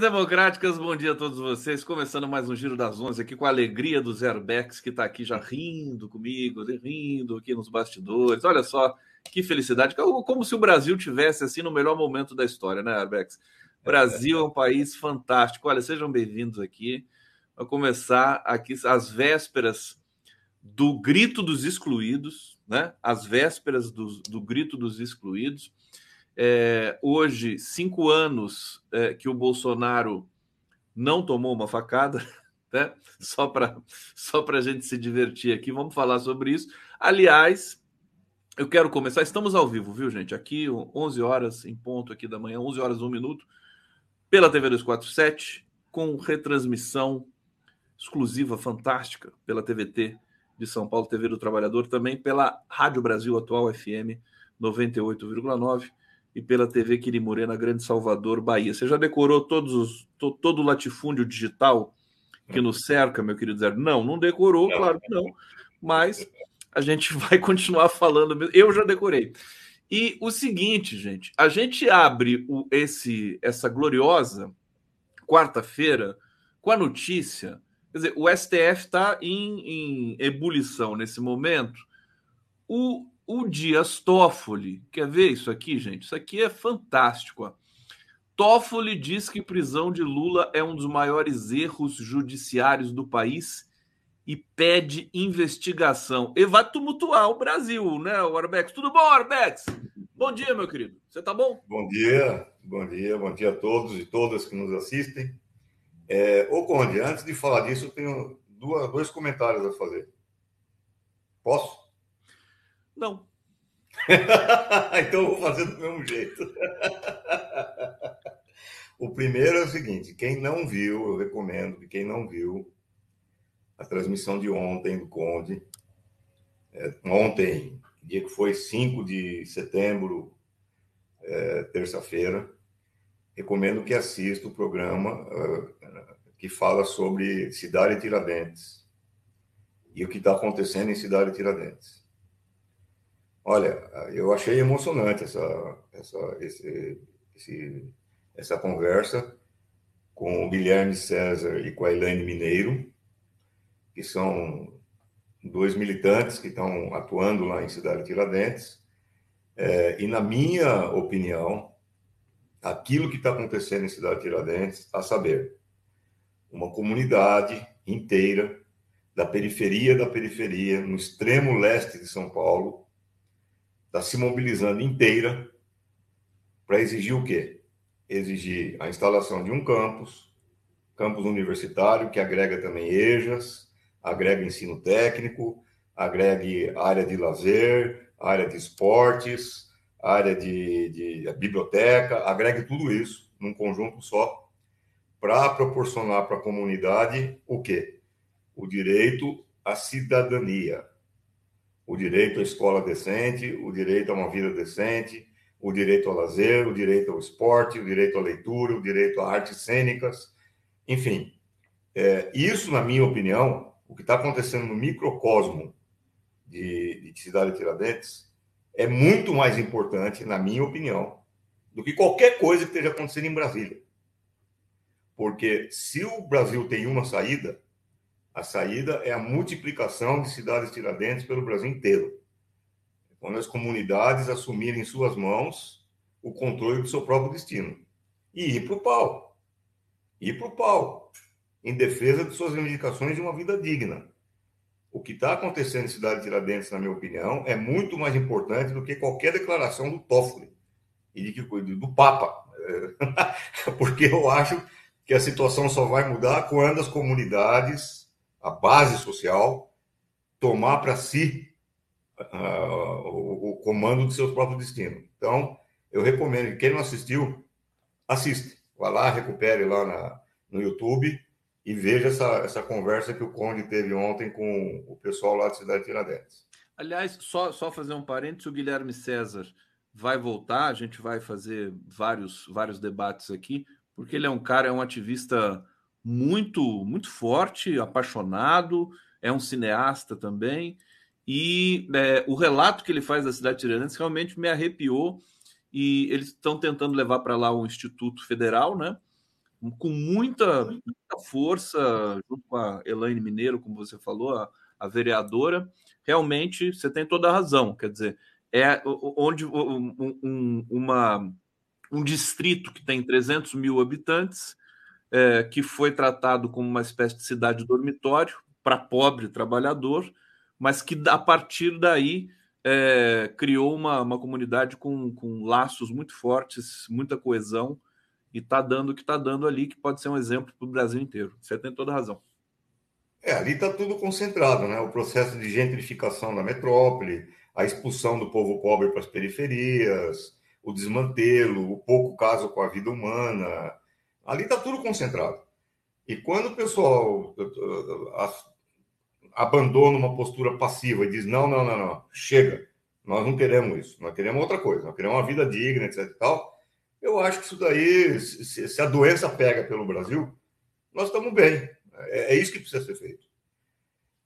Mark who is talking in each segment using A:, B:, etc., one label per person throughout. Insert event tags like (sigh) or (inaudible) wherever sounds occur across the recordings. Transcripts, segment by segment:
A: Saudações democráticas, bom dia a todos vocês. Começando mais um Giro das Onze aqui com a alegria do Zero Bex, que está aqui já rindo comigo, rindo aqui nos bastidores. Olha só que felicidade, como se o Brasil tivesse assim no melhor momento da história, né, Arbex? Brasil é um país fantástico. Olha, sejam bem-vindos aqui. Vou começar aqui às vésperas do grito dos excluídos, né? As vésperas do, do grito dos excluídos é, hoje, cinco anos é, que o Bolsonaro não tomou uma facada, (laughs) né? só para só a gente se divertir aqui, vamos falar sobre isso. Aliás, eu quero começar, estamos ao vivo, viu, gente? Aqui, 11 horas em ponto aqui da manhã, 11 horas 1 minuto, pela TV 247, com retransmissão exclusiva, fantástica, pela TVT de São Paulo, TV do Trabalhador, também pela Rádio Brasil Atual FM 98,9 e pela TV Quirimurê na Grande Salvador, Bahia. Você já decorou todos os, to, todo o latifúndio digital que nos cerca, meu querido Zé? Não, não decorou, não. claro que não, mas a gente (laughs) vai continuar falando. Eu já decorei. E o seguinte, gente, a gente abre o, esse essa gloriosa quarta-feira com a notícia. Quer dizer, o STF está em, em ebulição nesse momento. O o Dias Toffoli, quer ver isso aqui, gente? Isso aqui é fantástico. Ó. Toffoli diz que prisão de Lula é um dos maiores erros judiciários do país e pede investigação. E vai tumultuar o Brasil, né, o Arbex? Tudo bom, Arbex? Bom dia, meu querido. Você tá bom?
B: Bom dia, bom dia, bom dia a todos e todas que nos assistem. É, ô, Conde, antes de falar disso, eu tenho duas, dois comentários a fazer. Posso?
A: Não. (laughs)
B: então eu vou fazer do mesmo jeito. (laughs) o primeiro é o seguinte: quem não viu, eu recomendo que quem não viu a transmissão de ontem do Conde, é, ontem, dia que foi 5 de setembro, é, terça-feira, recomendo que assista o programa uh, que fala sobre Cidade Tiradentes e o que está acontecendo em Cidade Tiradentes. Olha, eu achei emocionante essa, essa, esse, esse, essa conversa com o Guilherme César e com a Elaine Mineiro, que são dois militantes que estão atuando lá em Cidade Tiradentes. É, e, na minha opinião, aquilo que está acontecendo em Cidade Tiradentes, a saber, uma comunidade inteira da periferia da periferia, no extremo leste de São Paulo, está se mobilizando inteira para exigir o quê? Exigir a instalação de um campus, campus universitário, que agrega também EJAS, agrega ensino técnico, agregue área de lazer, área de esportes, área de, de biblioteca, agregue tudo isso num conjunto só, para proporcionar para a comunidade o quê? O direito à cidadania, o direito à escola decente, o direito a uma vida decente, o direito ao lazer, o direito ao esporte, o direito à leitura, o direito a artes cênicas, enfim. É, isso, na minha opinião, o que está acontecendo no microcosmo de, de Cidade Tiradentes é muito mais importante, na minha opinião, do que qualquer coisa que esteja acontecendo em Brasília. Porque se o Brasil tem uma saída, a saída é a multiplicação de cidades tiradentes pelo Brasil inteiro. Quando as comunidades assumirem em suas mãos o controle do seu próprio destino. E ir para o pau. Ir para o pau. Em defesa de suas reivindicações de uma vida digna. O que está acontecendo em Cidade Tiradentes, na minha opinião, é muito mais importante do que qualquer declaração do Toffoli e de que, do Papa. (laughs) Porque eu acho que a situação só vai mudar quando as comunidades a base social, tomar para si uh, o, o, comando do seu próprio destino. Então, eu recomendo que quem não assistiu, assista. Vá lá, recupere lá na, no YouTube e veja essa, essa conversa que o Conde teve ontem com o pessoal lá da cidade de Tiradentes.
A: Aliás, só, só fazer um parênteses, o Guilherme César vai voltar, a gente vai fazer vários, vários debates aqui, porque ele é um cara, é um ativista muito, muito forte, apaixonado, é um cineasta também, e é, o relato que ele faz da cidade de Tiradentes realmente me arrepiou, e eles estão tentando levar para lá o Instituto Federal, né? Com muita, muita força, junto com a Elaine Mineiro, como você falou, a, a vereadora. Realmente, você tem toda a razão. Quer dizer, é onde um, um, uma, um distrito que tem 300 mil habitantes, é, que foi tratado como uma espécie de cidade dormitório para pobre trabalhador, mas que a partir daí é, criou uma, uma comunidade com, com laços muito fortes, muita coesão, e está dando o que está dando ali, que pode ser um exemplo para o Brasil inteiro. Você tem toda razão.
B: É, ali está tudo concentrado, né? O processo de gentrificação da metrópole, a expulsão do povo pobre para as periferias, o desmantelo, o pouco caso com a vida humana. Ali está tudo concentrado. E quando o pessoal abandona uma postura passiva e diz: não, não, não, não, chega, nós não queremos isso, nós queremos outra coisa, nós queremos uma vida digna, etc. E tal, eu acho que isso daí, se a doença pega pelo Brasil, nós estamos bem. É, é isso que precisa ser feito.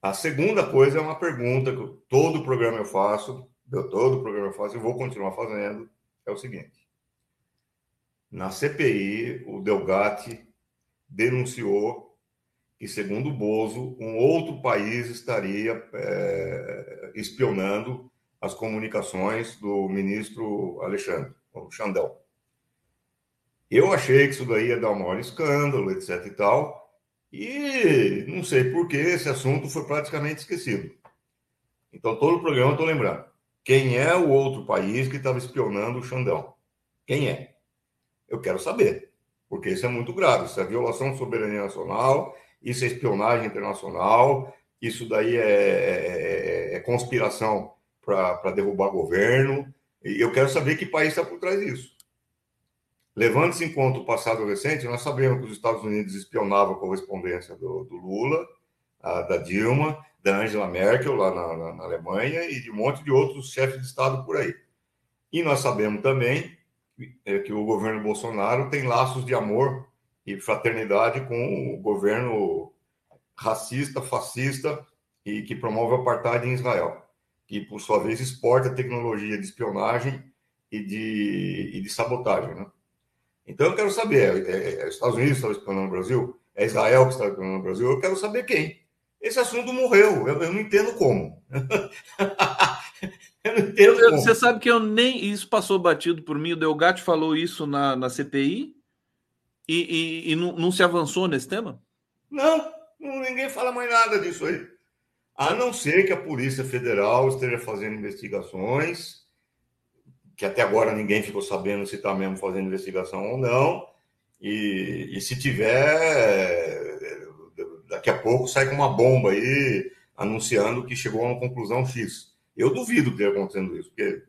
B: A segunda coisa é uma pergunta que todo programa eu faço, todo programa eu faço e vou continuar fazendo, é o seguinte. Na CPI, o Delgatti denunciou que, segundo o Bozo, um outro país estaria é, espionando as comunicações do ministro Alexandre, o Xandão. Eu achei que isso daí ia dar um maior escândalo, etc e tal, e não sei por que esse assunto foi praticamente esquecido. Então, todo o programa eu estou lembrando. Quem é o outro país que estava espionando o Xandão? Quem é? Eu quero saber, porque isso é muito grave. Isso é violação de soberania nacional, isso é espionagem internacional, isso daí é, é, é, é conspiração para derrubar governo. E eu quero saber que país está por trás disso. Levando-se em conta o passado recente, nós sabemos que os Estados Unidos espionavam a correspondência do, do Lula, a, da Dilma, da Angela Merkel lá na, na, na, Alemanha e de um monte de outros chefes de Estado por aí. E nós sabemos também é, que o governo Bolsonaro tem laços de amor e fraternidade com o governo racista, fascista e que promove o apartheid em Israel, que por sua vez exporta tecnologia de espionagem e de, e de sabotagem, né? Então eu quero saber, é, é, é Estados Unidos está espionando o Brasil? É Israel que está espionando o Brasil? Eu quero saber quem. Esse assunto morreu, eu, eu não entendo como. (laughs)
A: eu não entendo eu, como. Você sabe que eu nem. Isso passou batido por mim, o Delgatti falou isso na, na CPI e, e, e não, não se avançou nesse tema?
B: Não, ninguém fala mais nada disso aí. A não ser que a Polícia Federal esteja fazendo investigações que até agora ninguém ficou sabendo se está mesmo fazendo investigação ou não. E, e, se tiver, daqui a pouco sai com uma bomba aí anunciando que chegou a uma conclusão X. Eu duvido que esteja acontecendo isso, porque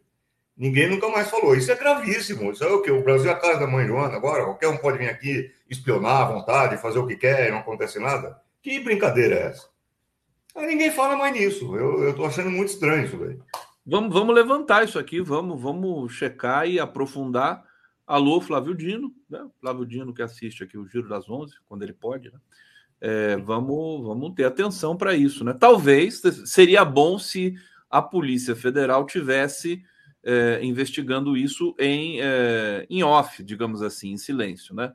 B: ninguém nunca mais falou. Isso é gravíssimo. Isso é o que? O Brasil é a casa da mãe Joana agora? Qualquer um pode vir aqui espionar à vontade, fazer o que quer e não acontece nada? Que brincadeira é essa? Aí ninguém fala mais nisso. Eu estou achando muito estranho isso.
A: Vamos, vamos levantar isso aqui, vamos, vamos checar e aprofundar. Alô, Flávio Dino, né? Flávio Dino que assiste aqui o Giro das Onze, quando ele pode, né? É, vamos, vamos ter atenção para isso, né? Talvez seria bom se a Polícia Federal tivesse é, investigando isso em, é, em off, digamos assim, em silêncio, né?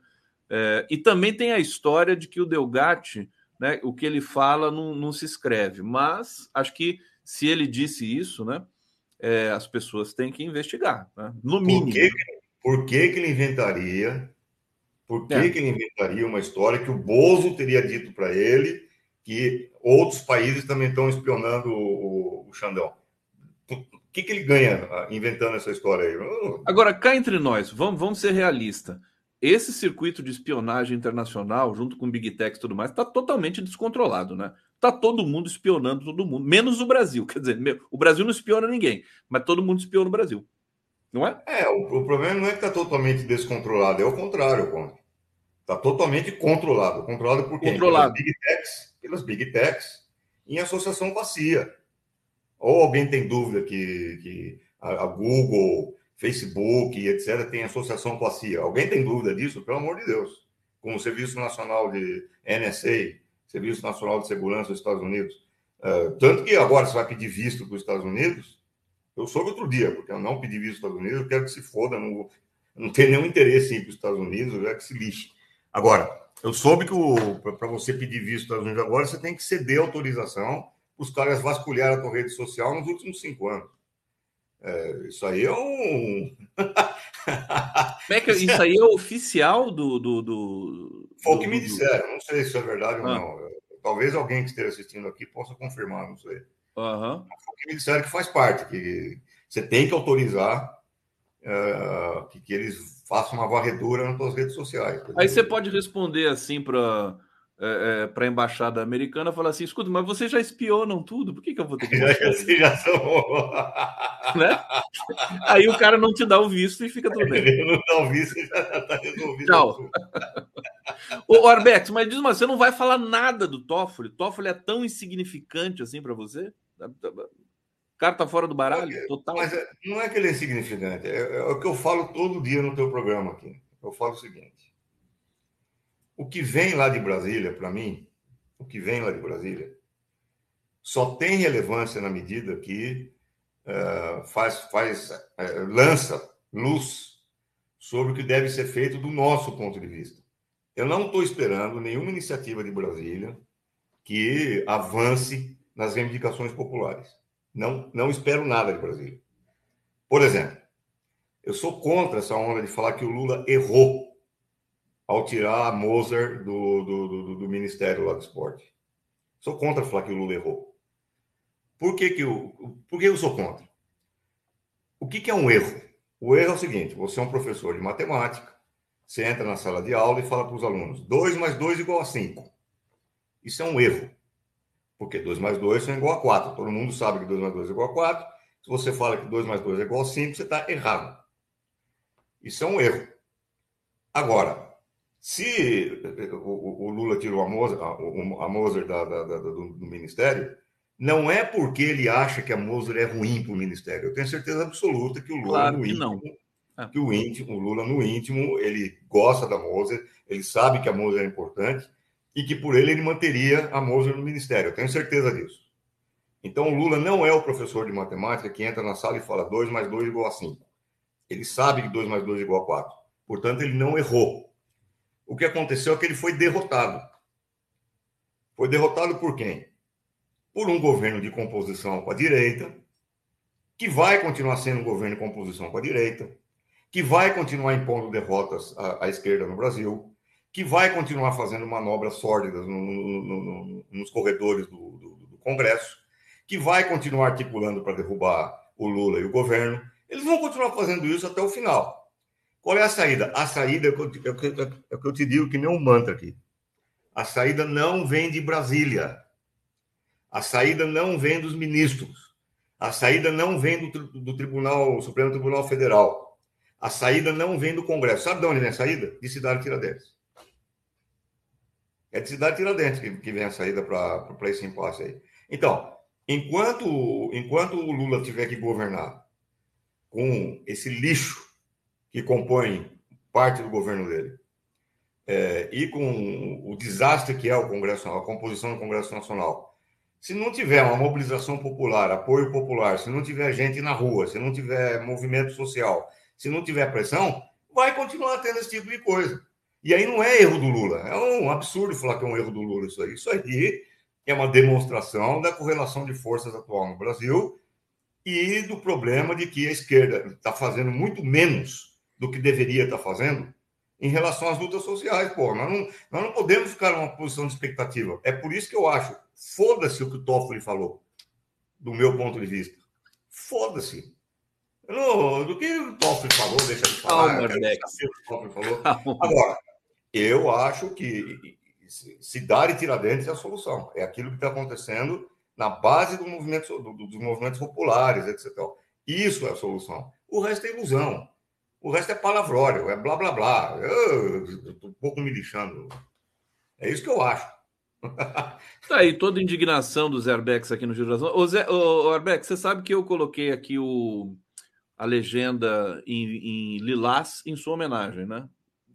A: É, e também tem a história de que o Delgatti, né, o que ele fala não, não se escreve, mas acho que se ele disse isso, né? é, as pessoas têm que investigar, né? no mínimo. Por
B: que, por que, que ele inventaria? Por que, é. que ele inventaria uma história que o Bozo teria dito para ele que outros países também estão espionando o, o Xandão? O que, que ele ganha ah, inventando essa história aí?
A: Agora, cá entre nós, vamos, vamos ser realistas. Esse circuito de espionagem internacional, junto com Big Tech e tudo mais, está totalmente descontrolado, né? Tá todo mundo espionando todo mundo, menos o Brasil. Quer dizer, o Brasil não espiona ninguém, mas todo mundo espiona o Brasil. Não é?
B: É, o, o problema não é que está totalmente descontrolado, é o contrário, Conde. Está totalmente controlado. Controlado por quem?
A: Controlado.
B: Pelas Big Techs, pelas Big Techs, em associação com a CIA. Ou alguém tem dúvida que, que a, a Google, Facebook, etc., tem associação com a CIA? Alguém tem dúvida disso? Pelo amor de Deus. Como o Serviço Nacional de NSA, Serviço Nacional de Segurança dos Estados Unidos. Uh, tanto que agora você vai pedir visto para os Estados Unidos. Eu soube outro dia, porque eu não pedi visto para os Estados Unidos, eu quero que se foda, não, não tenho nenhum interesse em ir para os Estados Unidos, eu quero que se lixe. Agora, eu soube que para você pedir visto para os Estados Unidos agora, você tem que ceder autorização os caras vasculhar a tua rede social nos últimos cinco anos. É, isso aí é um. (laughs)
A: é que, isso aí é oficial do. do, do
B: Foi o que me disseram, não sei se é verdade ah. ou não. Talvez alguém que esteja assistindo aqui possa confirmar, não sei.
A: Uhum.
B: Foi o que me disseram que faz parte, que você tem que autorizar uh, que, que eles façam uma varredura nas suas redes sociais.
A: Aí você pode responder assim para é, é, para a embaixada americana falar assim: escuta, mas vocês já espionam tudo, por que, que eu vou ter que. (laughs)
B: Vocês (laughs) já são.
A: né? Aí o cara não te dá o visto e fica (laughs) tudo bem.
B: Ele não dá o visto e já está resolvido.
A: Tchau. Ô, Arbex, mas diz uma, você não vai falar nada do Toffoli? Toffoli é tão insignificante assim para você? O cara tá fora do baralho?
B: É,
A: total.
B: Mas é, não é que ele é insignificante, é, é o que eu falo todo dia no teu programa aqui. Eu falo o seguinte o que vem lá de Brasília, para mim, o que vem lá de Brasília, só tem relevância na medida que uh, faz, faz uh, lança luz sobre o que deve ser feito do nosso ponto de vista. Eu não estou esperando nenhuma iniciativa de Brasília que avance nas reivindicações populares. Não, não espero nada de Brasília. Por exemplo, eu sou contra essa onda de falar que o Lula errou ao tirar a Moser do, do, do, do, Ministério lá do Esporte. Sou contra falar que o Lula errou. Por que, que, eu, por que eu sou contra? O que, que é um erro? O erro é o seguinte: você é um professor de matemática, você entra na sala de aula e fala para os alunos: 2 mais 2 igual a 5. Isso é um erro. Porque 2 mais 2 são igual a 4. Todo mundo sabe que 2 mais 2 é igual a 4. Se você fala que 2 mais 2 é igual a 5, você está errado. Isso é um erro. Agora, se o, o Lula tirou a Moser, a, a Moser da, da, da, do, do, ministério, não é porque ele acha que a Moser é ruim para o ministério. Eu tenho certeza absoluta que o Lula
A: claro
B: no
A: que
B: íntimo,
A: não.
B: É. que o íntimo, o Lula no íntimo, ele gosta da Moser, ele sabe que a Moser é importante e que por ele ele manteria a Moser no ministério. Eu tenho certeza disso. Então o Lula não é o professor de matemática que entra na sala e fala 2 mais 2 igual a 5. Ele sabe que 2 mais 2 igual a 4. Portanto, ele não errou o que aconteceu é que ele foi derrotado. Foi derrotado por quem? Por um governo de composição com a direita, que vai continuar sendo um governo de composição com a direita, que vai continuar impondo derrotas à, à esquerda no Brasil, que vai continuar fazendo manobras sórdidas no, no, no, nos corredores do, do, do Congresso, que vai continuar articulando para derrubar o Lula e o governo. Eles vão continuar fazendo isso até o final. Qual é a saída? A saída é o que, eu, é o que eu te digo, que nem um mantra aqui. A saída não vem de Brasília. A saída não vem dos ministros. A saída não vem do, do Tribunal, Supremo Tribunal Federal. A saída não vem do Congresso. Sabe de onde vem a saída? De Cidade Tiradentes. É de Cidade Tiradentes que, que vem a saída para esse impasse aí. Então, enquanto, enquanto o Lula tiver que governar com esse lixo que compõem parte do governo dele, é, e com o desastre que é o Congresso, a composição do Congresso Nacional, se não tiver uma mobilização popular, apoio popular, se não tiver gente na rua, se não tiver movimento social, se não tiver pressão, vai continuar tendo esse tipo de coisa. E aí não é erro do Lula, é um absurdo falar que é um erro do Lula isso aí. Isso aí é uma demonstração da correlação de forças atual no Brasil e do problema de que a esquerda está fazendo muito menos do que deveria estar fazendo em relação às lutas sociais, pô. Nós não, nós não podemos ficar numa posição de expectativa. É por isso que eu acho, foda-se o que o Toffoli falou, do meu ponto de vista. Foda-se. Do que o Toffoli falou, deixa de falar. Calma, o Toffoli falou. Agora, eu acho que se dar e Tiradentes é a solução. É aquilo que está acontecendo na base do movimento, do, dos movimentos populares, etc. Isso é a solução. O resto é ilusão. O resto é palavrório, é blá blá blá. Estou um pouco me lixando. É isso que eu acho. (laughs)
A: tá aí toda a indignação do Zerbex aqui no Giro das Ô, Zé, ô Arbex, você sabe que eu coloquei aqui o, a legenda em, em lilás em sua homenagem, né?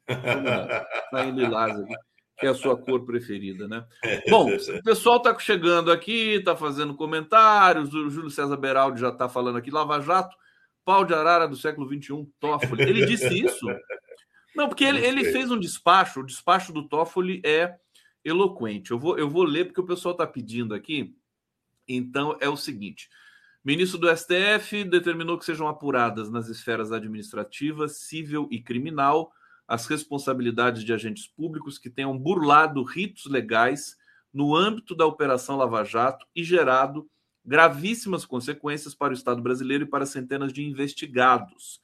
A: Está em lilás aqui, que é a sua cor preferida, né? (laughs) Bom, o pessoal está chegando aqui, está fazendo comentários, o Júlio César Beraldi já está falando aqui, Lava Jato, pau de arara do século XXI, Toffoli. Ele disse isso? Não, porque ele, ele fez um despacho, o despacho do Toffoli é eloquente. Eu vou, eu vou ler porque o pessoal está pedindo aqui. Então, é o seguinte: ministro do STF determinou que sejam apuradas nas esferas administrativa, civil e criminal as responsabilidades de agentes públicos que tenham burlado ritos legais no âmbito da Operação Lava Jato e gerado gravíssimas consequências para o Estado brasileiro e para centenas de investigados.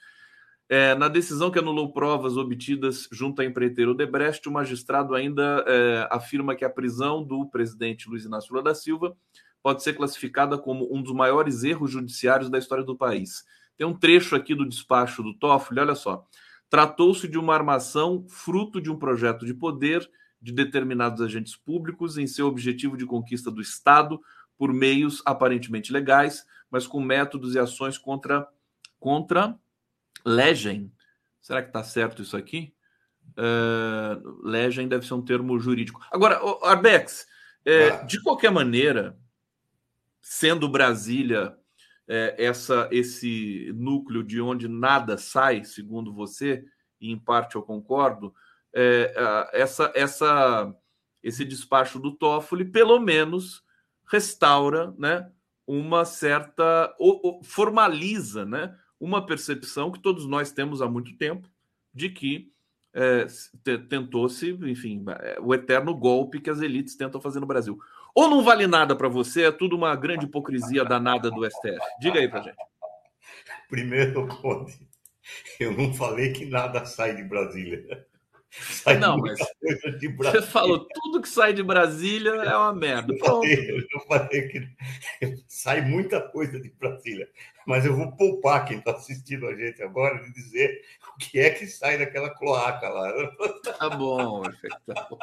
A: É, na decisão que anulou provas obtidas junto à empreiteira Odebrecht, o magistrado ainda é, afirma que a prisão do presidente Luiz Inácio Lula da Silva pode ser classificada como um dos maiores erros judiciários da história do país. Tem um trecho aqui do despacho do Toffoli, olha só. Tratou-se de uma armação fruto de um projeto de poder de determinados agentes públicos em seu objetivo de conquista do Estado por meios aparentemente legais, mas com métodos e ações contra contra legem. Será que está certo isso aqui? Uh, legem deve ser um termo jurídico. Agora, Arbex, é, ah. de qualquer maneira, sendo Brasília é, essa, esse núcleo de onde nada sai, segundo você, e em parte eu concordo, é, essa, essa, esse despacho do Toffoli, pelo menos, restaura né, uma certa. Ou, ou, formaliza né, uma percepção que todos nós temos há muito tempo de que é, tentou-se, enfim, é, o eterno golpe que as elites tentam fazer no Brasil. Ou não vale nada para você, é tudo uma grande hipocrisia danada do STF. Diga aí para gente.
B: Primeiro, Conde, eu não falei que nada sai de Brasília.
A: Sai não, mas você falou tudo que sai de Brasília é uma merda.
B: Eu falei, eu falei que sai muita coisa de Brasília, mas eu vou poupar quem está assistindo a gente agora de dizer o que é que sai daquela cloaca lá.
A: Tá bom, tá bom.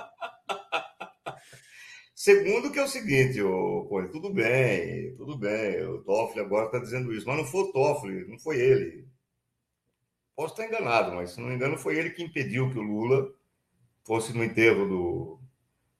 B: Segundo que é o seguinte, ô, tudo bem, tudo bem, o Toffoli agora está dizendo isso, mas não foi o Toffoli, não foi ele. Posso estar enganado, mas se não me engano, foi ele que impediu que o Lula fosse no enterro do,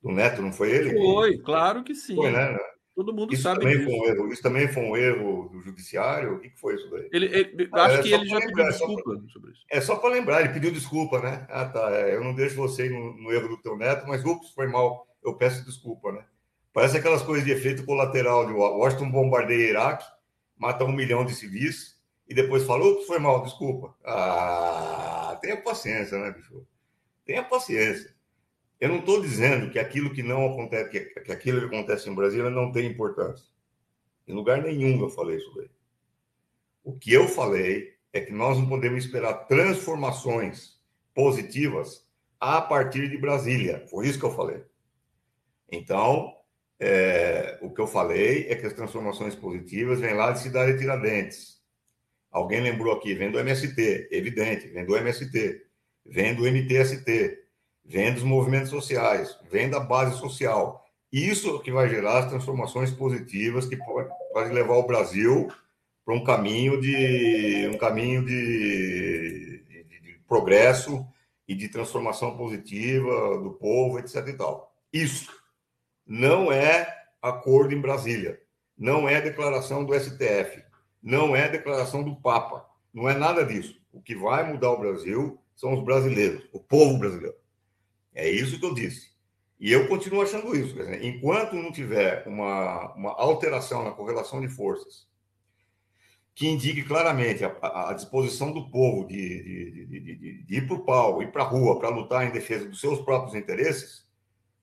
B: do Neto, não foi ele?
A: Foi, claro que sim. Foi, né?
B: Todo mundo isso sabe também disso. Foi um erro, isso também foi um erro do judiciário? O que, que foi isso daí?
A: Ele, ele acho é, que ele já lembrar, pediu desculpa
B: pra, sobre isso. É só para lembrar, ele pediu desculpa, né? Ah, tá. É, eu não deixo você no, no, erro do teu neto, mas ups, foi mal. Eu peço desculpa, né? Parece aquelas coisas de efeito colateral de Washington bombardeia Iraque, mata um milhão de civis, e depois falou foi mal, desculpa. Ah, tenha paciência, né, bicho? Tenha paciência. Eu não estou dizendo que aquilo que não acontece, que, que aquilo que acontece em Brasília não tem importância. Em lugar nenhum eu falei isso daí. O que eu falei é que nós não podemos esperar transformações positivas a partir de Brasília. Foi isso que eu falei. Então, é, o que eu falei é que as transformações positivas vêm lá de Cidade Tiradentes Alguém lembrou aqui, vem do MST, evidente, vem do MST, vem do MTST, vem dos movimentos sociais, vem da base social. Isso que vai gerar as transformações positivas que pode, pode levar o Brasil para um caminho de um caminho de, de, de, progresso e de transformação positiva do povo, etc. E tal. Isso não é acordo em Brasília, não é declaração do STF, não é declaração do Papa, não é nada disso. O que vai mudar o Brasil são os brasileiros, o povo brasileiro. É isso que eu disse. E eu continuo achando isso. Dizer, enquanto não tiver uma, uma alteração na correlação de forças que indique claramente a, a disposição do povo de, de, de, de ir para o pau, ir para a rua para lutar em defesa dos seus próprios interesses,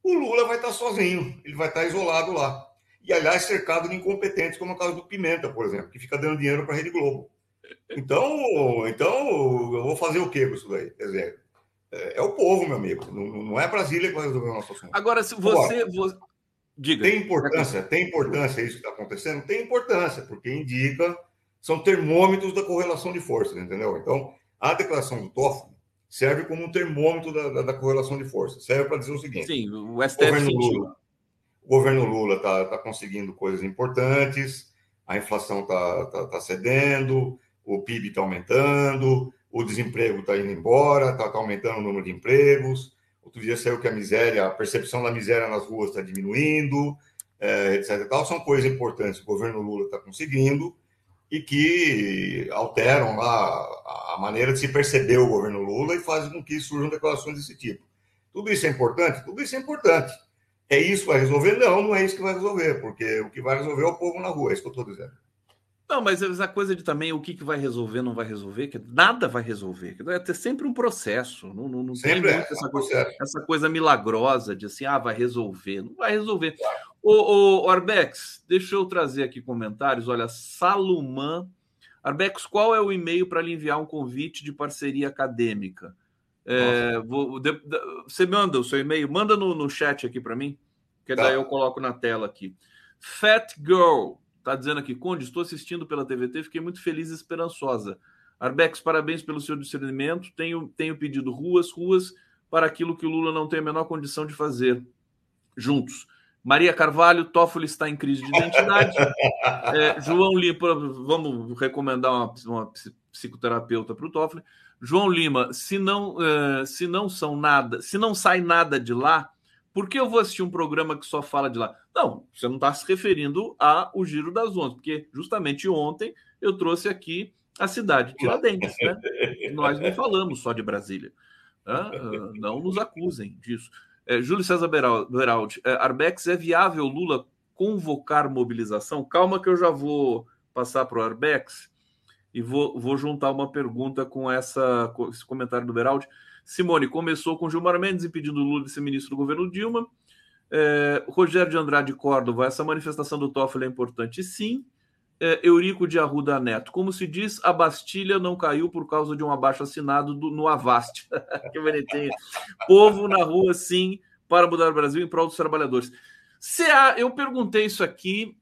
B: o Lula vai estar sozinho, ele vai estar isolado lá e, aliás, cercado de incompetentes, como é o caso do Pimenta, por exemplo, que fica dando dinheiro para a Rede Globo. Então, então, eu vou fazer o quê com isso daí? Quer dizer, é, é o povo, meu amigo. Não, não, é Brasília que vai resolver o nosso assunto.
A: Agora, se você. Agora, você... Diga.
B: Tem importância? Tem importância isso que está acontecendo? Tem importância, porque indica, são termômetros da correlação de forças, entendeu? Então, A declaração do Toffoli serve como um termômetro da, da, da correlação de força. Serve para dizer o seguinte:
A: Sim, o STF
B: governo Lula, o governo Lula está tá conseguindo coisas importantes, a inflação está tá, tá cedendo, o PIB está aumentando, o desemprego está indo embora, está tá aumentando o número de empregos. Outro dia saiu que a miséria, a percepção da miséria nas ruas está diminuindo, é, etc. E tal. São coisas importantes que o governo Lula está conseguindo e que alteram lá a maneira de se perceber o governo Lula e fazem com que surjam declarações desse tipo. Tudo isso é importante? Tudo isso é importante. É isso que vai resolver? Não, não é isso que vai resolver, porque o que vai resolver é o povo na rua, é isso que eu estou dizendo.
A: Não, mas essa coisa de também o que, que vai resolver, não vai resolver, que nada vai resolver. É ter sempre um processo. Não, não, não
B: sempre
A: tem
B: é,
A: essa, coisa, essa coisa milagrosa de assim, ah, vai resolver. Não vai resolver. Ô, ô, Arbex, deixa eu trazer aqui comentários. Olha, Salomã. Arbex, qual é o e-mail para lhe enviar um convite de parceria acadêmica? É, vou, de, de, você manda o seu e-mail, manda no, no chat aqui para mim, que tá. daí eu coloco na tela aqui. Fat Girl, Está dizendo aqui, Conde, estou assistindo pela TVT, fiquei muito feliz e esperançosa. Arbex, parabéns pelo seu discernimento. Tenho, tenho pedido ruas, ruas para aquilo que o Lula não tem a menor condição de fazer. Juntos. Maria Carvalho, Toffoli está em crise de identidade. (laughs) É, João Lima, vamos recomendar uma, uma psicoterapeuta para o Toffoli. João Lima, se não, uh, se não são nada, se não sai nada de lá, por que eu vou assistir um programa que só fala de lá? Não, você não está se referindo ao Giro das Onze, porque justamente ontem eu trouxe aqui a cidade de Tiradentes, né? (laughs) Nós não falamos só de Brasília. Né? Não nos acusem disso. É, Júlio César Beraldi, é, Arbex, é viável Lula convocar mobilização? Calma que eu já vou passar para o Arbex e vou, vou juntar uma pergunta com, essa, com esse comentário do Beraldi. Simone começou com Gilmar Mendes impedindo Lula de ser ministro do governo Dilma. É, Rogério de Andrade Córdova, essa manifestação do Toffoli é importante, sim. É, Eurico de Arruda Neto, como se diz, a Bastilha não caiu por causa de um abaixo assinado do, no Avast. (laughs) que bonitinho. Povo na rua, sim, para mudar o Brasil em prol dos trabalhadores. Eu perguntei isso aqui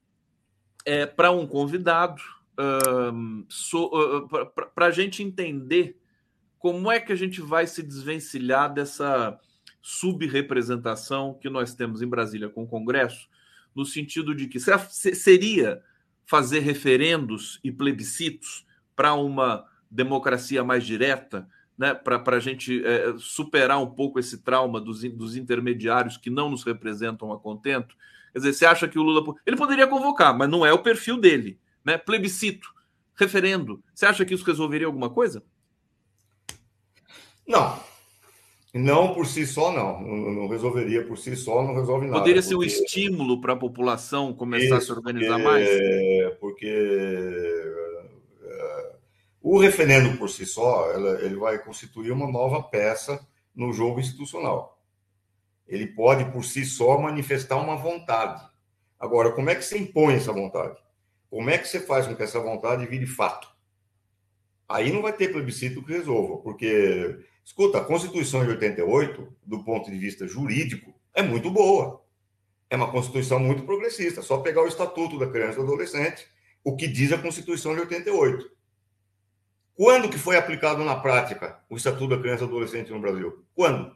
A: é, para um convidado, um, so, uh, para a gente entender como é que a gente vai se desvencilhar dessa subrepresentação que nós temos em Brasília com o Congresso, no sentido de que seria fazer referendos e plebiscitos para uma democracia mais direta, né, para a gente é, superar um pouco esse trauma dos, dos intermediários que não nos representam a contento. Quer dizer, você acha que o Lula. Ele poderia convocar, mas não é o perfil dele. Né? Plebiscito, referendo. Você acha que isso resolveria alguma coisa?
B: Não. Não por si só, não. Não resolveria por si só, não resolve nada.
A: Poderia ser um estímulo para a população começar Isso, a se organizar
B: porque,
A: mais?
B: Porque uh, o referendo por si só, ela, ele vai constituir uma nova peça no jogo institucional. Ele pode, por si só, manifestar uma vontade. Agora, como é que se impõe essa vontade? Como é que você faz com que essa vontade vire fato? Aí não vai ter plebiscito que resolva, porque Escuta, a Constituição de 88, do ponto de vista jurídico, é muito boa. É uma Constituição muito progressista. Só pegar o Estatuto da Criança e do Adolescente, o que diz a Constituição de 88. Quando que foi aplicado na prática o Estatuto da Criança e do Adolescente no Brasil? Quando?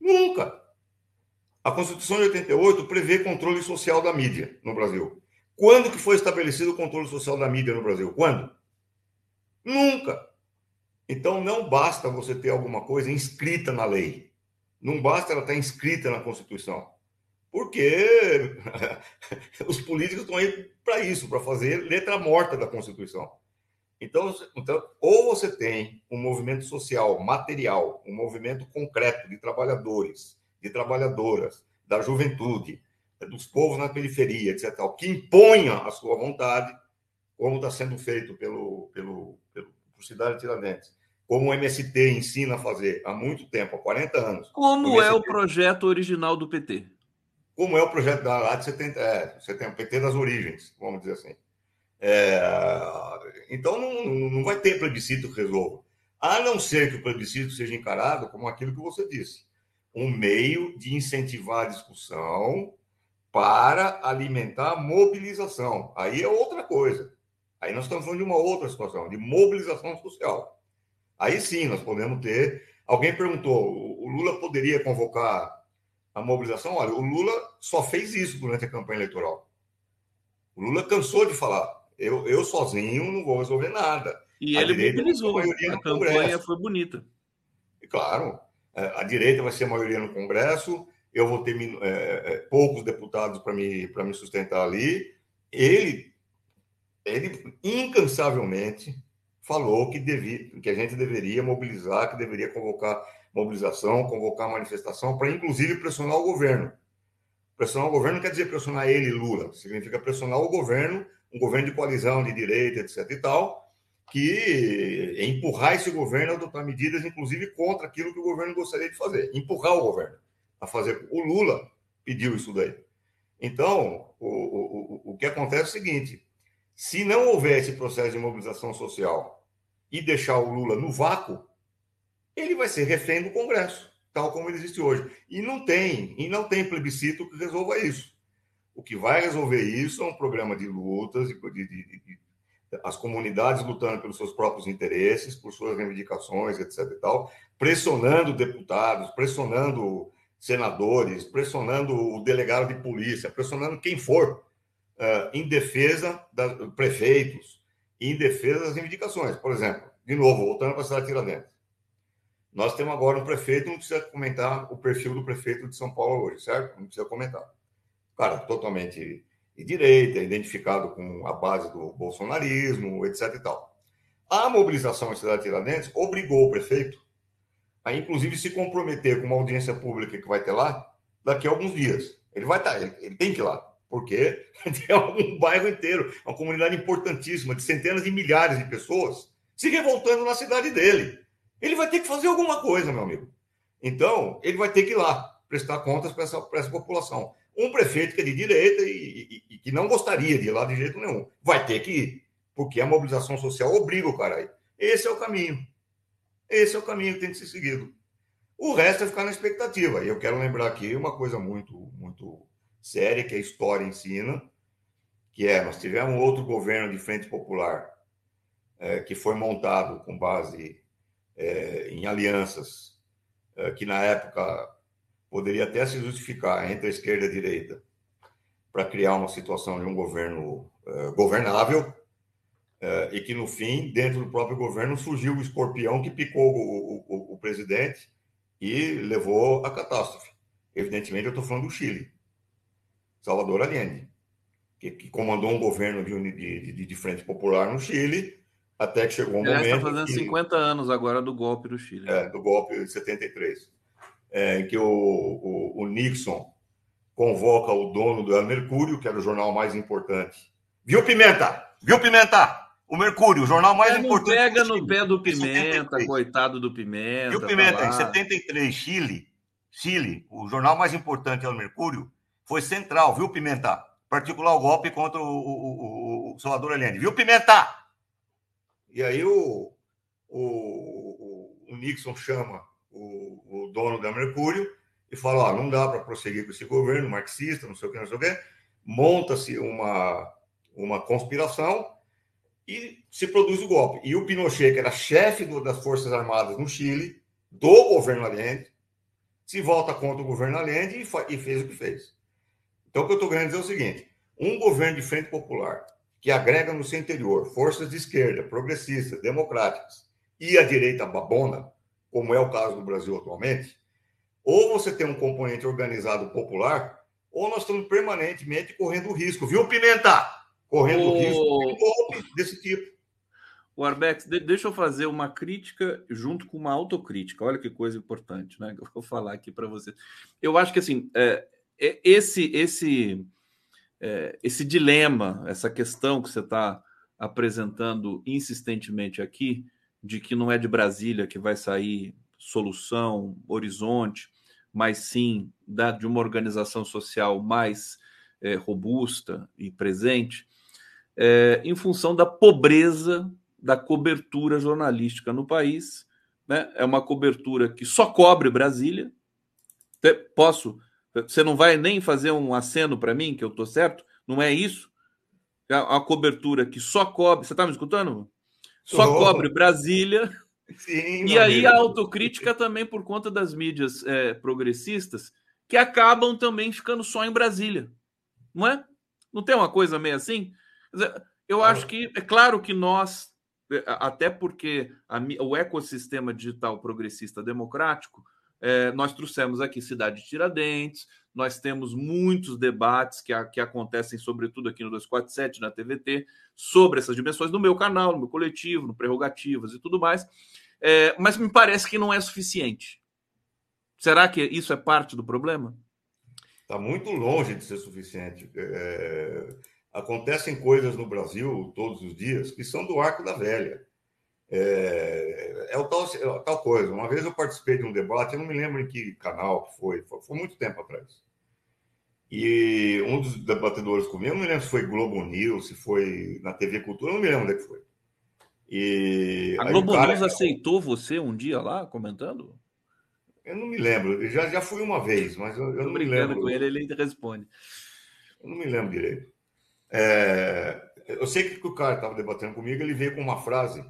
B: Nunca. A Constituição de 88 prevê controle social da mídia no Brasil. Quando que foi estabelecido o controle social da mídia no Brasil? Quando? Nunca. Então, não basta você ter alguma coisa inscrita na lei. Não basta ela estar inscrita na Constituição. Porque (laughs) os políticos estão aí para isso, para fazer letra morta da Constituição. Então, então, ou você tem um movimento social, material, um movimento concreto de trabalhadores, de trabalhadoras, da juventude, dos povos na periferia, etc., que imponha a sua vontade, como está sendo feito pelo, pelo, pelo por Cidade Tiradentes como o MST ensina a fazer há muito tempo, há 40 anos.
A: Como o MST, é o projeto original do PT?
B: Como é o projeto da lá de 70, é, você tem o PT das origens, vamos dizer assim. É, então não, não vai ter plebiscito que resolva. A não ser que o plebiscito seja encarado como aquilo que você disse, um meio de incentivar a discussão para alimentar a mobilização. Aí é outra coisa. Aí nós estamos falando de uma outra situação, de mobilização social. Aí sim nós podemos ter. Alguém perguntou: o Lula poderia convocar a mobilização? Olha, o Lula só fez isso durante a campanha eleitoral. O Lula cansou de falar: eu, eu sozinho não vou resolver nada.
A: E a ele mobilizou. A, a campanha foi bonita.
B: E, claro, é, a direita vai ser a maioria no Congresso, eu vou ter é, é, poucos deputados para me, me sustentar ali. Ele, ele incansavelmente falou que, devia, que a gente deveria mobilizar, que deveria convocar mobilização, convocar manifestação, para inclusive pressionar o governo. Pressionar o governo não quer dizer pressionar ele, Lula, significa pressionar o governo, um governo de coalizão de direita, etc. e tal, que empurrar esse governo a adotar medidas, inclusive contra aquilo que o governo gostaria de fazer, empurrar o governo a fazer. O Lula pediu isso daí. Então, o, o, o que acontece é o seguinte: se não houver esse processo de mobilização social e deixar o Lula no vácuo, ele vai ser refém do Congresso, tal como ele existe hoje. E não tem, e não tem plebiscito que resolva isso. O que vai resolver isso é um programa de lutas, de, de, de, de as comunidades lutando pelos seus próprios interesses, por suas reivindicações, etc. e tal, pressionando deputados, pressionando senadores, pressionando o delegado de polícia, pressionando quem for, uh, em defesa dos prefeitos, em defesa das reivindicações. Por exemplo, de novo, voltando para a cidade de Tiradentes. Nós temos agora um prefeito, não precisa comentar o perfil do prefeito de São Paulo hoje, certo? Não precisa comentar. Cara, totalmente de direita, identificado com a base do bolsonarismo, etc. e tal. A mobilização em cidade de Tiradentes obrigou o prefeito a, inclusive, se comprometer com uma audiência pública que vai ter lá daqui a alguns dias. Ele vai estar, ele, ele tem que ir lá, porque (laughs) tem um bairro inteiro, uma comunidade importantíssima, de centenas de milhares de pessoas se revoltando na cidade dele. Ele vai ter que fazer alguma coisa, meu amigo. Então, ele vai ter que ir lá prestar contas para essa, essa população. Um prefeito que é de direita e, e, e, que não gostaria de ir lá de jeito nenhum vai ter que ir, porque a mobilização social obriga o cara a ir. Esse é o caminho. Esse é o caminho que tem que ser seguido. O resto é ficar na expectativa. E eu quero lembrar aqui uma coisa muito, muito séria que a história ensina, que é nós tivemos outro governo de frente popular é, que foi montado com base é, em alianças é, que na época poderia até se justificar entre a esquerda e a direita para criar uma situação de um governo é, governável é, e que no fim dentro do próprio governo surgiu o escorpião que picou o, o, o presidente e levou à catástrofe. Evidentemente eu estou falando do Chile, Salvador Allende, que, que comandou um governo de, de, de frente popular no Chile até que chegou um Ele momento.
A: está fazendo que, 50 anos agora do golpe do Chile.
B: É, do golpe de 73. É, em que o, o, o, Nixon convoca o dono do El Mercúrio, que era o jornal mais importante. Viu, Pimenta? Viu, Pimenta? O Mercúrio, o jornal mais importante.
A: Pega no pé do Pimenta, coitado do Pimenta.
B: Viu, Pimenta? Tá em 73, Chile, Chile, o jornal mais importante é o Mercúrio, foi central, viu, Pimenta? Particular o golpe contra o, o, o Salvador Allende. Viu, Pimenta? E aí o, o, o Nixon chama o, o, dono da Mercúrio e fala: não dá para prosseguir com esse governo marxista, não sei o que, não sei o que. Monta-se uma, uma conspiração e se produz o golpe. E o Pinochet, que era chefe do, das Forças Armadas no Chile, do governo Allende, se volta contra o governo Allende e, e fez o que fez. Então, o que eu estou querendo dizer é o seguinte: um governo de frente popular que agrega no seu interior forças de esquerda, progressistas, democráticas e a direita babona, como é o caso do Brasil atualmente, ou você tem um componente organizado popular, ou nós estamos permanentemente correndo risco, viu, Pimenta? Correndo o... risco de um golpe desse tipo.
A: O Arbex, deixa eu fazer uma crítica junto com uma autocrítica. Olha que coisa importante, né? Eu vou falar aqui para você. Eu acho que assim, é esse esse é, esse dilema, essa questão que você está apresentando insistentemente aqui, de que não é de Brasília que vai sair solução, horizonte, mas sim da, de uma organização social mais é, robusta e presente, é, em função da pobreza da cobertura jornalística no país. Né? É uma cobertura que só cobre Brasília. Posso você não vai nem fazer um aceno para mim, que eu estou certo? Não é isso? É a cobertura que só cobre. Você está me escutando? Só oh. cobre Brasília, Sim, e aí a autocrítica também por conta das mídias é, progressistas que acabam também ficando só em Brasília, não é? Não tem uma coisa meio assim? Eu acho que é claro que nós, é, até porque a, o ecossistema digital progressista democrático, é, nós trouxemos aqui Cidade de Tiradentes, nós temos muitos debates que, a, que acontecem, sobretudo aqui no 247, na TVT, sobre essas dimensões no meu canal, no meu coletivo, no Prerrogativas e tudo mais. É, mas me parece que não é suficiente. Será que isso é parte do problema?
B: Está muito longe de ser suficiente. É, acontecem coisas no Brasil todos os dias que são do arco da velha. É, é, o tal, é tal coisa. Uma vez eu participei de um debate, eu não me lembro em que canal foi, foi, foi muito tempo atrás. E um dos debatedores comigo, eu não me lembro se foi Globo News, se foi na TV Cultura, eu não me lembro onde é que foi.
A: E a Globo cara, News aceitou você um dia lá comentando?
B: Eu não me lembro. Já, já fui uma vez, mas eu, eu não me lembro.
A: com ele, ele responde.
B: Eu não me lembro direito. É, eu sei que o cara estava debatendo comigo, ele veio com uma frase.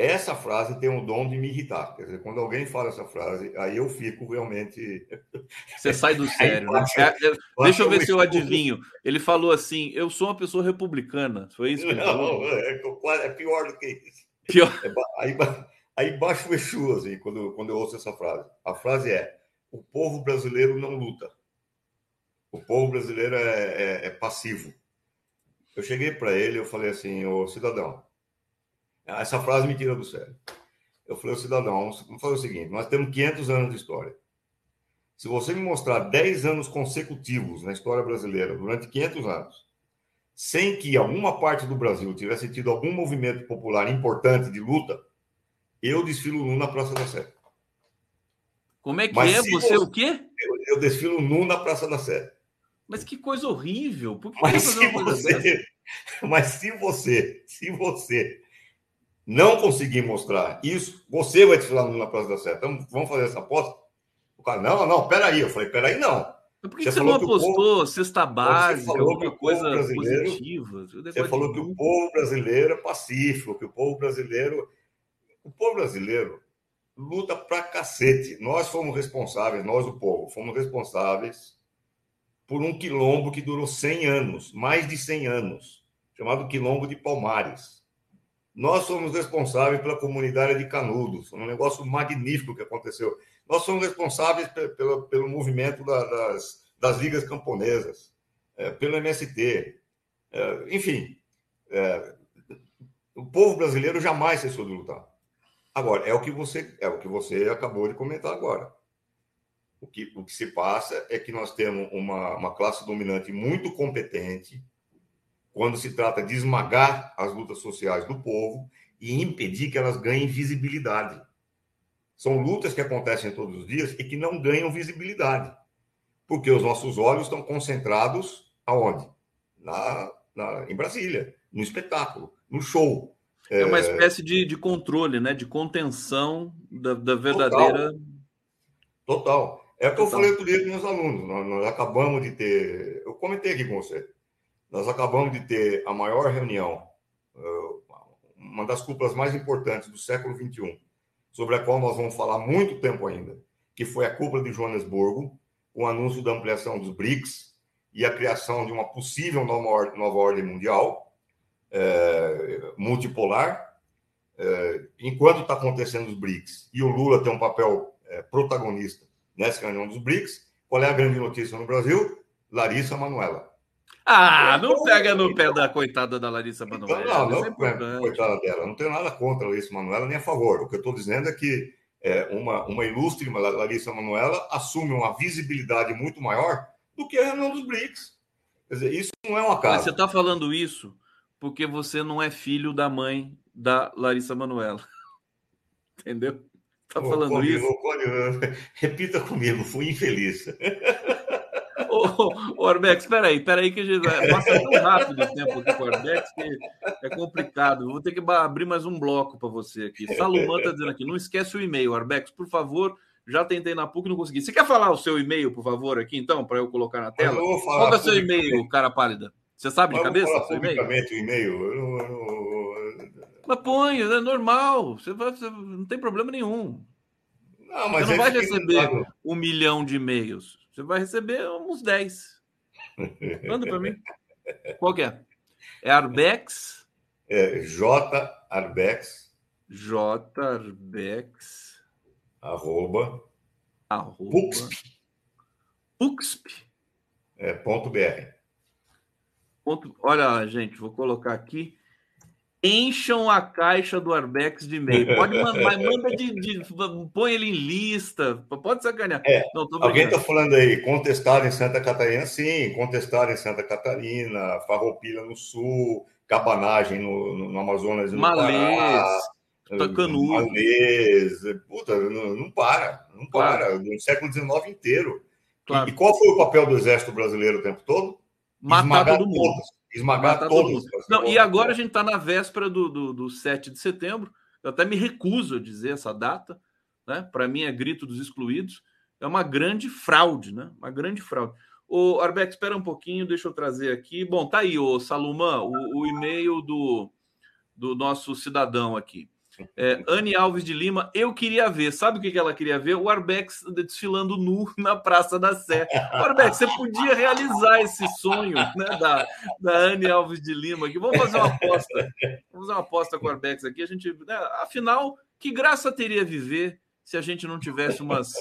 B: Essa frase tem o dom de me irritar. Quer dizer, quando alguém fala essa frase, aí eu fico realmente. (laughs)
A: Você sai do sério, né? É, é, deixa eu ver se eu adivinho. Ele falou assim: eu sou uma pessoa republicana. Foi isso que
B: não,
A: falou?
B: É, é pior do que isso. Pior. É, aí, aí baixa o Exu, assim, quando, quando eu ouço essa frase. A frase é: o povo brasileiro não luta. O povo brasileiro é, é, é passivo. Eu cheguei para ele, eu falei assim, ô cidadão, essa frase me tira do sério. Eu falei, ô cidadão, vamos fazer o seguinte, nós temos 500 anos de história. Se você me mostrar 10 anos consecutivos na história brasileira, durante 500 anos, sem que alguma parte do Brasil tivesse tido algum movimento popular importante de luta, eu desfilo nu na Praça da Sé.
A: Como é que Mas é? Você, você, o quê?
B: Eu, eu, desfilo nu na Praça da Sé.
A: Mas que coisa horrível. Por que
B: mas, se você, (laughs) mas se você, se você não conseguir mostrar isso, você vai desfilar nu na Praça da Sé. Então, vamos fazer essa aposta? O cara, não, não, peraí. Eu falei, peraí, não.
A: Por que você, você não apostou povo, cesta básica, alguma coisa positiva?
B: Você falou que o povo brasileiro é pacífico, que o povo brasileiro... O povo brasileiro luta pra cacete. Nós fomos responsáveis, nós, o povo, fomos responsáveis por um quilombo que durou 100 anos, mais de 100 anos, chamado Quilombo de Palmares. Nós somos responsáveis pela comunidade de Canudos, um negócio magnífico que aconteceu. Nós somos responsáveis pelo, pelo movimento da, das, das ligas camponesas, é, pelo MST, é, enfim. É, o povo brasileiro jamais cessou de lutar. Agora, é o que você, é o que você acabou de comentar agora. O que, o que se passa é que nós temos uma, uma classe dominante muito competente quando se trata de esmagar as lutas sociais do povo e impedir que elas ganhem visibilidade. São lutas que acontecem todos os dias e que não ganham visibilidade, porque os nossos olhos estão concentrados aonde? Na, na, em Brasília, no espetáculo, no show.
A: É uma é, espécie de, de controle, né? de contenção da, da verdadeira.
B: Total. Total. É o que eu falei outro dia com meus alunos. Nós, nós, acabamos de ter. Eu comentei aqui com você. Nós acabamos de ter a maior reunião, eh, uma das cúpulas mais importantes do século XXI, sobre a qual nós vamos falar muito tempo ainda, que foi a cúpula de Joanesburgo, com o anúncio da ampliação dos BRICS e a criação de uma possível nova ordem, nova ordem mundial, é, multipolar. É, enquanto está acontecendo os BRICS e o Lula tem um papel é, protagonista nessa reunião dos BRICS. Qual é a grande notícia no Brasil? Larissa Manuela.
A: Ah, não pega no pé da coitada da Larissa Manoela.
B: Então, não, não, é coitada dela. Não tenho nada contra a Larissa Manoela nem a favor. O que eu estou dizendo é que é, uma, uma ilustre Larissa Manoela assume uma visibilidade muito maior do que a reunião dos BRICS. Quer dizer, isso não é uma casa. Mas
A: você está falando isso porque você não é filho da mãe da Larissa Manoela. (laughs) Entendeu? Tá falando
B: Cone,
A: isso?
B: Cone, (laughs) repita comigo, fui infeliz. (laughs)
A: ô, ô, Orbex, peraí, peraí, que a gente passa tão rápido o tempo aqui com o Orbex que é complicado. Vou ter que abrir mais um bloco para você aqui. Salomão está dizendo aqui, não esquece o e-mail, Orbex, por favor. Já tentei na PUC e não consegui. Você quer falar o seu e-mail, por favor, aqui então, para eu colocar na tela? Qual é o seu e-mail, cara pálida? Você sabe de cabeça?
B: Falar publicamente o e-mail. Eu não, eu não
A: Mas põe, é normal. Você, vai, você não tem problema nenhum. Não, mas você não vai receber um milhão de e-mails. Você vai receber uns 10. (laughs) Manda para mim. Qual que é? É Arbex?
B: É J Arbex.
A: J Arbex.
B: Arroba.
A: Arroba. Puxp. Puxp.
B: É, ponto BR.
A: Ponto, olha, gente, vou colocar aqui encham a caixa do Arbex de e-mail. Pode mandar, manda de, de, põe ele em lista, pode sacanear.
B: É, Não, alguém está falando aí, contestado em Santa Catarina, sim, contestado em Santa Catarina, Farroupilha no Sul, cabanagem no, no, no Amazonas, no
A: Malês, Pará,
B: Malês, puta, não, não para, não para, claro. no século XIX inteiro. Claro. E, e, qual foi o papel do exército brasileiro o tempo todo?
A: Matar Esmagar todo mundo.
B: Todos Esmagar todos.
A: Não, e agora a gente está na véspera do, do, do 7 de setembro. Eu até me recuso a dizer essa data. Né? Para mim é grito dos excluídos. É uma grande fraude, né? Uma grande fraude. O Arbex, espera um pouquinho, deixa eu trazer aqui. Bom, tá aí, o Salomão, o, o e-mail do, do nosso cidadão aqui. É, Anne Alves de Lima, eu queria ver, sabe o que ela queria ver? O Arbex desfilando nu (laughs) na Praça da Sé. O Arbex, você podia realizar esse sonho né, da, da Anne Alves de Lima aqui. Vamos fazer uma aposta. Vamos fazer uma aposta com o Arbex aqui. A gente, né, afinal, que graça teria viver se a gente não tivesse umas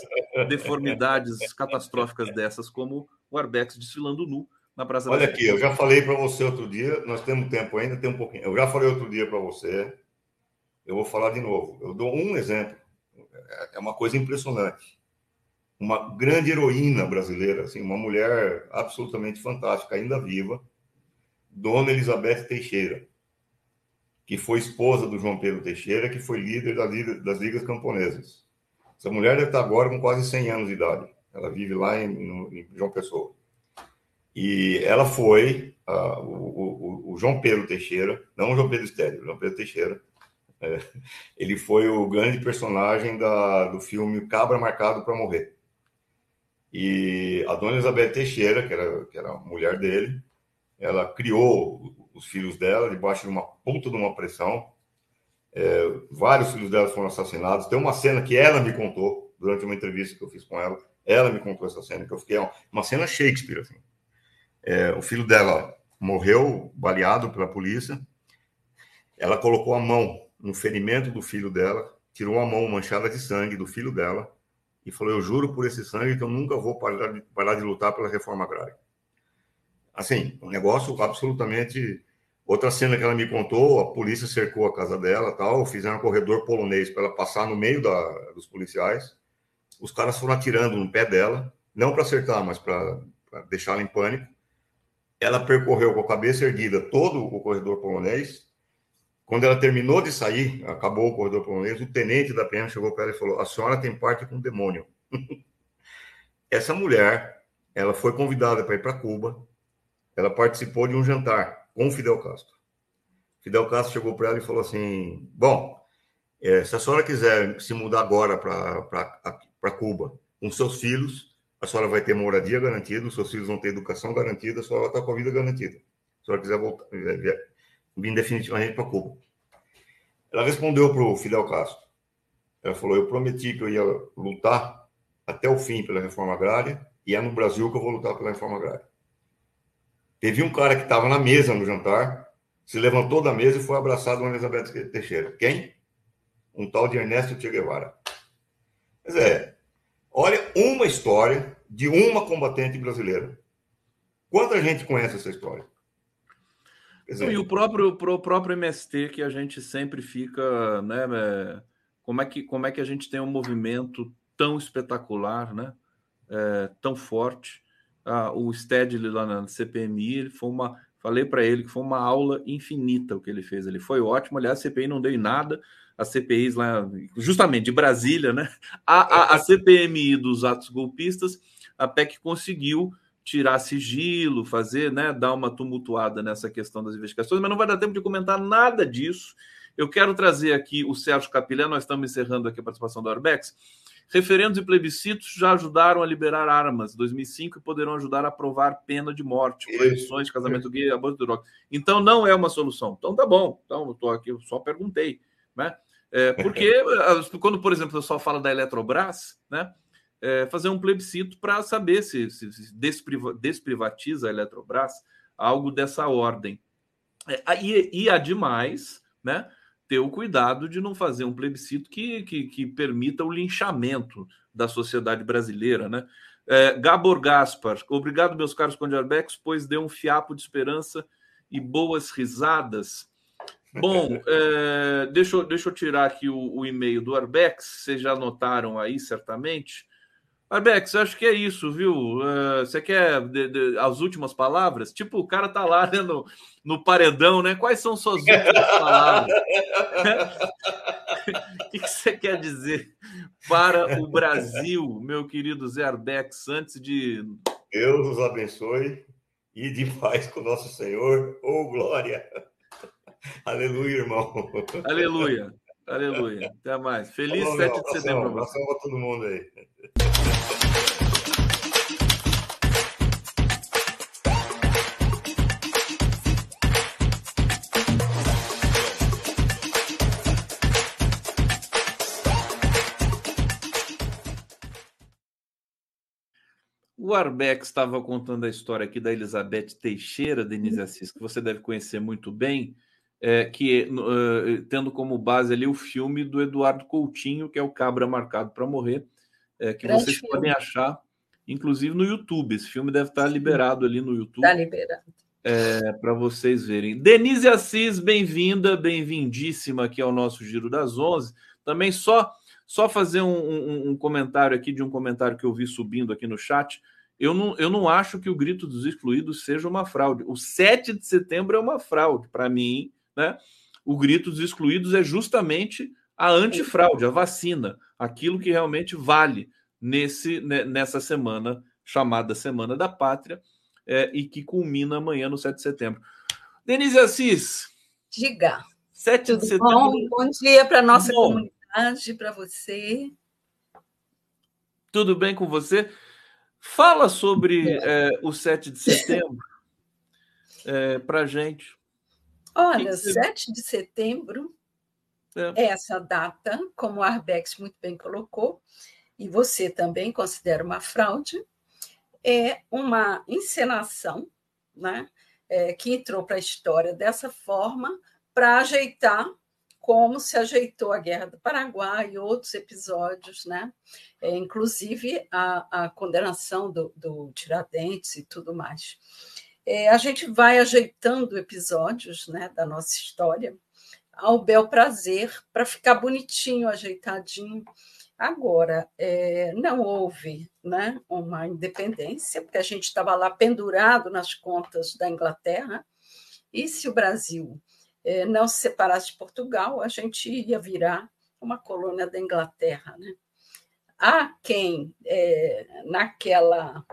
A: deformidades catastróficas dessas, como o Arbex desfilando nu na Praça
B: Olha
A: da
B: Sé. aqui, eu já falei para você outro dia, nós temos tempo ainda, tem um pouquinho. Eu já falei outro dia para você eu vou falar de novo. Eu dou um exemplo. É uma coisa impressionante. Uma grande heroína brasileira, assim, uma mulher absolutamente fantástica, ainda viva, Dona Elizabeth Teixeira, que foi esposa do João Pedro Teixeira, que foi líder das ligas camponesas. Essa mulher deve estar agora com quase 100 anos de idade. Ela vive lá em, em João Pessoa. E ela foi, uh, o, o, o, João Pedro Teixeira, não o João Pedro Estélio, o João Pedro Teixeira, é, ele foi o grande personagem da, do filme Cabra Marcado para Morrer. E a dona Elizabeth Teixeira, que era, que era a mulher dele, ela criou os filhos dela debaixo de uma puta de uma pressão. É, vários filhos dela foram assassinados. Tem uma cena que ela me contou durante uma entrevista que eu fiz com ela. Ela me contou essa cena, que eu fiquei uma cena Shakespeare. Assim. É, o filho dela morreu baleado pela polícia. Ela colocou a mão no ferimento do filho dela, tirou a mão manchada de sangue do filho dela e falou: Eu juro por esse sangue que eu nunca vou parar de, parar de lutar pela reforma agrária. Assim, um negócio absolutamente. Outra cena que ela me contou: a polícia cercou a casa dela, tal, fizeram um corredor polonês para ela passar no meio da, dos policiais. Os caras foram atirando no pé dela, não para acertar, mas para deixá-la em pânico. Ela percorreu com a cabeça erguida todo o corredor polonês, quando ela terminou de sair, acabou o corredor polonês, o tenente da PM chegou para ela e falou: A senhora tem parte com o demônio. (laughs) Essa mulher, ela foi convidada para ir para Cuba, ela participou de um jantar com Fidel Castro. Fidel Castro chegou para ela e falou assim: Bom, é, se a senhora quiser se mudar agora para Cuba com seus filhos, a senhora vai ter moradia garantida, os seus filhos vão ter educação garantida, a senhora vai estar com a vida garantida. Se a senhora quiser voltar, vim definitivamente para Cuba. Ela respondeu para o Fidel Castro. Ela falou: Eu prometi que eu ia lutar até o fim pela reforma agrária e é no Brasil que eu vou lutar pela reforma agrária. Teve um cara que estava na mesa no jantar, se levantou da mesa e foi abraçado com Elizabeth Teixeira. Quem? Um tal de Ernesto Che Guevara. Quer dizer, olha uma história de uma combatente brasileira. Quanta gente conhece essa história?
A: E o próprio, pro próprio MST que a gente sempre fica, né? É, como é que, como é que a gente tem um movimento tão espetacular, né? É, tão forte. Ah, o Stedley lá na CPMI, ele foi uma, falei para ele que foi uma aula infinita o que ele fez. Ele foi ótimo. Aliás, a CPI não deu em nada. As CPIs lá, justamente de Brasília, né? A, a, a CPMI dos atos golpistas, a PEC conseguiu tirar sigilo, fazer, né, dar uma tumultuada nessa questão das investigações, mas não vai dar tempo de comentar nada disso. Eu quero trazer aqui o Sérgio Capilé, nós estamos encerrando aqui a participação do Arbex. Referendos e plebiscitos já ajudaram a liberar armas em 2005 e poderão ajudar a aprovar pena de morte, proibições de casamento gay, aborto de droga. Então não é uma solução. Então tá bom. Então eu estou aqui, eu só perguntei, né? É, (laughs) porque quando, por exemplo, o pessoal fala da Eletrobras, né? É, fazer um plebiscito para saber se, se, se desprivatiza a Eletrobras, algo dessa ordem. É, e, e ademais, né? ter o cuidado de não fazer um plebiscito que, que, que permita o linchamento da sociedade brasileira, né? É, Gabor Gaspar, obrigado, meus caros Conde pois deu um fiapo de esperança e boas risadas. Bom, é, deixa, eu, deixa eu tirar aqui o, o e-mail do Arbex, vocês já notaram aí, certamente. Arbex, acho que é isso, viu? Uh, você quer de, de, as últimas palavras? Tipo, o cara tá lá né, no, no paredão, né? Quais são suas últimas palavras? (laughs) o que, que, você quer dizer para o Brasil, meu querido Zé Arbex, antes de.
B: Deus os abençoe e de paz com nosso Senhor. Oh, glória! Aleluia, irmão.
A: Aleluia. Aleluia. Até mais. Feliz Falou, 7 de setembro.
B: Abração para todo mundo aí.
A: O Arbex estava contando a história aqui da Elizabeth Teixeira, Denise Assis, que você deve conhecer muito bem, é, que uh, tendo como base ali o filme do Eduardo Coutinho, que é o Cabra Marcado para Morrer, é, que Grande vocês filme. podem achar, inclusive no YouTube. Esse filme deve estar liberado ali no YouTube.
C: Está liberado.
A: É, para vocês verem. Denise Assis, bem-vinda, bem-vindíssima aqui ao nosso Giro das Onze. Também só só fazer um, um, um, comentário aqui de um comentário que eu vi subindo aqui no chat. Eu não, eu não acho que o grito dos excluídos seja uma fraude. O 7 de setembro é uma fraude. Para mim, né? O grito dos excluídos é justamente a antifraude, a vacina, aquilo que realmente vale nesse né, nessa semana chamada Semana da Pátria é, e que culmina amanhã no 7 de setembro. Denise Assis.
C: Diga.
A: 7 Tudo de setembro.
C: Bom, bom dia para a nossa bom. comunidade, para você.
A: Tudo bem com você? Fala sobre é, o 7 de setembro é, para gente.
C: Olha, que 7 de setembro é. é. essa data, como o Arbex muito bem colocou, e você também considera uma fraude, é uma encenação né, é, que entrou para a história dessa forma para ajeitar como se ajeitou a Guerra do Paraguai e outros episódios, né? É, inclusive a, a condenação do, do Tiradentes e tudo mais. É, a gente vai ajeitando episódios né, da nossa história ao bel prazer para ficar bonitinho, ajeitadinho. Agora, é, não houve né, uma independência, porque a gente estava lá pendurado nas contas da Inglaterra, e se o Brasil não se separasse de Portugal, a gente ia virar uma colônia da Inglaterra. Né? Há quem, é, naquela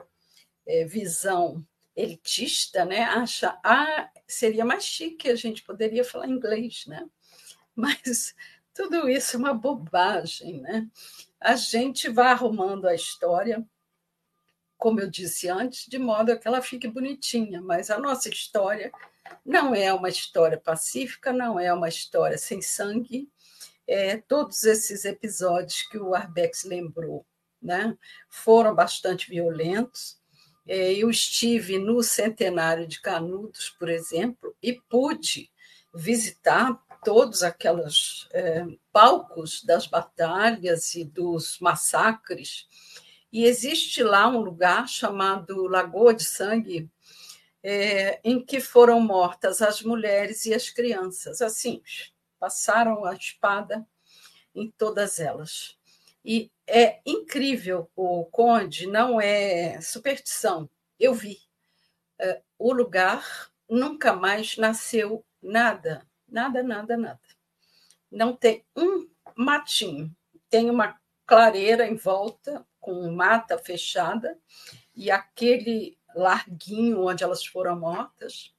C: é, visão elitista, né, acha ah, seria mais chique, a gente poderia falar inglês, né? (laughs) Mas tudo isso é uma bobagem, né? A gente vai arrumando a história, como eu disse antes, de modo que ela fique bonitinha, mas a nossa história não é uma história pacífica, não é uma história sem sangue. É, todos esses episódios que o Arbex lembrou né, foram bastante violentos. É, eu estive no centenário de Canudos, por exemplo, e pude visitar todos aqueles é, palcos das batalhas e dos massacres. E existe lá um lugar chamado Lagoa de Sangue, é, em que foram mortas as mulheres e as crianças. Assim, passaram a espada em todas elas. E é incrível, o Conde, não é superstição. Eu vi. É, o lugar nunca mais nasceu nada, nada, nada, nada. Não tem um matinho. Tem uma clareira em volta, com mata fechada, e aquele larguinho onde elas foram mortas,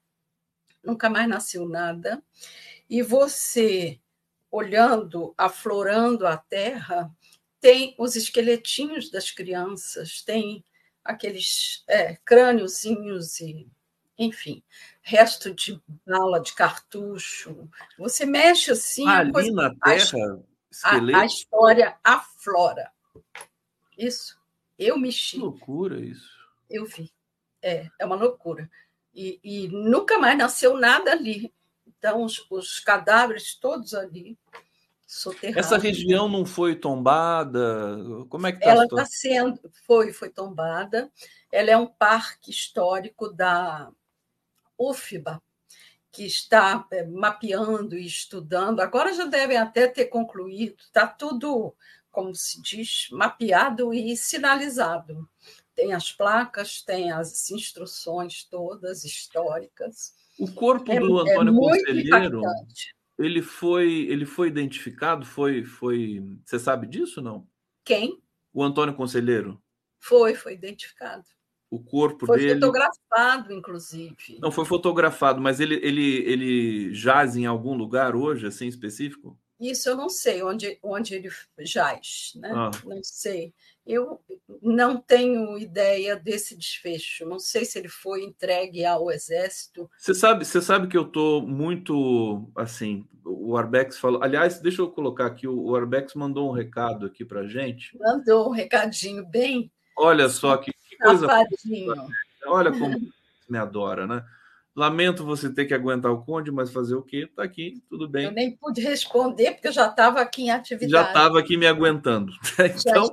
C: nunca mais nasceu nada. E você, olhando, aflorando a terra, tem os esqueletinhos das crianças, tem aqueles é, crâniozinhos e, enfim, resto de bala de cartucho. Você mexe assim.
A: Ali coisa, na terra,
C: a, a, história aflora. Isso. Eu mexi.
A: Que loucura isso.
C: Eu vi. É, é uma loucura. E, e nunca mais nasceu nada ali. Então, os, os cadáveres todos ali soterrados.
A: Essa região não foi tombada? Como é que
C: está? Ela está sendo, foi, foi tombada. Ela é um parque histórico da UFBA, que está é, mapeando e estudando. Agora já devem até ter concluído. Está tudo, como se diz, mapeado e sinalizado. Tem as placas, tem as instruções todas históricas.
A: O corpo é, do é Antônio é Conselheiro, impactante. ele foi, ele foi identificado? Foi, foi. Você sabe disso não?
C: Quem?
A: O Antônio Conselheiro.
C: Foi, foi identificado.
A: O corpo
C: foi
A: dele.
C: Foi fotografado, inclusive.
A: Não foi fotografado, mas ele, ele, ele jaz em algum lugar hoje, assim específico?
C: Isso eu não sei onde, onde ele jaz, né? Ah. Não sei. Eu não tenho ideia desse desfecho. Não sei se ele foi entregue ao exército.
A: Você sabe, você sabe que eu estou muito assim. O Arbex falou. Aliás, deixa eu colocar aqui. O Arbex mandou um recado aqui para gente.
C: Mandou um recadinho bem.
A: Olha só que, que coisa. Olha como (laughs) me adora, né? Lamento você ter que aguentar o Conde, mas fazer o quê? Está aqui, tudo bem.
C: Eu nem pude responder, porque eu já estava aqui em atividade.
A: Já estava aqui me aguentando. (laughs) Então,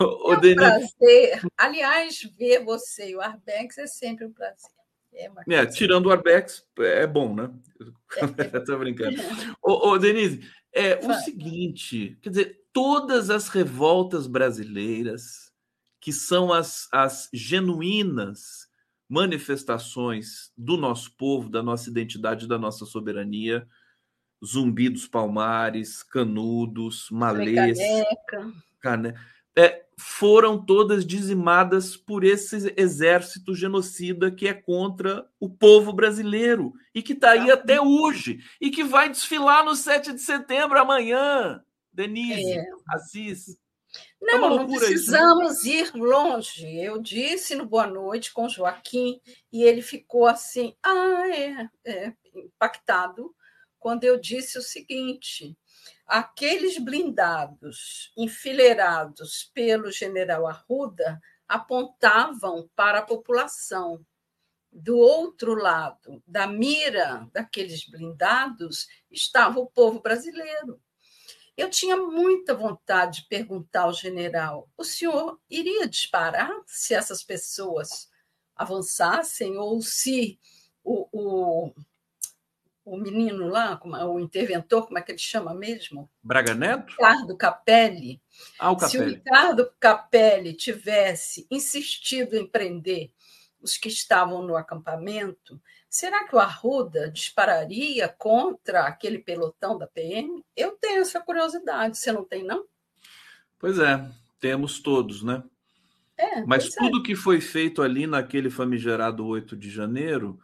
C: o (laughs) é um prazer. Aliás, ver você e o Arbex é sempre um prazer.
A: É, é tirando o Arbex, é bom, né? (laughs) Estou brincando. ô, ô, Denise, é o seguinte: quer dizer, todas as revoltas brasileiras, que são as, as genuínas manifestações do nosso povo, da nossa identidade, da nossa soberania. Zumbi dos Palmares, Canudos, Malês, Cane... é, foram todas dizimadas por esse exército genocida que é contra o povo brasileiro e que está aí até hoje e que vai desfilar no 7 de setembro amanhã. Denise, é. Assis.
C: Não, é não precisamos isso, né? ir longe. Eu disse no Boa Noite com Joaquim e ele ficou assim, ah, é, é, impactado, quando eu disse o seguinte: aqueles blindados enfileirados pelo general Arruda apontavam para a população. Do outro lado da mira daqueles blindados estava o povo brasileiro. Eu tinha muita vontade de perguntar ao general: o senhor iria disparar se essas pessoas avançassem ou se o, o, o menino lá, é, o interventor, como é que ele chama mesmo?
A: Braga Neto?
C: Ricardo Capelli.
A: Ah, o Capelli.
C: Se o Ricardo Capelli tivesse insistido em prender os que estavam no acampamento, será que o Arruda dispararia contra aquele pelotão da PM? Eu tenho essa curiosidade, você não tem, não?
A: Pois é, temos todos, né? É, Mas é. tudo é. que foi feito ali naquele famigerado 8 de janeiro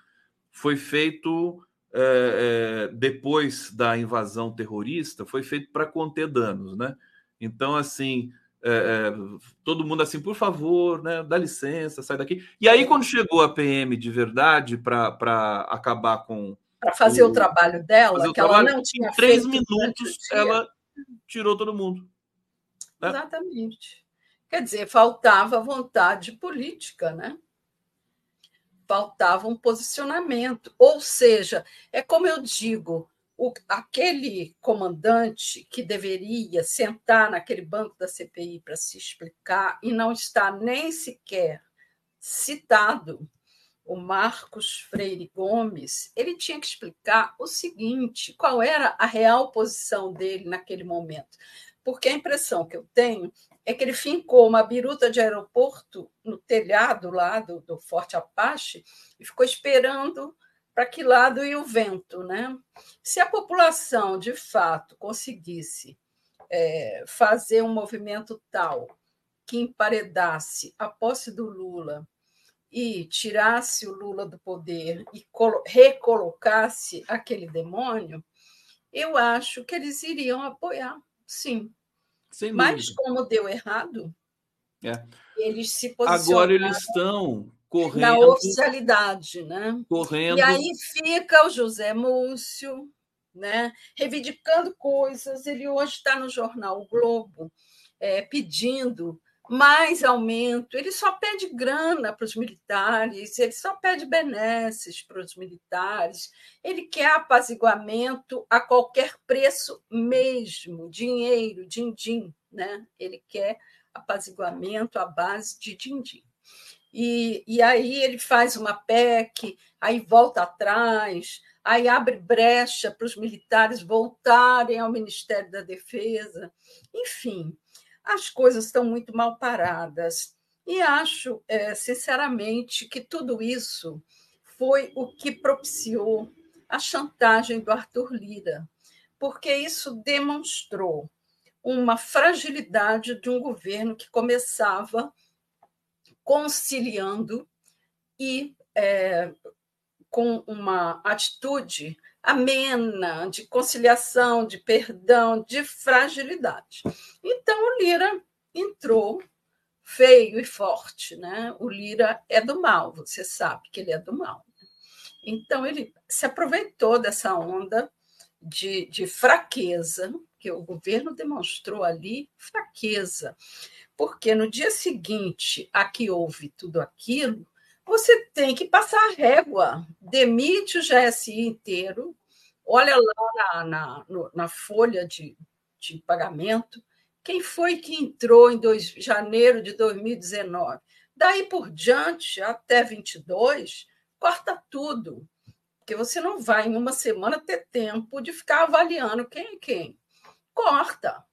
A: foi feito é, é, depois da invasão terrorista, foi feito para conter danos, né? Então, assim, é, é, todo mundo assim, por favor, né, dá licença, sai daqui. E aí, quando chegou a PM de verdade para acabar com.
C: Para fazer o, o, trabalho dela, que trabalho, ela não tinha
A: em três minutos, ela tirou todo mundo.
C: Né? Exatamente. Quer dizer, faltava vontade política, né? Faltava um posicionamento. Ou seja, é como eu digo, o, aquele comandante que deveria sentar naquele banco da CPI para se explicar e não está nem sequer citado, o Marcos Freire Gomes, ele tinha que explicar o seguinte: qual era a real posição dele naquele momento. Porque a impressão que eu tenho é que ele fincou uma biruta de aeroporto no telhado lá do, do Forte Apache e ficou esperando para que lado ia o vento. Né? Se a população, de fato, conseguisse é, fazer um movimento tal que emparedasse a posse do Lula e tirasse o Lula do poder e recolocasse aquele demônio, eu acho que eles iriam apoiar, sim. Mas como deu errado,
A: é.
C: eles se posicionaram.
A: Agora eles estão correndo. Na
C: oficialidade, né?
A: Correndo.
C: E aí fica o José Múcio, né? Reivindicando coisas. Ele hoje está no jornal o Globo é, pedindo mais aumento, ele só pede grana para os militares, ele só pede benesses para os militares, ele quer apaziguamento a qualquer preço mesmo, dinheiro, din-din, né? ele quer apaziguamento à base de din-din. E, e aí ele faz uma PEC, aí volta atrás, aí abre brecha para os militares voltarem ao Ministério da Defesa, enfim as coisas estão muito mal paradas. E acho, é, sinceramente, que tudo isso foi o que propiciou a chantagem do Arthur Lira, porque isso demonstrou uma fragilidade de um governo que começava conciliando e é, com uma atitude amena, de conciliação, de perdão, de fragilidade. Então o Lira entrou feio e forte, né? O Lira é do mal, você sabe que ele é do mal. Então ele se aproveitou dessa onda de, de fraqueza que o governo demonstrou ali, fraqueza, porque no dia seguinte a que houve tudo aquilo, você tem que passar a régua, demite o GSI inteiro, olha lá na, na, na folha de, de pagamento, quem foi que entrou em dois, janeiro de 2019. Daí por diante, até 22, corta tudo, porque você não vai em uma semana ter tempo de ficar avaliando quem é quem. Corta,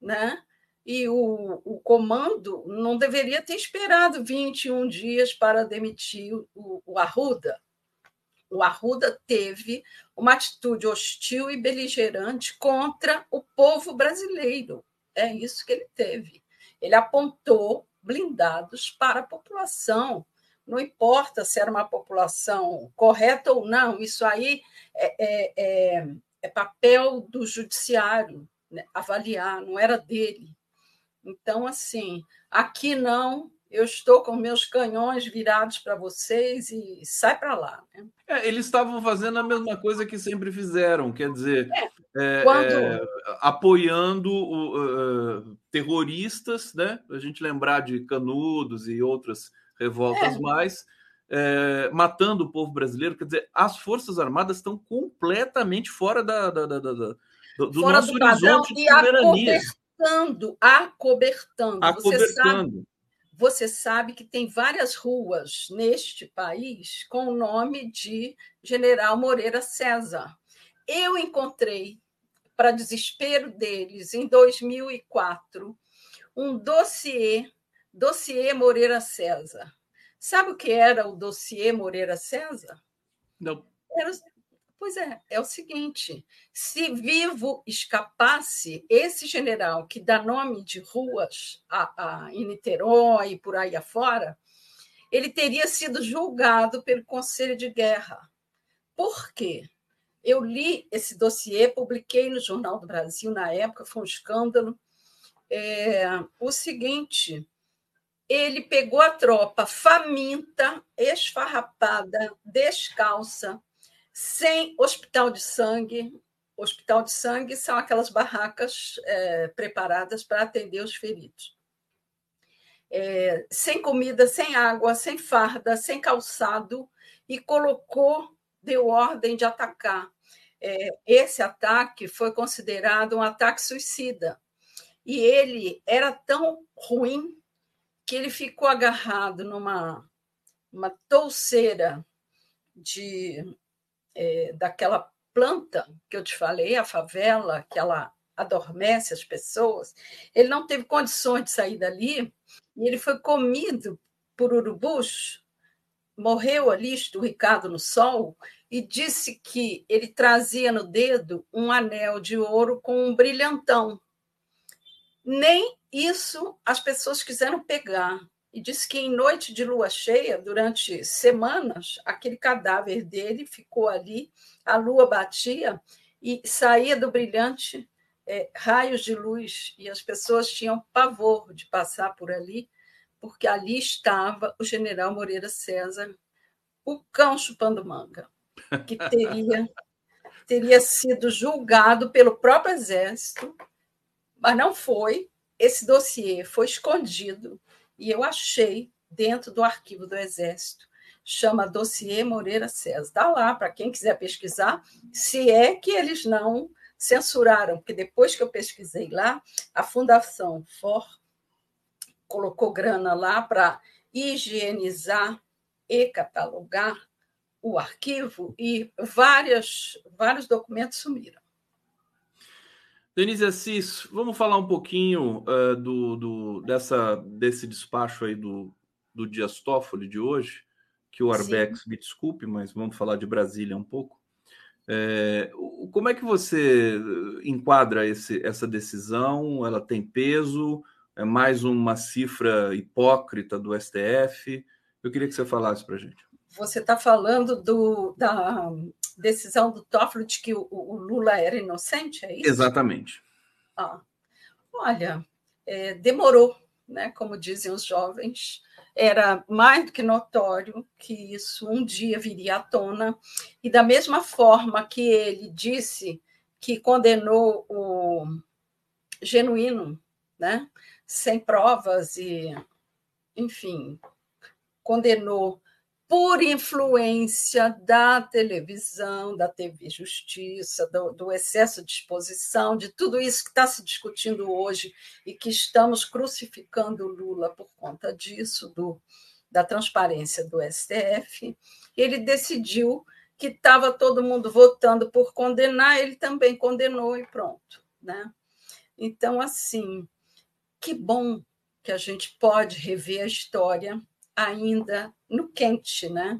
C: né? e o, o, comando não deveria ter esperado 21 dias para demitir o, o Arruda. O Arruda teve uma atitude hostil e beligerante contra o povo brasileiro. É isso que ele teve. Ele apontou blindados para a população. Não importa se era uma população correta ou não, isso aí é, é, é, é papel do judiciário né? avaliar, não era dele. Então, assim, aqui não, eu estou com meus canhões virados para vocês e sai para lá. Né?
A: É, eles estavam fazendo a mesma coisa que sempre fizeram, quer dizer, é, quando... é, apoiando uh, terroristas, né? A gente lembrar de Canudos e outras revoltas é. mais. É, matando o povo brasileiro, quer dizer, as Forças Armadas estão completamente fora da, da, da, da do, do fora do de soberania
C: acobertando, acobertando. acobertando. Você sabe, você sabe que tem várias ruas neste país com o nome de General Moreira César. Eu encontrei, para desespero deles, em 2004, um dossiê, dossiê Moreira César. Sabe o que era o dossiê Moreira César?
A: Não.
C: Era Pois é, é o seguinte: se vivo escapasse, esse general que dá nome de ruas a, a, em Niterói e por aí afora, ele teria sido julgado pelo Conselho de Guerra. Por quê? Eu li esse dossiê, publiquei no Jornal do Brasil na época, foi um escândalo. É, o seguinte: ele pegou a tropa faminta, esfarrapada, descalça, sem hospital de sangue. Hospital de sangue são aquelas barracas é, preparadas para atender os feridos. É, sem comida, sem água, sem farda, sem calçado, e colocou, deu ordem de atacar. É, esse ataque foi considerado um ataque suicida. E ele era tão ruim que ele ficou agarrado numa uma touceira de é, daquela planta que eu te falei, a favela, que ela adormece as pessoas, ele não teve condições de sair dali e ele foi comido por urubus, morreu ali esturricado no sol e disse que ele trazia no dedo um anel de ouro com um brilhantão. Nem isso as pessoas quiseram pegar e disse que em noite de lua cheia, durante semanas, aquele cadáver dele ficou ali, a lua batia e saía do brilhante é, raios de luz e as pessoas tinham pavor de passar por ali, porque ali estava o general Moreira César, o cão chupando manga, que teria, teria sido julgado pelo próprio Exército, mas não foi. Esse dossiê foi escondido e eu achei dentro do arquivo do Exército. Chama Dossiê Moreira César. Está lá para quem quiser pesquisar, se é que eles não censuraram, porque depois que eu pesquisei lá, a Fundação For colocou grana lá para higienizar e catalogar o arquivo e várias, vários documentos sumiram.
A: Denise Assis, vamos falar um pouquinho uh, do, do, dessa, desse despacho aí do, do Dias Toffoli de hoje, que o Arbex, Sim. me desculpe, mas vamos falar de Brasília um pouco. É, como é que você enquadra esse, essa decisão? Ela tem peso? É mais uma cifra hipócrita do STF? Eu queria que você falasse para a gente.
C: Você está falando do, da decisão do Toffoli de que o, o, Lula era inocente, é isso?
A: Exatamente.
C: Ah, olha, é, demorou, né? Como dizem os jovens, era mais do que notório que isso um dia viria à tona, e da mesma forma que ele disse que condenou o genuíno, né, sem provas e, enfim, condenou por influência da televisão, da TV Justiça, do, do, excesso de exposição, de tudo isso que está se discutindo hoje e que estamos crucificando Lula por conta disso, do, da transparência do STF, ele decidiu que estava todo mundo votando por condenar, ele também condenou e pronto. Né? Então, assim, que bom que a gente pode rever a história ainda no quente, né?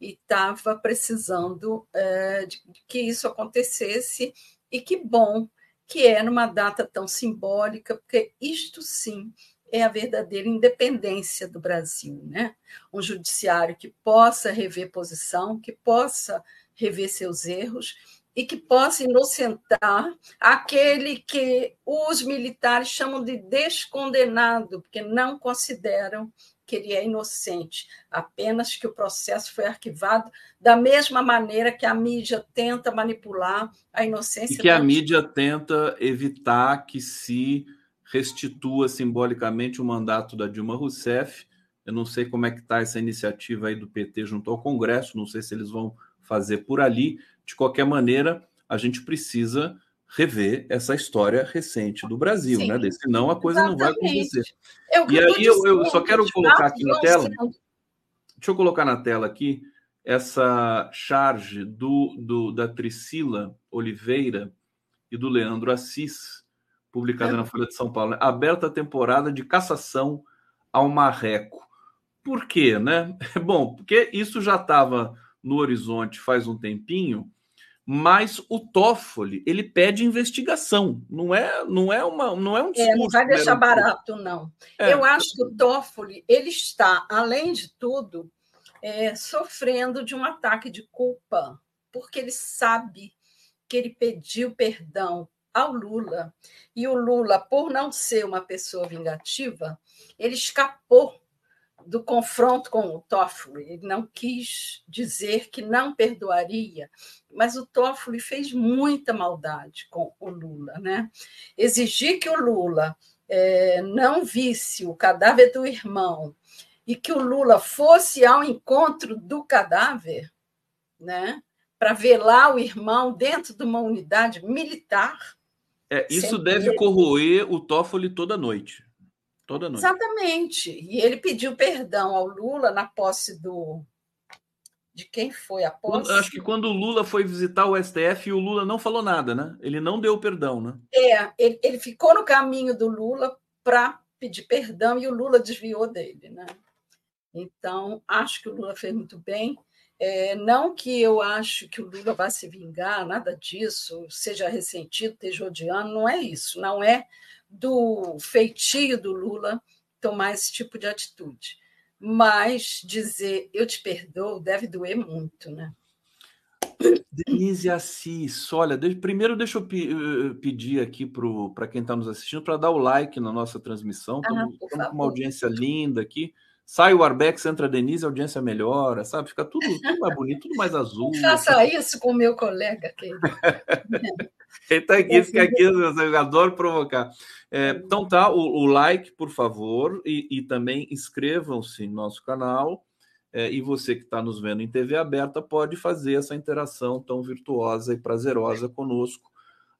C: E estava precisando é, de que isso acontecesse, e que bom que é numa data tão simbólica, porque isto sim é a verdadeira independência do Brasil, né? Um judiciário que possa rever posição, que possa rever seus erros e que possa inocentar aquele que os militares chamam de descondenado, porque não consideram que ele é inocente, apenas que o processo foi arquivado da mesma maneira que a mídia tenta manipular a inocência.
A: E que a mídia tenta evitar que se restitua simbolicamente o mandato da Dilma Rousseff. Eu não sei como é que está essa iniciativa aí do PT junto ao Congresso, não sei se eles vão fazer por ali. De qualquer maneira, a gente precisa rever essa história recente do Brasil, Sim, né? Senão a coisa exatamente. não vai acontecer. Eu, e aí eu, eu, só quero colocar aqui na tela. Deixa eu colocar na tela aqui essa charge do, do da Priscila Oliveira e do Leandro Assis, publicada é. na Folha de São Paulo. Né? Aberta a temporada de cassação ao Marreco. Por quê, né? (laughs) Bom, porque isso já estava no horizonte faz um tempinho mas o Toffoli ele pede investigação, não é, não é uma, não é um
C: discurso. É, não vai deixar barato, não. É. Eu acho que o Toffoli ele está, além de tudo, é, sofrendo de um ataque de culpa, porque ele sabe que ele pediu perdão ao Lula e o Lula, por não ser uma pessoa vingativa, ele escapou do confronto com o Toffoli. Ele não quis dizer que não perdoaria, mas o Toffoli fez muita maldade com o Lula. Né? Exigir que o Lula é, não visse o cadáver do irmão e que o Lula fosse ao encontro do cadáver, né? para velar o irmão dentro de uma unidade militar.
A: É, isso deve ele... corroer o Toffoli toda noite. Toda noite.
C: Exatamente. E ele pediu perdão ao Lula na posse do. De quem foi a posse?
A: Acho que quando o Lula foi visitar o STF, o Lula não falou nada, né? Ele não deu perdão, né?
C: É, ele, ele ficou no caminho do Lula para pedir perdão e o Lula desviou dele, né? Então, acho que o Lula fez muito bem. É, não que eu acho que o Lula vá se vingar, nada disso, seja ressentido, esteja odiando, não é isso. Não é do feitio do Lula tomar esse tipo de atitude. Mas dizer eu te perdoo deve doer muito, né?
A: Denise Assis, olha, primeiro deixa eu pe, uh, pedir aqui para quem está nos assistindo para dar o like na nossa transmissão. Estamos ah, com uma audiência linda aqui. Sai o Arbex, entra a Denise, a audiência melhora, sabe? Fica tudo, tudo mais bonito, tudo mais azul. (laughs)
C: Faça isso com o meu colega, querido. (laughs)
A: Ele está aqui, fica aqui, eu adoro provocar. É, então tá, o, o, like, por favor, e, e também inscrevam-se no nosso canal. É, e você que está nos vendo em TV aberta pode fazer essa interação tão virtuosa e prazerosa conosco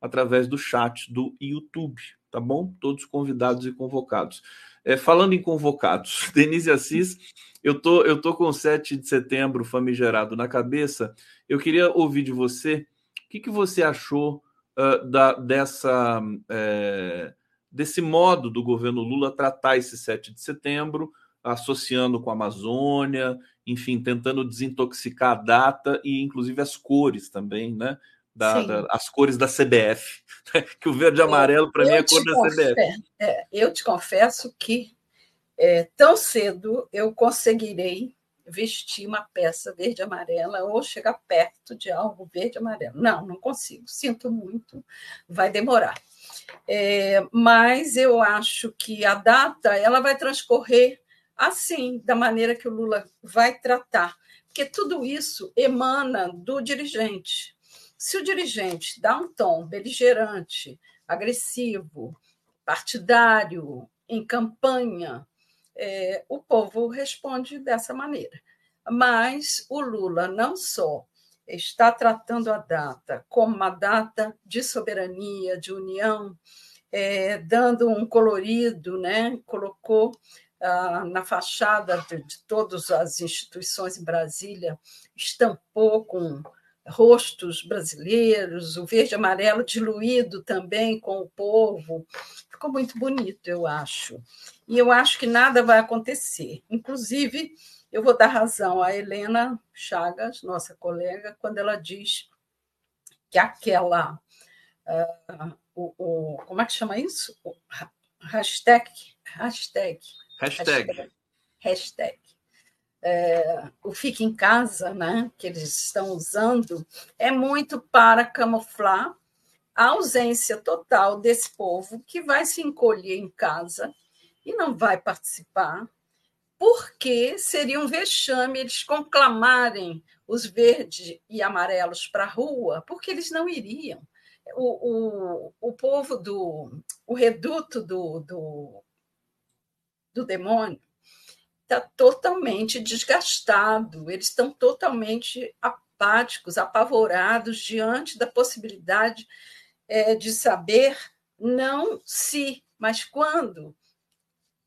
A: através do chat do YouTube, tá bom? Todos convidados e convocados. É, falando em convocados, (laughs) Denise Assis, eu tô, eu tô com o 7 de setembro famigerado na cabeça. Eu queria ouvir de você o que, que você achou uh, da, dessa, é, desse modo do governo Lula tratar esse 7 de setembro, associando com a Amazônia, enfim, tentando desintoxicar a data e inclusive as cores também, né? Da, da, as cores da CBF, (laughs) que o verde e amarelo para mim é a cor da CBF.
C: É, eu te confesso que é, tão cedo eu conseguirei vestir uma peça verde e amarela ou chegar perto de algo verde e amarelo. Não, não consigo. Sinto muito, vai demorar. É, mas eu acho que a data ela vai transcorrer assim, da maneira que o Lula vai tratar, porque tudo isso emana do dirigente. Se o dirigente dá um tom beligerante, agressivo, partidário, em campanha, é, o povo responde dessa maneira. Mas o Lula não só está tratando a data como uma data de soberania, de união, é, dando um colorido, né? colocou ah, na fachada de, de todas as instituições em Brasília, estampou com rostos brasileiros, o verde e amarelo diluído também com o povo. Ficou muito bonito, eu acho. E eu acho que nada vai acontecer. Inclusive, eu vou dar razão a Helena Chagas, nossa colega, quando ela diz que aquela. Uh, o, o, como é que chama isso? O hashtag, hashtag
A: Hashtag.
C: Hashtag. É, o Fique em Casa, né, que eles estão usando, é muito para camuflar a ausência total desse povo que vai se encolher em casa e não vai participar, porque seria um vexame eles conclamarem os verdes e amarelos para a rua, porque eles não iriam. O, o, o povo do o reduto do, do do demônio está totalmente desgastado, eles estão totalmente apáticos, apavorados diante da possibilidade é, de saber não se, mas quando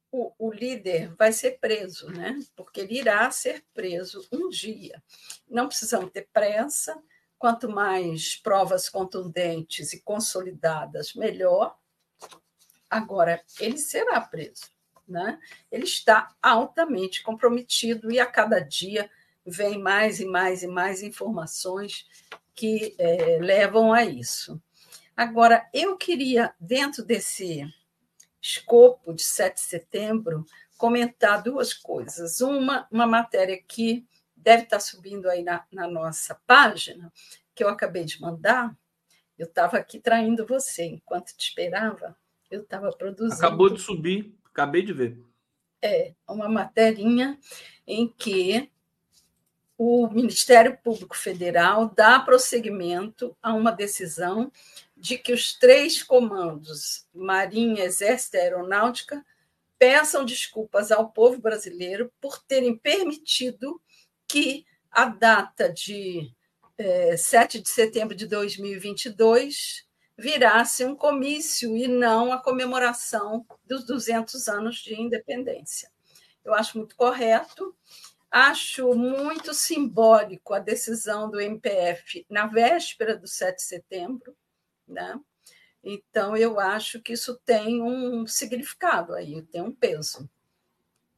C: o, o, líder vai ser preso, né? porque ele irá ser preso um dia. Não precisamos ter pressa, quanto mais provas contundentes e consolidadas, melhor. Agora, ele será preso né? ele está altamente comprometido e a cada dia vem mais e mais e mais informações que é, levam a isso. Agora, eu queria, dentro desse escopo de 7 de setembro, comentar duas coisas. Uma, uma matéria que deve estar subindo aí na, na nossa página, que eu acabei de mandar. Eu estava aqui traindo você enquanto te esperava. Eu estava produzindo.
A: Acabou de subir. Acabei de ver.
C: É, uma materinha em que o Ministério Público Federal dá prosseguimento a uma decisão de que os três comandos, Marinha, Exército e Aeronáutica, peçam desculpas ao povo brasileiro por terem permitido que a data de é, 7 de setembro de 2022 virasse um comício e não a comemoração dos 200 anos de independência. Eu acho muito correto, acho muito simbólico a decisão do MPF na véspera do 7 de setembro, né? Então, eu acho que isso tem um significado aí, tem um peso.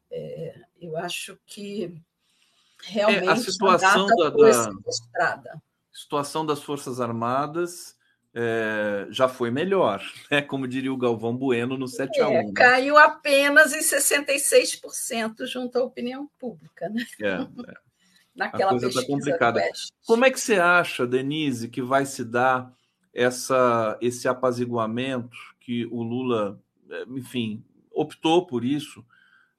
C: É, eu acho que realmente é,
A: a situação a da, da situação das Forças Armadas é, já foi melhor, (laughs) né? como diria o Galvão Bueno no 7 a 1 é,
C: né? Caiu apenas em 66% junto à opinião pública. Né?
A: É, é. (laughs)
C: naquela
A: a coisa está complicada. Como é que você acha, Denise, que vai se dar essa, esse apaziguamento que o Lula, eh, enfim, optou por isso?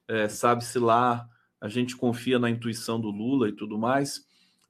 A: É, Sabe-se lá, a gente confia na intuição do Lula e tudo mais,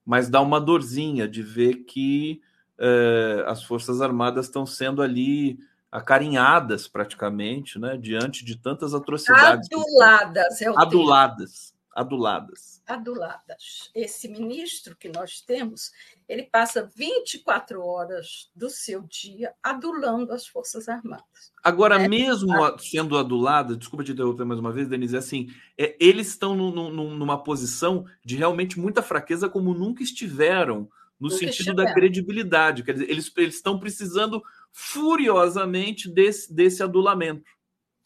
A: mas dá uma dorzinha de ver que é, as Forças Armadas estão sendo ali acarinhadas praticamente, né, diante de tantas atrocidades.
C: Aduladas, é o
A: Aduladas aduladas.
C: Aduladas. Esse ministro que nós temos, ele passa 24 horas do seu dia adulando as Forças Armadas.
A: Agora, é, mesmo sendo adulada, desculpa te interromper mais uma vez, Denise, é assim, é, eles estão numa posição de realmente muita fraqueza, como nunca estiveram, no nunca sentido estiveram. da credibilidade. Quer dizer, eles, eles estão precisando furiosamente desse, desse adulamento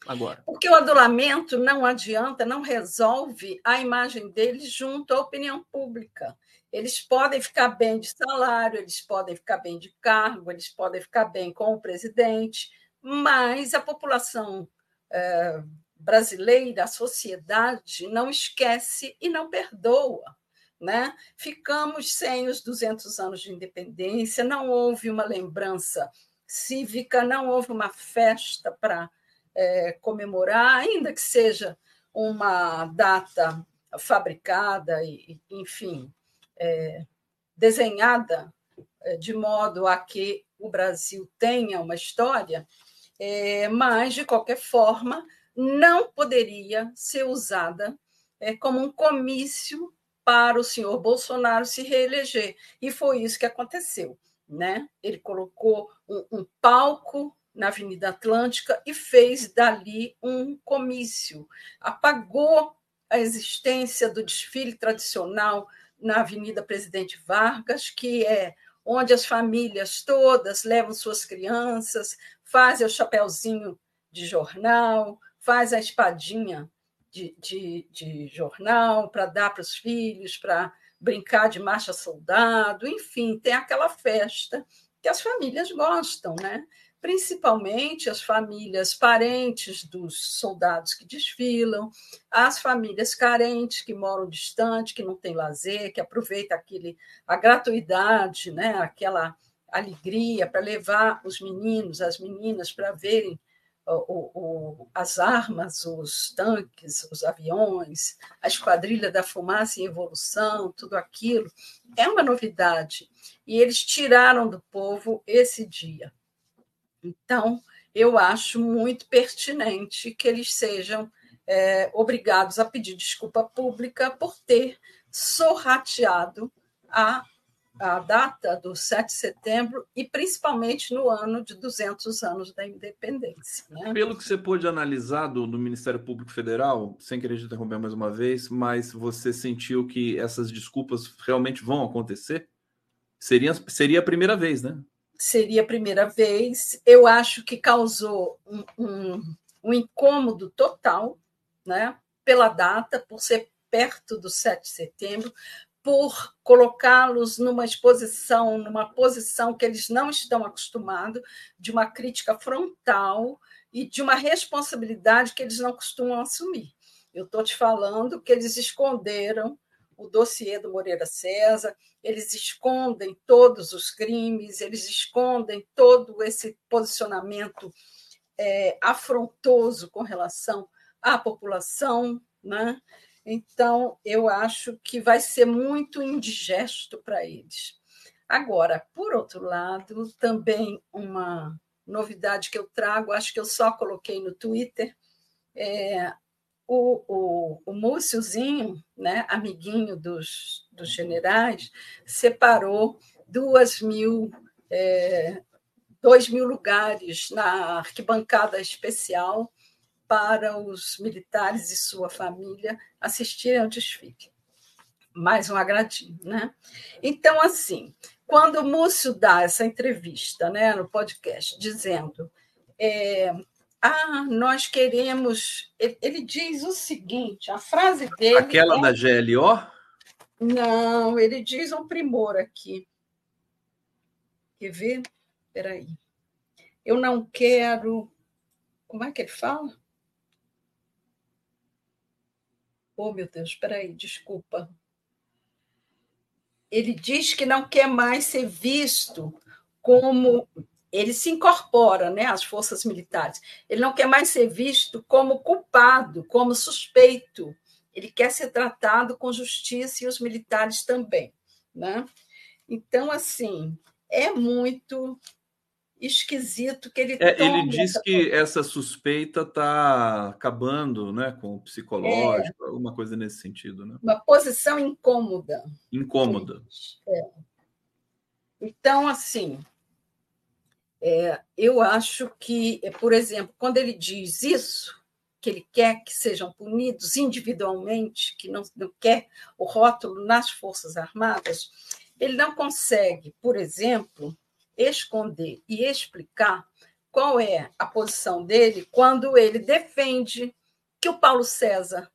A: agora.
C: Porque o adulamento não adianta, não resolve a imagem deles junto à opinião pública. Eles podem ficar bem de salário, eles podem ficar bem de cargo, eles podem ficar bem com o presidente, mas a população é, brasileira, a sociedade, não esquece e não perdoa. Né? Ficamos sem os 200 anos de independência, não houve uma lembrança cívica, não houve uma festa para é, comemorar, ainda que seja uma data fabricada e, enfim, é, desenhada é, de modo a que o Brasil tenha uma história, é, mas, de qualquer forma, não poderia ser usada é, como um comício para o senhor Bolsonaro se reeleger. E foi isso que aconteceu. Né? Ele colocou um, um palco na Avenida Atlântica e fez dali um comício. Apagou a existência do desfile tradicional na Avenida Presidente Vargas, que é onde as famílias todas levam suas crianças, fazem o chapéuzinho de jornal, faz a espadinha de, de, de jornal para dar para os filhos, para brincar de marcha soldado, enfim, tem aquela festa que as famílias gostam, né? principalmente as famílias parentes dos soldados que desfilam, as famílias carentes que moram distante, que não têm lazer, que aproveitam aquele, a gratuidade, né? aquela alegria para levar os meninos, as meninas para verem o, o, as armas, os tanques, os aviões, a esquadrilha da fumaça em evolução, tudo aquilo. É uma novidade. E eles tiraram do povo esse dia. Então, eu acho muito pertinente que eles sejam é, obrigados a pedir desculpa pública por ter sorrateado a, a data do 7 de setembro e principalmente no ano de 200 anos da independência. Né?
A: Pelo que você pôde analisar do, do Ministério Público Federal, sem querer te interromper mais uma vez, mas você sentiu que essas desculpas realmente vão acontecer? Seria, seria a primeira vez, né?
C: seria a primeira vez. Eu acho que causou um, um, um incômodo total, né? Pela data, por ser perto do 7 de setembro, por colocá-los numa exposição, numa posição que eles não estão acostumados, de uma crítica frontal e de uma responsabilidade que eles não costumam assumir. Eu estou te falando que eles esconderam o dossiê do Moreira César, eles escondem todos os crimes, eles escondem todo esse posicionamento é, afrontoso com relação à população, né? Então, eu acho que vai ser muito indigesto para eles. Agora, por outro lado, também uma novidade que eu trago, acho que eu só coloquei no Twitter, é, o, o, o Múciozinho, né, amiguinho dos, dos generais, separou duas mil, é, dois mil lugares na arquibancada especial para os militares e sua família assistirem ao desfile. Mais um agradinho, né? Então, assim, quando o Múcio dá essa entrevista né, no podcast, dizendo é, ah, nós queremos. Ele, diz o seguinte: a frase dele.
A: Aquela é... da GLO?
C: Não, ele diz um primor aqui. Quer ver? Espera aí. Eu não quero. Como é que ele fala? Oh, meu Deus, espera aí, desculpa. ele diz que não quer mais ser visto como ele se incorpora né, às forças militares. Ele não quer mais ser visto como culpado, como suspeito. Ele quer ser tratado com justiça e os militares também. Né? Então, assim, é muito esquisito que ele
A: é, Ele diz essa que essa suspeita está acabando né, com o psicológico, é, alguma coisa nesse sentido. Né?
C: Uma posição incômoda.
A: Incômoda.
C: É. Então, assim, é, eu acho que, por exemplo, quando ele diz isso, que ele quer que sejam punidos individualmente, que não, não quer o rótulo nas Forças Armadas, ele não consegue, por exemplo, esconder e explicar qual é a posição dele quando ele defende que o Paulo César,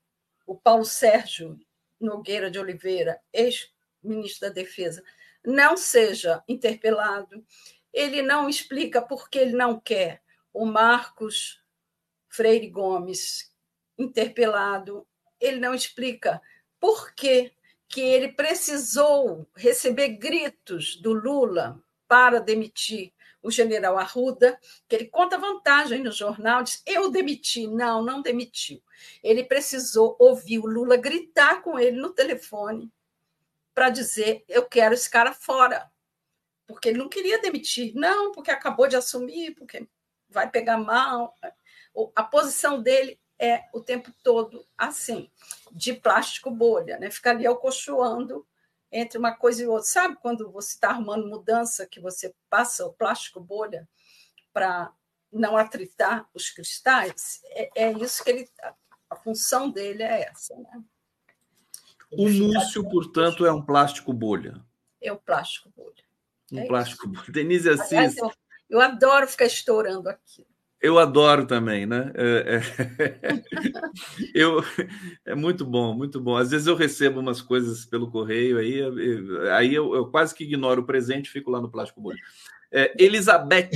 C: o Paulo Sérgio Nogueira de Oliveira, ex-ministro da Defesa, não seja interpelado. Ele não explica por que ele não quer o Marcos Freire Gomes interpelado. Ele não explica por que, que ele precisou receber gritos do Lula para demitir o general Arruda, que ele conta vantagem no jornal, diz: Eu demiti. Não, não demitiu. Ele precisou ouvir o Lula gritar com ele no telefone para dizer: Eu quero esse cara fora. Porque ele não queria demitir. Não, porque acabou de assumir, porque vai pegar mal. A posição dele é o tempo todo assim, de plástico bolha, né? Fica ali alcochoando entre uma coisa e outra. Sabe quando você está arrumando mudança, que você passa o plástico bolha para não atritar os cristais? É, é, isso que ele. A função dele é essa. Né?
A: O múcio, portanto, é um plástico bolha.
C: É um plástico bolha.
A: Um é plástico isso. bolha. Denise Assis. Aliás,
C: eu, eu adoro ficar estourando aquilo.
A: Eu adoro também, né? É, é, (laughs) eu, é muito bom, muito bom. Às vezes eu recebo umas coisas pelo correio, aí, aí eu, eu quase que ignoro o presente fico lá no Plástico Bolha. É, Elizabeth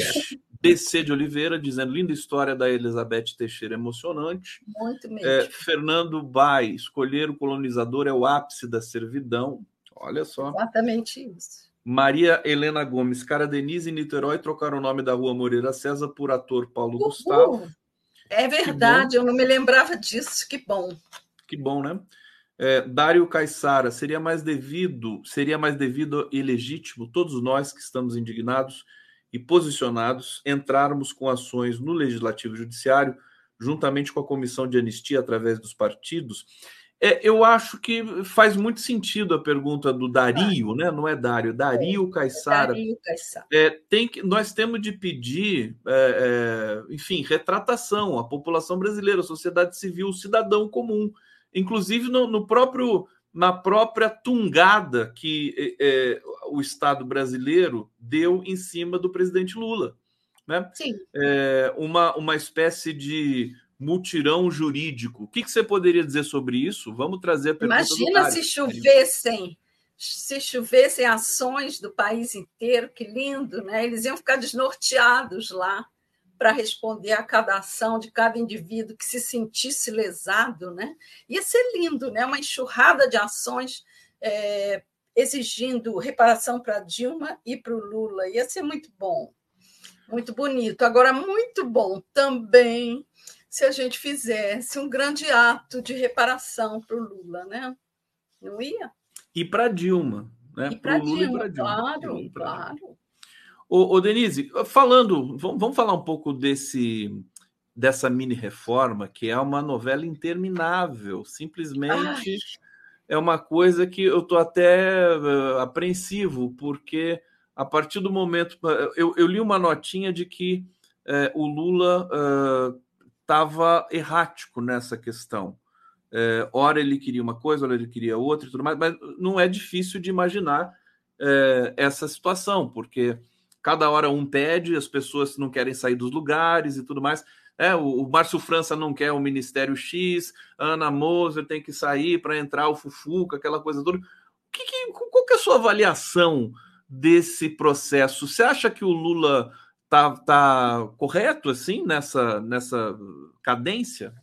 A: BC de Oliveira, dizendo linda história da Elizabeth Teixeira, emocionante.
C: Muito mesmo. É,
A: Fernando Bai, escolher o colonizador é o ápice da servidão. Olha só.
C: Exatamente isso.
A: Maria Helena Gomes, cara Denise e Niterói trocaram o nome da rua Moreira César por ator Paulo Uhul. Gustavo.
C: É verdade, eu não me lembrava disso, que bom.
A: Que bom, né? É, Dário Caissara, seria mais devido, seria mais devido e legítimo todos nós que estamos indignados e posicionados entrarmos com ações no Legislativo e Judiciário, juntamente com a Comissão de Anistia através dos partidos, é, eu acho que faz muito sentido a pergunta do Dario, né? Não é Dario é, Caissara. Dario Caissara. É, tem que, nós temos de pedir, é, é, enfim, retratação à população brasileira, à sociedade civil, o cidadão comum, inclusive no, no próprio na própria tungada que é, o Estado brasileiro deu em cima do presidente Lula. Né?
C: Sim.
A: uma, uma espécie de mutirão jurídico. O que, que, você poderia dizer sobre isso? Vamos trazer a
C: pergunta Imagina se chovessem, se chovessem ações do país inteiro, que lindo, né? Eles iam ficar desnorteados lá para responder a cada ação de cada indivíduo que se sentisse lesado, né? Ia ser lindo, né? Uma enxurrada de ações é, exigindo reparação para Dilma e para o Lula. Ia ser muito bom, muito bonito. Agora, muito bom também se a gente fizesse um grande ato de reparação para o Lula, né? Não ia?
A: E para Dilma, né?
C: Para Lula Dilma, e para Dilma. Claro, Dilma, claro.
A: Ô, ô, Denise, falando, vamos falar um pouco desse dessa mini reforma, que é uma novela interminável, simplesmente Ai. é uma coisa que eu estou até uh, apreensivo, porque a partir do momento. Eu, eu li uma notinha de que uh, o Lula estava errático nessa questão. É, ora ele queria uma coisa, ora ele queria outra e tudo mais, mas não é difícil de imaginar é, essa situação, porque cada hora um pede, as pessoas não querem sair dos lugares e tudo mais. É, o, o Márcio França não quer o Ministério X, Ana Moser tem que sair para entrar o Fufuca, aquela coisa toda. Que, que, qual que é a sua avaliação desse processo? Você acha que o Lula Tá, tá correto assim nessa, nessa cadência?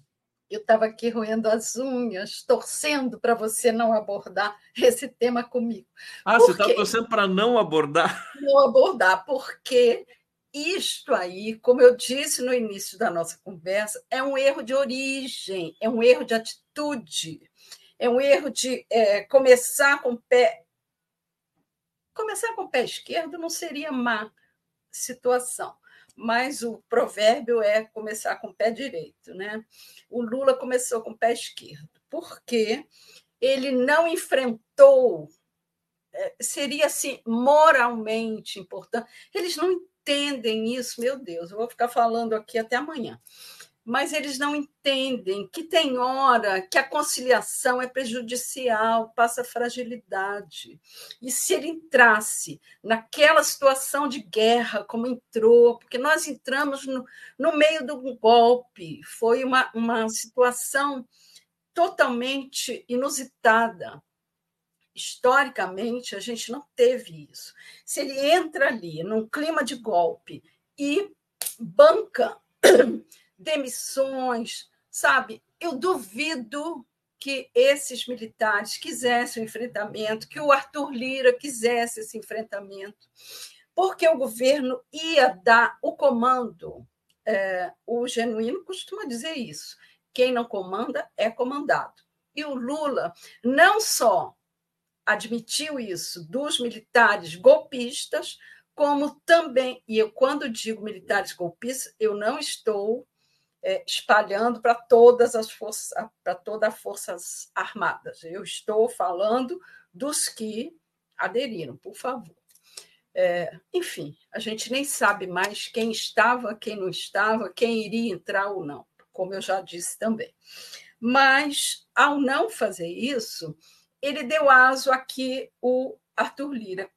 C: eu estava aqui roendo as unhas, torcendo para você não abordar (laughs) esse tema comigo.
A: Ah, Por você está torcendo para não abordar? (laughs)
C: Não abordar, porque isto aí, como eu disse no início da nossa conversa, é um erro de origem, é um erro de atitude, é um erro de é, começar com o pé. Começar com o pé esquerdo não seria má situação mas o provérbio é começar com o pé direito. Né? O Lula começou com o pé esquerdo, porque ele não enfrentou, é, seria assim, moralmente importante. Eles não entendem isso, meu Deus, eu vou ficar falando aqui até amanhã mas eles não entendem que tem hora que a conciliação é prejudicial, passa fragilidade. E se ele entrasse naquela situação de guerra, como entrou, porque nós entramos no, no meio do golpe, foi uma, uma situação totalmente inusitada. Historicamente, a gente não teve isso. Se ele entra ali num clima de golpe e banca demissões, sabe? Eu duvido que esses militares quisessem o enfrentamento, que o Arthur Lira quisesse esse enfrentamento, porque o governo ia dar o comando. É, o genuíno costuma dizer isso: quem não comanda é comandado. E o Lula não só admitiu isso dos militares golpistas, como também, e eu quando digo militares golpistas, eu não estou é, espalhando para todas as forças, para todas as forças armadas. Eu estou falando dos que aderiram, por favor. É, enfim, a gente nem sabe mais quem estava, quem não estava, quem iria entrar ou não, como eu já disse também. Mas, ao não fazer isso, ele deu aso a que o Arthur Lira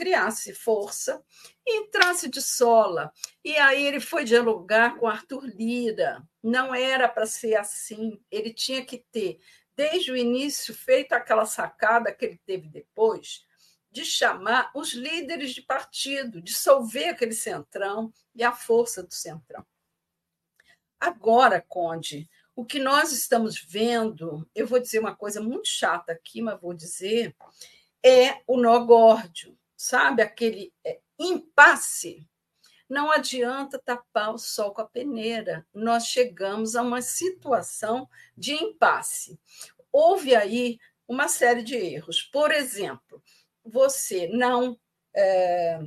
C: criasse força e entrasse de sola. E aí ele foi dialogar com Arthur Lira. Não era para ser assim. Ele tinha que ter, desde o início, feito aquela sacada que ele teve depois, de chamar os líderes de partido, dissolver aquele centrão e a força do centrão. Agora, Conde, o que nós estamos vendo, eu vou dizer uma coisa muito chata aqui, mas vou dizer, é o nó górdio sabe, aquele é, impasse, não adianta tapar o sol com a peneira. Nós chegamos a uma situação de impasse. Houve aí uma série de erros. Por exemplo, você não é,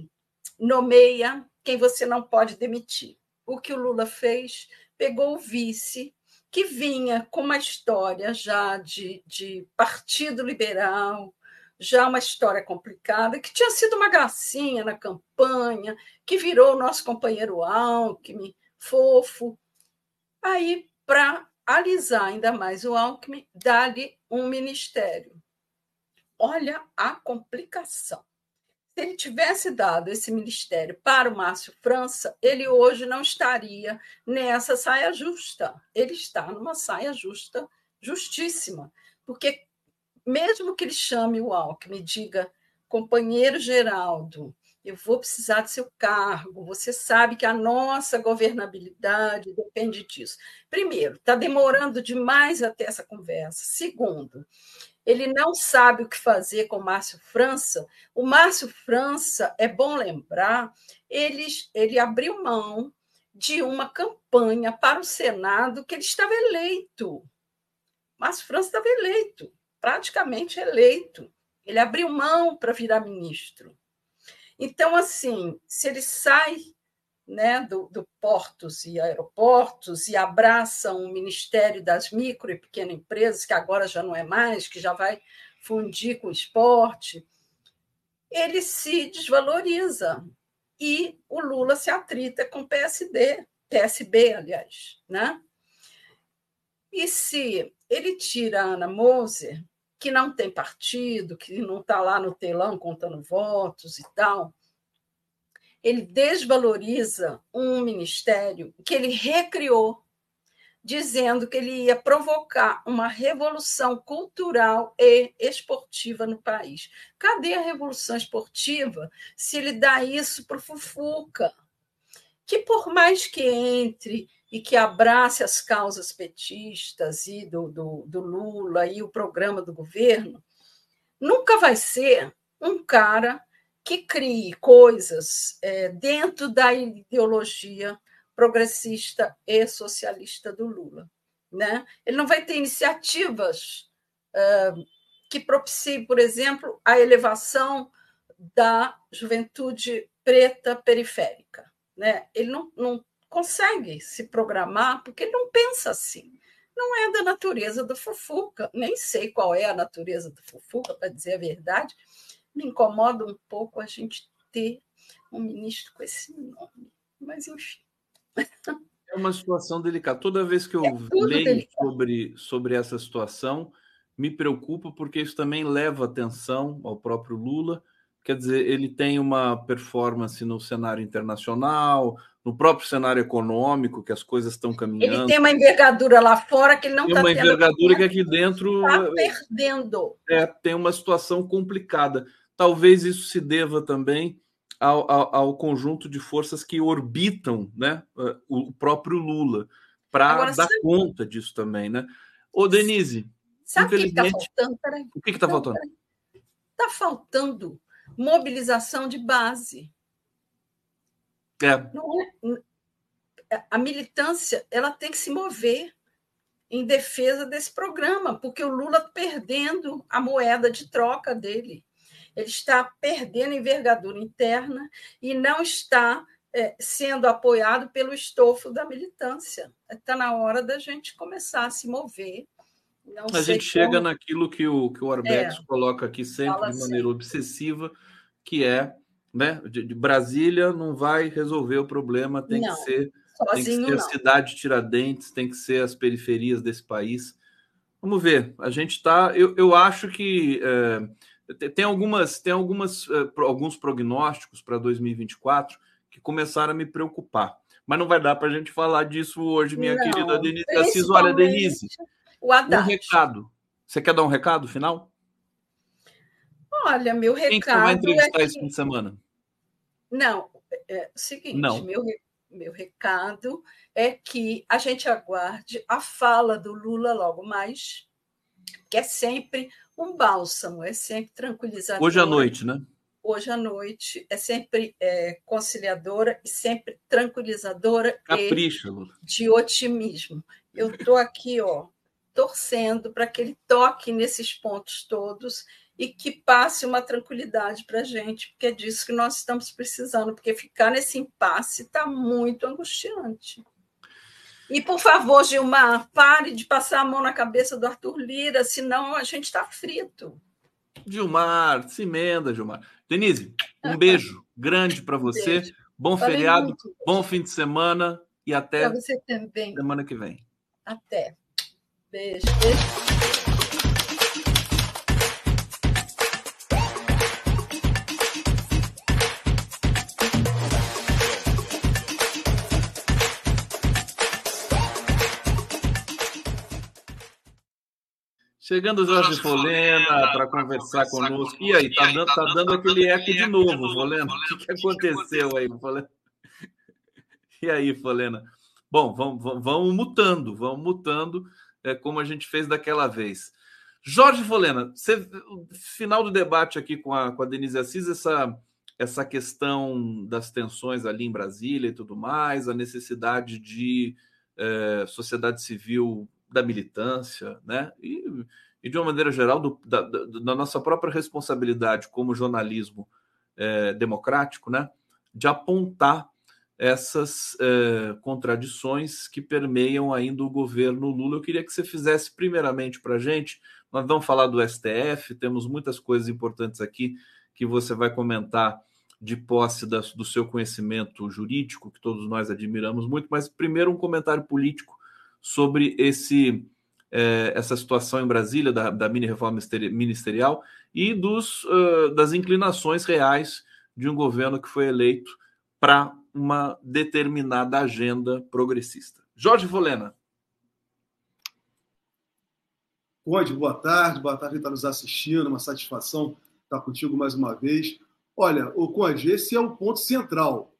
C: nomeia quem você não pode demitir. O que o Lula fez? Pegou o vice, que vinha com uma história já de, de partido liberal, já uma história complicada, que tinha sido uma gracinha na campanha, que virou o nosso companheiro Alckmin, fofo. Aí, para alisar ainda mais o Alckmin, dá-lhe um ministério. Olha a complicação. Se ele tivesse dado esse ministério para o Márcio França, ele hoje não estaria nessa saia justa. Ele está numa saia justa, justíssima, porque mesmo que ele chame o Alckmin e diga, companheiro Geraldo, eu vou precisar do seu cargo, você sabe que a nossa governabilidade depende disso. Primeiro, está demorando demais até essa conversa. Segundo, ele não sabe o que fazer com o Márcio França. O Márcio França, é bom lembrar, ele, ele abriu mão de uma campanha para o Senado que ele estava eleito. Márcio França estava eleito praticamente eleito. Ele abriu mão para virar ministro. Então, assim, se ele sai né, do, do, portos e aeroportos e abraça um ministério das micro e pequenas empresas, que agora já não é mais, que já vai fundir com o esporte, ele se desvaloriza. E o Lula se atrita com o PSD, PSB, aliás. Né? E se ele tira a Ana Moser, que não tem partido, que não está lá no telão contando votos e tal, ele desvaloriza um ministério que ele recriou, dizendo que ele ia provocar uma revolução cultural e esportiva no país. Cadê a revolução esportiva se ele dá isso para o Fufuca? Que por mais que entre e que abrace as causas petistas e do, do, do Lula e o programa do governo, nunca vai ser um cara que crie coisas é, dentro da ideologia progressista e socialista do Lula. Né? Ele não vai ter iniciativas uh, que propiciem, por exemplo, a elevação da juventude preta periférica. Né? Ele não, não consegue se programar porque ele não pensa assim. Não é da natureza do Fufuca, nem sei qual é a natureza do Fufuca, para dizer a verdade. Me incomoda um pouco a gente ter um ministro com esse nome, mas enfim.
A: É uma situação delicada. Toda vez que eu é leio sobre, sobre essa situação, me preocupa porque isso também leva atenção ao próprio Lula. Quer dizer, ele tem uma performance no cenário internacional, no próprio cenário econômico, que as coisas estão caminhando.
C: Ele tem uma envergadura lá fora que ele não
A: está tendo. Tem uma envergadura que aqui dentro.
C: Está perdendo.
A: É, tem uma situação complicada. Talvez isso se deva também ao, ao, ao, conjunto de forças que orbitam né, o próprio Lula, para dar sabe... conta disso também. Né? Ô, Denise.
C: Sabe o que está faltando? Peraí.
A: O que está faltando?
C: Está faltando mobilização de base.
A: É.
C: é. A militância ela tem que se mover em defesa desse programa, porque o Lula está perdendo a moeda de troca dele ele está perdendo envergadura interna e não está é, sendo apoiado pelo estofo da militância. Está na hora da gente começar a se mover.
A: Não a gente como... chega naquilo que o, que o Arbex é, coloca aqui sempre de maneira assim. obsessiva, que é né, de, de, Brasília não vai resolver o problema, tem não, que ser, tem que ser a cidade Tiradentes, tem que ser as periferias desse país. Vamos ver, a gente está. Eu, eu acho que. É, tem algumas, tem algumas, uh, alguns prognósticos para 2024 que começaram a me preocupar. Mas não vai dar para a gente falar disso hoje, minha não, querida Denise Assis. Olha, Denise, um recado. Você quer dar um recado final?
C: Olha, meu recado. Quem que você
A: vai entrevistar é esse fim de semana?
C: Não, é, é o seguinte, não. Meu, meu recado é que a gente aguarde a fala do Lula logo mais, que é sempre um bálsamo, é sempre tranquilizador.
A: Hoje à noite, né?
C: Hoje à noite é sempre é, conciliadora e sempre tranquilizadora
A: Capricha, Lula.
C: de otimismo. Eu estou aqui, ó, torcendo para que ele toque nesses pontos todos e que passe uma tranquilidade para a gente, porque é disso que nós estamos precisando, porque ficar nesse impasse está muito angustiante. E, por favor, Gilmar, pare de passar a mão na cabeça do Arthur Lira, senão a gente está frito.
A: Gilmar, se emenda, Gilmar. Denise, um beijo (laughs) grande para você. Beijo. Bom Falei feriado, muito. bom fim de semana e até semana que vem.
C: Até. Beijo. beijo.
A: Chegando o Jorge Folena para conversar conosco. E aí, tá dando, tá dando aquele eco de novo, Folena. O que, que aconteceu aí, Folena? E aí, Folena? Bom, vamos, vamos, vamos mutando, vamos mutando, é, como a gente fez daquela vez. Jorge Folena, você, final do debate aqui com a, com a Denise Assis, essa, essa questão das tensões ali em Brasília e tudo mais, a necessidade de é, sociedade civil da militância, né? E, e de uma maneira geral, do, da, da, nossa própria responsabilidade como jornalismo é, democrático, né? De apontar essas é, contradições que permeiam ainda o governo Lula. Eu queria que você fizesse primeiramente para a gente. Nós vamos falar do STF, temos muitas coisas importantes aqui que você vai comentar de posse da, do seu conhecimento jurídico, que todos nós admiramos muito, mas primeiro um comentário político sobre esse é, essa situação em Brasília da, da mini reforma ministerial e dos, uh, das inclinações reais de um governo que foi eleito para uma determinada agenda progressista. Jorge Volena.
D: Conde, boa tarde, boa tarde está nos assistindo, uma satisfação estar contigo mais uma vez. Olha, o Conde, esse é o ponto central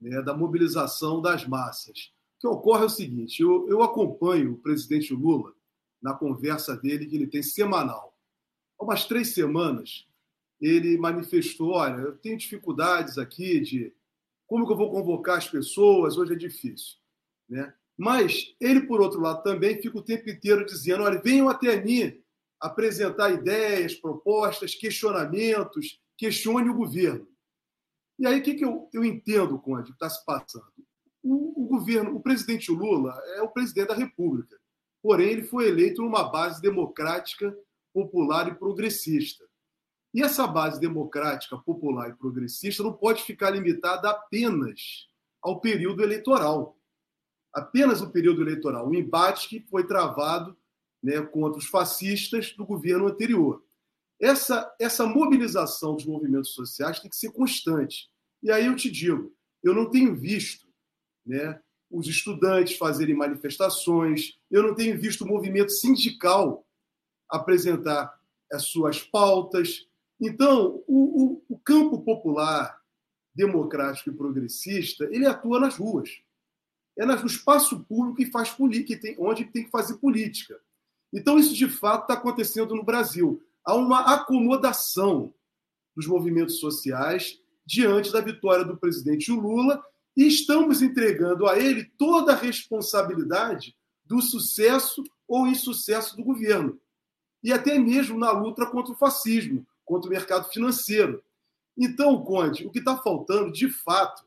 D: né, da mobilização das massas que ocorre é o seguinte: eu, eu acompanho o presidente Lula na conversa dele que ele tem semanal. Há umas três semanas, ele manifestou: olha, eu tenho dificuldades aqui de como que eu vou convocar as pessoas, hoje é difícil. Né? Mas ele, por outro lado, também fica o tempo inteiro dizendo: olha, venham até mim apresentar ideias, propostas, questionamentos, questione o governo. E aí, o que, que eu, eu entendo, Conde, que está se passando? O, o, governo, o presidente Lula é o presidente da República, porém, ele foi eleito numa base democrática, popular e progressista. E essa base democrática, popular e progressista não pode ficar limitada apenas ao período eleitoral. Apenas o período eleitoral. O embate que foi travado né, contra os fascistas do governo anterior. Essa, essa mobilização dos movimentos sociais tem que ser constante. E aí eu te digo, eu não tenho visto né, os estudantes fazerem manifestações, eu não tenho visto o movimento sindical apresentar as suas pautas. Então, o, o, o campo popular, democrático e progressista, ele atua nas ruas. É no espaço público que faz política, onde tem que fazer política. Então, isso de fato está acontecendo no Brasil. Há uma acomodação dos movimentos sociais diante da vitória do presidente Lula e estamos entregando a ele toda a responsabilidade do sucesso ou insucesso do governo. E até mesmo na luta contra o fascismo, contra o mercado financeiro. Então, Conde, o que está faltando, de fato,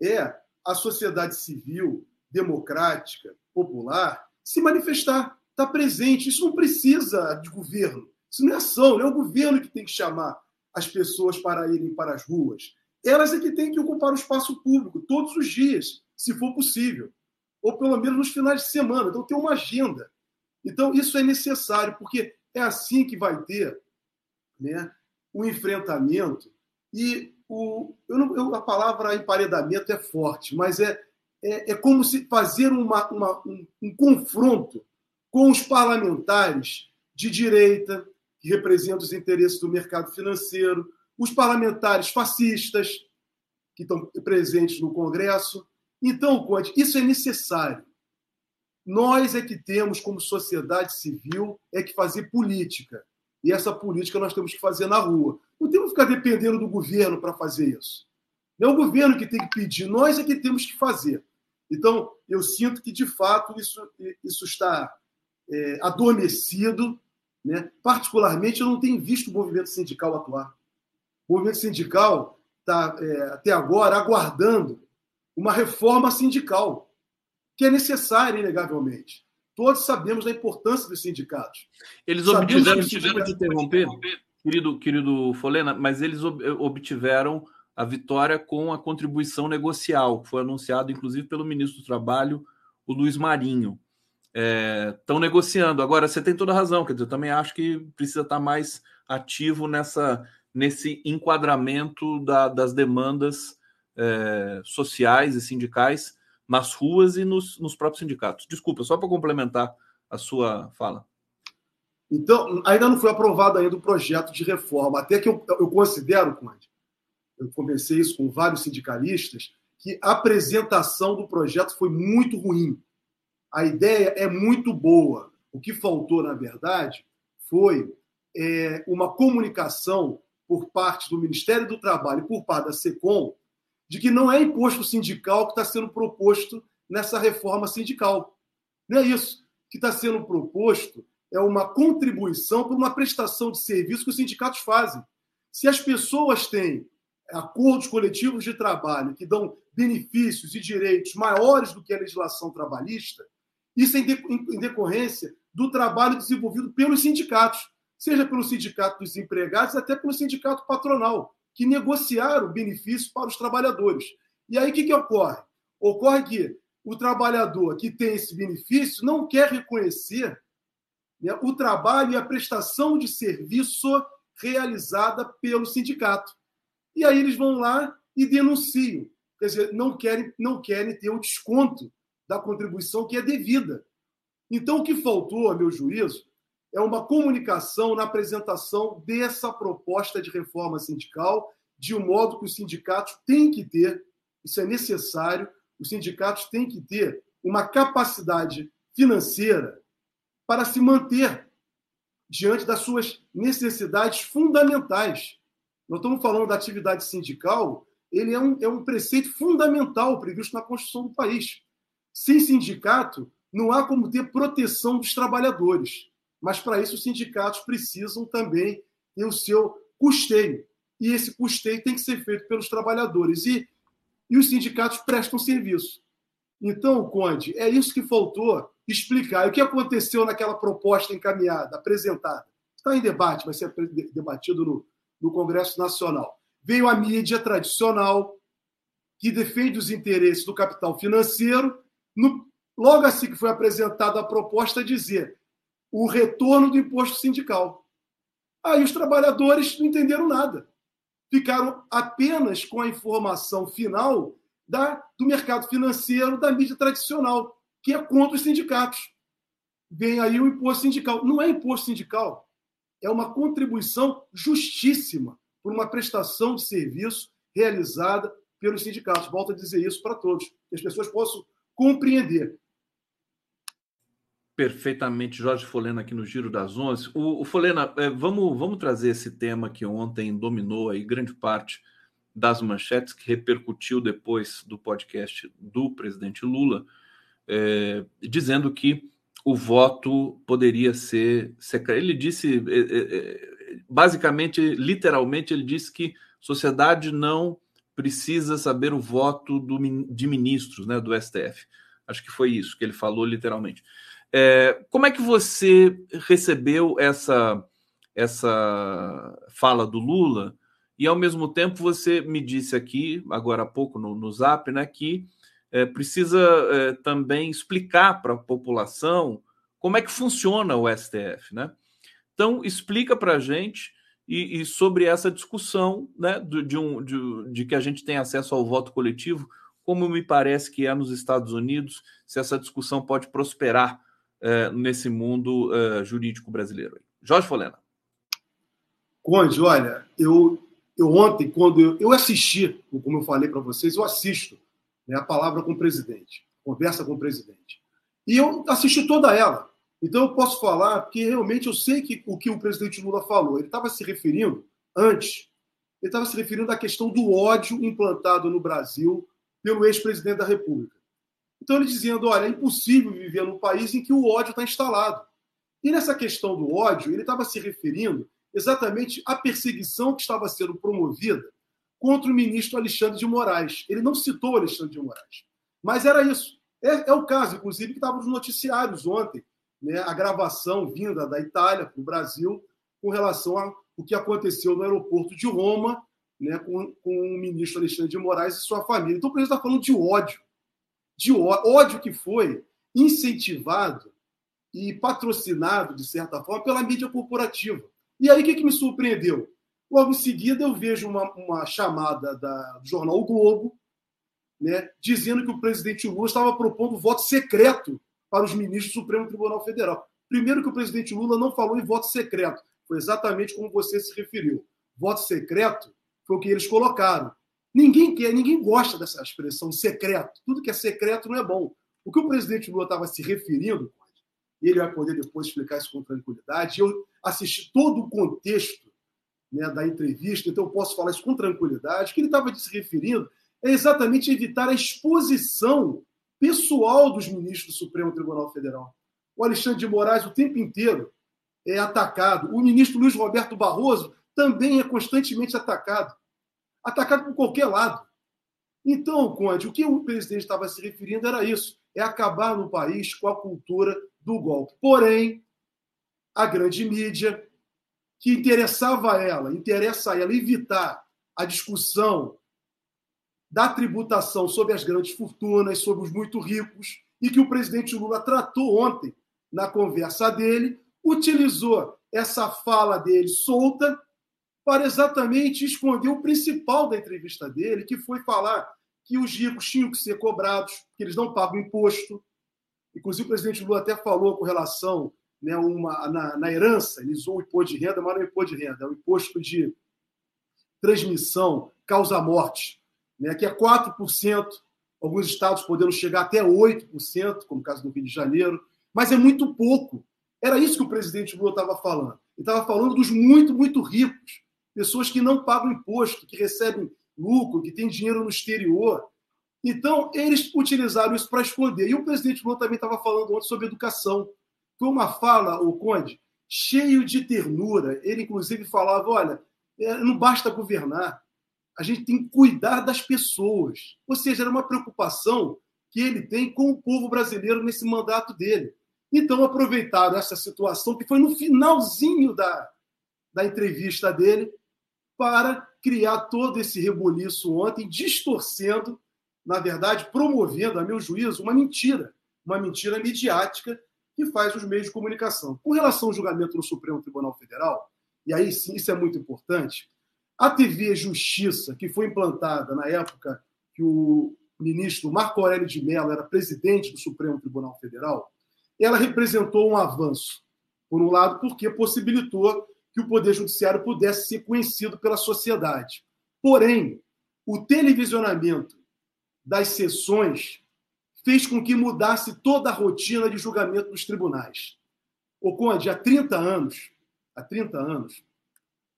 D: é a sociedade civil, democrática, popular, se manifestar está presente. Isso não precisa de governo. Isso não é ação, não é o governo que tem que chamar as pessoas para irem para as ruas. Elas é que têm que ocupar o espaço público todos os dias, se for possível. Ou pelo menos nos finais de semana. Então, tem uma agenda. Então, isso é necessário, porque é assim que vai ter né, o enfrentamento. E o, eu não, eu, a palavra emparedamento é forte, mas é, é, é como se fazer uma, uma um, um confronto com os parlamentares de direita, que representam os interesses do mercado financeiro, os parlamentares fascistas, que estão presentes no Congresso. Então, Conte, isso é necessário. Nós é que temos, como sociedade civil, é que fazer política. E essa política nós temos que fazer na rua. Não temos que ficar dependendo do governo para fazer isso. Não é o governo que tem que pedir, nós é que temos que fazer. Então, eu sinto que, de fato, isso, isso está é, adormecido. Né? Particularmente, eu não tenho visto o movimento sindical atuar. O movimento sindical está, é, até agora, aguardando uma reforma sindical, que é necessária, inegavelmente. Todos sabemos da importância dos sindicatos.
A: Eles obtiveram, tiveram de interromper, querido, querido Folena, mas eles obtiveram a vitória com a contribuição negocial, que foi anunciado, inclusive, pelo ministro do Trabalho, o Luiz Marinho estão é, negociando. Agora, você tem toda a razão, quer dizer, eu também acho que precisa estar mais ativo nessa, nesse enquadramento da, das demandas é, sociais e sindicais nas ruas e nos, nos próprios sindicatos. Desculpa, só para complementar a sua fala.
D: Então, ainda não foi aprovado ainda o projeto de reforma, até que eu, eu considero, Conde, eu conversei isso com vários sindicalistas, que a apresentação do projeto foi muito ruim a ideia é muito boa. O que faltou, na verdade, foi é, uma comunicação por parte do Ministério do Trabalho e por parte da SECOM de que não é imposto sindical que está sendo proposto nessa reforma sindical. Não é isso. O que está sendo proposto é uma contribuição por uma prestação de serviço que os sindicatos fazem. Se as pessoas têm acordos coletivos de trabalho que dão benefícios e direitos maiores do que a legislação trabalhista, isso é em decorrência do trabalho desenvolvido pelos sindicatos, seja pelo sindicato dos empregados, até pelo sindicato patronal, que negociaram benefícios para os trabalhadores. E aí o que, que ocorre? Ocorre que o trabalhador que tem esse benefício não quer reconhecer né, o trabalho e a prestação de serviço realizada pelo sindicato. E aí eles vão lá e denunciam. Quer dizer, não querem, não querem ter o desconto da contribuição que é devida. Então, o que faltou, a meu juízo, é uma comunicação na apresentação dessa proposta de reforma sindical, de um modo que os sindicatos têm que ter, isso é necessário, os sindicatos têm que ter uma capacidade financeira para se manter diante das suas necessidades fundamentais. Nós estamos falando da atividade sindical, ele é um, é um preceito fundamental previsto na Constituição do país. Sem sindicato, não há como ter proteção dos trabalhadores. Mas, para isso, os sindicatos precisam também ter o seu custeio. E esse custeio tem que ser feito pelos trabalhadores. E, e os sindicatos prestam serviço. Então, Conde, é isso que faltou explicar. E o que aconteceu naquela proposta encaminhada, apresentada? Está em debate, vai ser debatido no, no Congresso Nacional. Veio a mídia tradicional, que defende os interesses do capital financeiro, no, logo assim que foi apresentada a proposta, dizer o retorno do imposto sindical. Aí os trabalhadores não entenderam nada. Ficaram apenas com a informação final da, do mercado financeiro, da mídia tradicional, que é contra os sindicatos. Vem aí o imposto sindical. Não é imposto sindical, é uma contribuição justíssima por uma prestação de serviço realizada pelos sindicatos. Volto a dizer isso para todos, que as pessoas possam compreender.
A: Perfeitamente, Jorge Folena aqui no Giro das Onze. O, o Folena, é, vamos, vamos trazer esse tema que ontem dominou aí grande parte das manchetes, que repercutiu depois do podcast do presidente Lula, é, dizendo que o voto poderia ser secreto. Ele disse, é, é, é, basicamente, literalmente, ele disse que sociedade não precisa saber o voto do, de ministros né, do STF. Acho que foi isso que ele falou literalmente. É, como é que você recebeu essa, essa fala do Lula? E ao mesmo tempo você me disse aqui, agora há pouco no, no Zap, né, que é, precisa é, também explicar para a população como é que funciona o STF, né? Então explica para a gente e, e, sobre essa discussão, né, de, de um, de, de que a gente tem acesso ao voto coletivo, como me parece que é nos Estados Unidos, se essa discussão pode prosperar é, nesse mundo é, jurídico brasileiro. Jorge Folena.
D: Conde, olha, eu, eu ontem, quando eu, eu assisti, como eu falei para vocês, eu assisto né, a palavra com o presidente, conversa com o presidente. E eu assisti toda ela. Então eu posso falar que realmente eu sei que o que o presidente Lula falou. Ele estava se referindo, antes, ele estava se referindo à questão do ódio implantado no Brasil pelo ex-presidente da República. Então, ele dizendo: olha, é impossível viver num país em que o ódio está instalado. E nessa questão do ódio, ele estava se referindo exatamente à perseguição que estava sendo promovida contra o ministro Alexandre de Moraes. Ele não citou Alexandre de Moraes, mas era isso. É, é o caso, inclusive, que estava nos noticiários ontem, né, a gravação vinda da Itália para o Brasil com relação ao que aconteceu no aeroporto de Roma né, com, com o ministro Alexandre de Moraes e sua família. Então, o presidente está falando de ódio de ódio que foi incentivado e patrocinado, de certa forma, pela mídia corporativa. E aí, o que, que me surpreendeu? Logo em seguida, eu vejo uma, uma chamada da, do jornal o Globo, né, dizendo que o presidente Lula estava propondo voto secreto para os ministros do Supremo Tribunal Federal. Primeiro que o presidente Lula não falou em voto secreto, foi exatamente como você se referiu. Voto secreto foi o que eles colocaram. Ninguém quer, ninguém gosta dessa expressão secreto. Tudo que é secreto não é bom. O que o presidente Lula estava se referindo, ele vai poder depois explicar isso com tranquilidade. Eu assisti todo o contexto né, da entrevista, então eu posso falar isso com tranquilidade. O que ele estava se referindo é exatamente evitar a exposição pessoal dos ministros do Supremo Tribunal Federal. O Alexandre de Moraes, o tempo inteiro, é atacado. O ministro Luiz Roberto Barroso também é constantemente atacado atacado por qualquer lado. Então, Conde, o que o presidente estava se referindo era isso: é acabar no país com a cultura do golpe. Porém, a grande mídia, que interessava a ela, interessa a ela evitar a discussão da tributação sobre as grandes fortunas, sobre os muito ricos, e que o presidente Lula tratou ontem na conversa dele, utilizou essa fala dele solta para exatamente esconder o principal da entrevista dele, que foi falar que os ricos tinham que ser cobrados, que eles não pagam imposto. Inclusive, o presidente Lula até falou com relação né, uma, na, na herança, ele usou o imposto de renda, mas não é o imposto de renda, é o imposto de transmissão, causa-morte, né, que é 4% alguns estados podendo chegar até 8%, como o caso do Rio de Janeiro, mas é muito pouco. Era isso que o presidente Lula estava falando. Ele estava falando dos muito, muito ricos, pessoas que não pagam imposto, que recebem lucro, que têm dinheiro no exterior. Então, eles utilizaram isso para esconder. E o presidente Lula também estava falando ontem sobre educação. Foi uma fala, o Conde, cheio de ternura. Ele, inclusive, falava: olha, é, não basta governar, a gente tem que cuidar das pessoas. Ou seja, era uma preocupação que ele tem com o povo brasileiro nesse mandato dele. Então, aproveitaram essa situação, que foi no finalzinho da, da entrevista dele, para criar todo esse rebuliço ontem, distorcendo, na verdade, promovendo, a meu juízo, uma mentira, uma mentira midiática que faz os meios de comunicação. Com relação ao julgamento no Supremo Tribunal Federal, e aí sim, isso é muito importante, a TV Justiça, que foi implantada na época que o ministro Marco Aurélio de Mello era presidente do Supremo Tribunal Federal, ela representou um avanço. Por um lado, porque possibilitou que o Poder Judiciário pudesse ser conhecido pela sociedade. Porém, o televisionamento das sessões fez com que mudasse toda a rotina de julgamento dos tribunais. O Conde, há 30 anos, há 30 anos,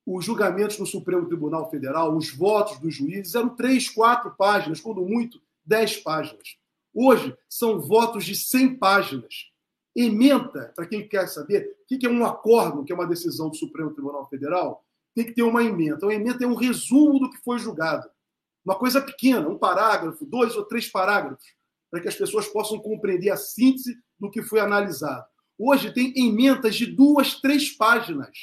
D: os julgamentos no Supremo Tribunal Federal, os votos dos juízes eram três, quatro páginas, quando muito, dez páginas. Hoje, são votos de 100 páginas. Ementa, para quem quer saber, o que é um acordo, que é uma decisão do Supremo Tribunal Federal, tem que ter uma emenda. Uma emenda é um resumo do que foi julgado. Uma coisa pequena, um parágrafo, dois ou três parágrafos, para que as pessoas possam compreender a síntese do que foi analisado. Hoje tem emendas de duas, três páginas.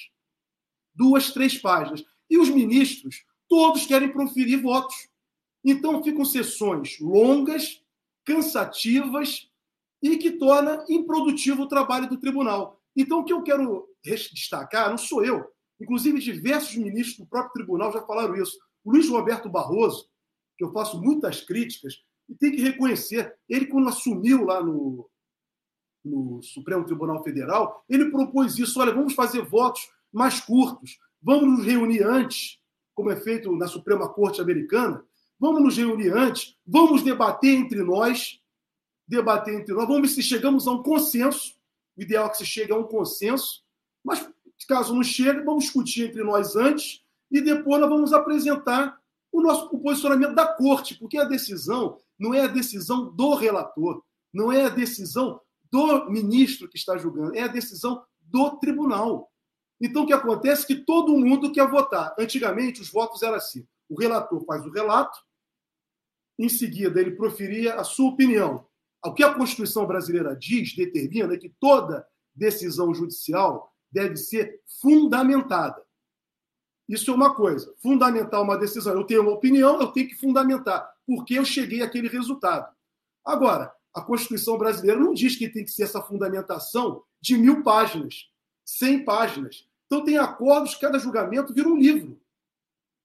D: Duas, três páginas. E os ministros, todos querem proferir votos. Então ficam sessões longas, cansativas e que torna improdutivo o trabalho do tribunal. Então, o que eu quero destacar, não sou eu, inclusive diversos ministros do próprio tribunal já falaram isso. O Luiz Roberto Barroso, que eu faço muitas críticas, e tem que reconhecer, ele, quando assumiu lá no, no Supremo Tribunal Federal, ele propôs isso: olha, vamos fazer votos mais curtos, vamos nos reunir antes, como é feito na Suprema Corte Americana, vamos nos reunir antes, vamos debater entre nós debater entre nós, vamos ver se chegamos a um consenso. O ideal é que se chegue a um consenso, mas caso não chegue, vamos discutir entre nós antes e depois nós vamos apresentar o nosso o posicionamento da corte, porque a decisão não é a decisão do relator, não é a decisão do ministro que está julgando, é a decisão do tribunal. Então, o que acontece é que todo mundo quer votar. Antigamente, os votos eram assim: o relator faz o relato, em seguida, ele proferia a sua opinião. O que a Constituição brasileira diz, determina, é que toda decisão judicial deve ser fundamentada. Isso é uma coisa. Fundamentar uma decisão. Eu tenho uma opinião, eu tenho que fundamentar. Porque eu cheguei àquele resultado. Agora, a Constituição brasileira não diz que tem que ser essa fundamentação de mil páginas, cem páginas. Então, tem acordos, cada julgamento vira um livro.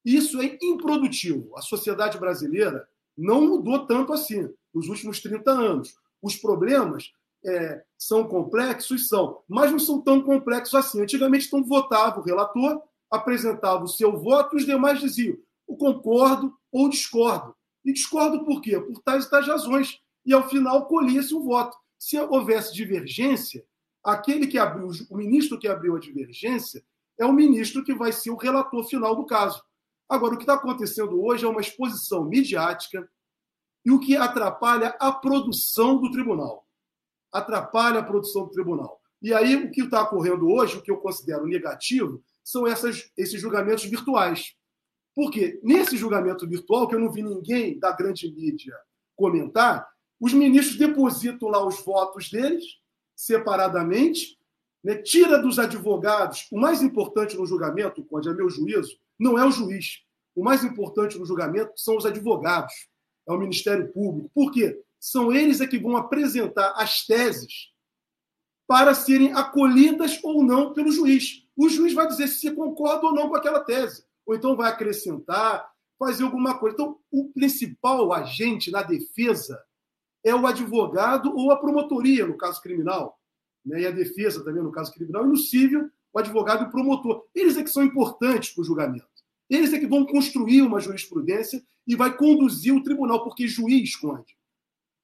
D: Isso é improdutivo. A sociedade brasileira não mudou tanto assim nos últimos 30 anos. Os problemas é, são complexos? São, mas não são tão complexos assim. Antigamente, então, votava o relator, apresentava o seu voto e os demais diziam: eu concordo ou discordo. E discordo por quê? Por tais e tais razões. E ao final colhia-se o voto. Se houvesse divergência, aquele que abriu, o ministro que abriu a divergência, é o ministro que vai ser o relator final do caso. Agora, o que está acontecendo hoje é uma exposição midiática, e o que atrapalha a produção do tribunal. Atrapalha a produção do tribunal. E aí, o que está ocorrendo hoje, o que eu considero negativo, são essas, esses julgamentos virtuais. Porque nesse julgamento virtual, que eu não vi ninguém da grande mídia comentar, os ministros depositam lá os votos deles, separadamente, né, tira dos advogados. O mais importante no julgamento, Conde, a meu juízo, não é o juiz. O mais importante no julgamento são os advogados é o Ministério Público. Por quê? São eles é que vão apresentar as teses para serem acolhidas ou não pelo juiz. O juiz vai dizer se concorda ou não com aquela tese, ou então vai acrescentar, fazer alguma coisa. Então, o principal agente na defesa é o advogado ou a promotoria, no caso criminal, né? e a defesa também, no caso criminal, e no civil, o advogado e o promotor. Eles é que são importantes para o julgamento. Eles é que vão construir uma jurisprudência e vai conduzir o tribunal, porque juiz, Conde,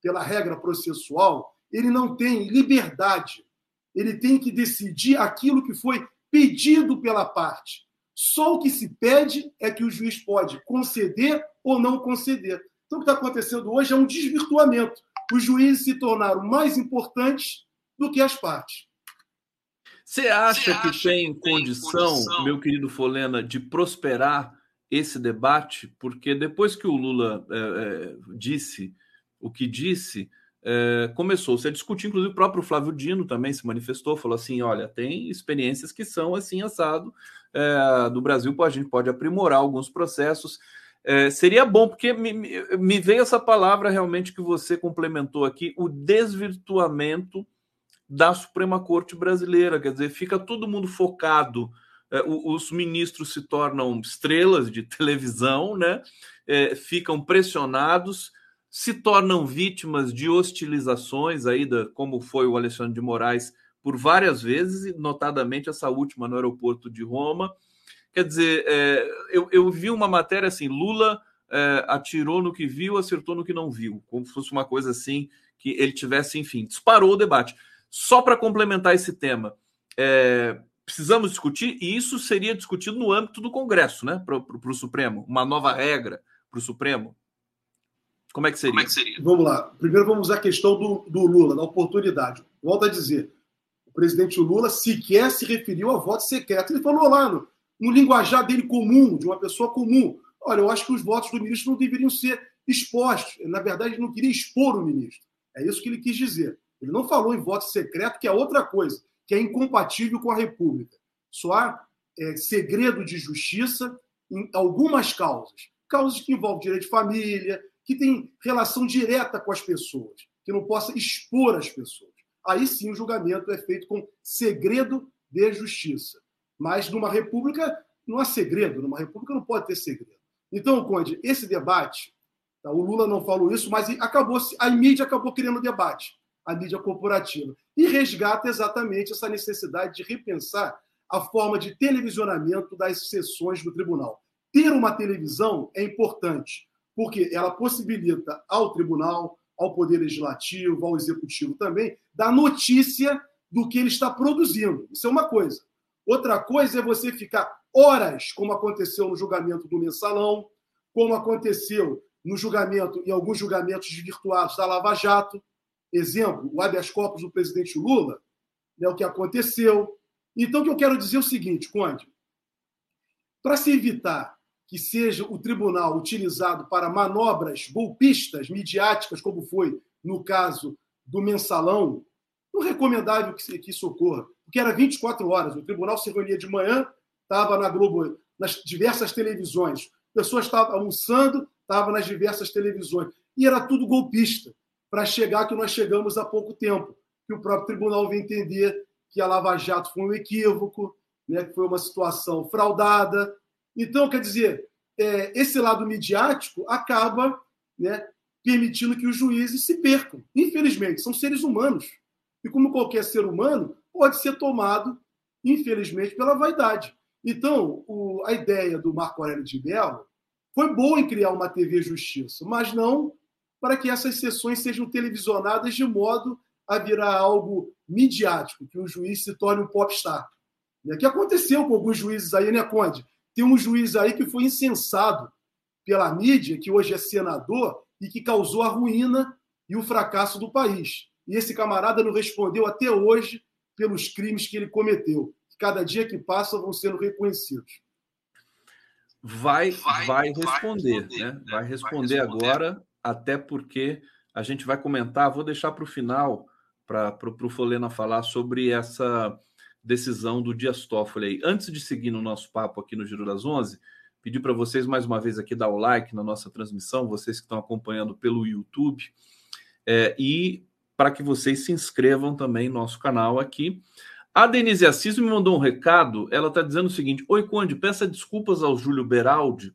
D: pela regra processual, ele não tem liberdade. Ele tem que decidir aquilo que foi pedido pela parte. Só o que se pede é que o juiz pode conceder ou não conceder. Então, o que está acontecendo hoje é um desvirtuamento. Os juízes se tornaram mais importantes do que as partes.
A: Você acha, acha que tem, que tem condição, condição, meu querido Folena, de prosperar esse debate? Porque depois que o Lula é, é, disse o que disse, é, começou-se a discutir, inclusive o próprio Flávio Dino também se manifestou, falou assim: olha, tem experiências que são assim assado é, do Brasil, a gente pode aprimorar alguns processos. É, seria bom, porque me, me veio essa palavra realmente que você complementou aqui, o desvirtuamento da Suprema Corte brasileira. Quer dizer, fica todo mundo focado. É, os ministros se tornam estrelas de (laughs) televisão, né? É, ficam pressionados, se tornam vítimas de hostilizações aí, da, como foi o Alexandre de Moraes por várias vezes, notadamente essa última no aeroporto de Roma. Quer dizer, é, eu, eu, vi uma matéria assim: Lula atirou no que viu, acertou no que não viu, como se fosse uma coisa assim que ele tivesse, enfim, disparou o debate. Só para complementar esse tema, é, precisamos discutir, e isso seria discutido no âmbito do Congresso, né? Para o Supremo, uma nova regra para o Supremo. Como é que seria?
D: É que seria? Vamos lá. Primeiro vamos à questão do, do Lula, da oportunidade. Volto a dizer, o presidente Lula sequer se referiu a voto secreto. Ele falou lá no, no linguajar dele comum, de uma pessoa comum. Olha, eu acho que os votos do ministro não deveriam ser expostos. Na verdade, ele não queria expor o ministro. É isso que ele quis dizer. Ele não falou em voto secreto, que é outra coisa, que é incompatível com a República. Só há é, segredo de justiça em algumas causas. Causas que envolvem direito de família, que tem relação direta com as pessoas, que não possa expor as pessoas. Aí sim o julgamento é feito com segredo de justiça. Mas numa república não há segredo, numa república não pode ter segredo. Então, Conde, esse debate, tá, o Lula não falou isso, mas acabou a mídia acabou criando debate a mídia corporativa. E resgata exatamente essa necessidade de repensar a forma de televisionamento das sessões do tribunal. Ter uma televisão é importante, porque ela possibilita ao tribunal, ao Poder Legislativo, ao Executivo também, dar notícia do que ele está produzindo. Isso é uma coisa. Outra coisa é você ficar horas, como aconteceu no julgamento do mensalão, como aconteceu no julgamento, em alguns julgamentos virtuados da Lava Jato, exemplo, o habeas corpus do presidente Lula, né, o que aconteceu. Então, o que eu quero dizer é o seguinte, Conde: para se evitar que seja o tribunal utilizado para manobras golpistas, midiáticas, como foi no caso do mensalão, não é recomendável que, que isso ocorra, porque era 24 horas. O tribunal se reunia de manhã, estava na Globo, nas diversas televisões, pessoas estavam almoçando, estavam nas diversas televisões, e era tudo golpista para chegar que nós chegamos há pouco tempo, que o próprio tribunal veio entender que a Lava Jato foi um equívoco, né, que foi uma situação fraudada. Então, quer dizer, é, esse lado midiático acaba né, permitindo que os juízes se percam. Infelizmente, são seres humanos. E como qualquer ser humano, pode ser tomado, infelizmente, pela vaidade. Então, o, a ideia do Marco Aurélio de Mello foi boa em criar uma TV Justiça, mas não para que essas sessões sejam televisionadas de modo a virar algo midiático, que o juiz se torne um popstar. O que aconteceu com alguns juízes aí, né, Conde? Tem um juiz aí que foi incensado pela mídia, que hoje é senador, e que causou a ruína e o fracasso do país. E esse camarada não respondeu até hoje pelos crimes que ele cometeu. Cada dia que passa vão sendo reconhecidos.
A: Vai, vai, vai responder, vai responder, né? né? Vai responder, vai responder agora até porque a gente vai comentar, vou deixar para o final, para o Folena falar sobre essa decisão do Dias Toffoli aí. Antes de seguir no nosso papo aqui no Giro das Onze, pedir para vocês mais uma vez aqui dar o like na nossa transmissão, vocês que estão acompanhando pelo YouTube, é, e para que vocês se inscrevam também no nosso canal aqui. A Denise Assis me mandou um recado, ela está dizendo o seguinte, Oi, Conde, peça desculpas ao Júlio Beraldi,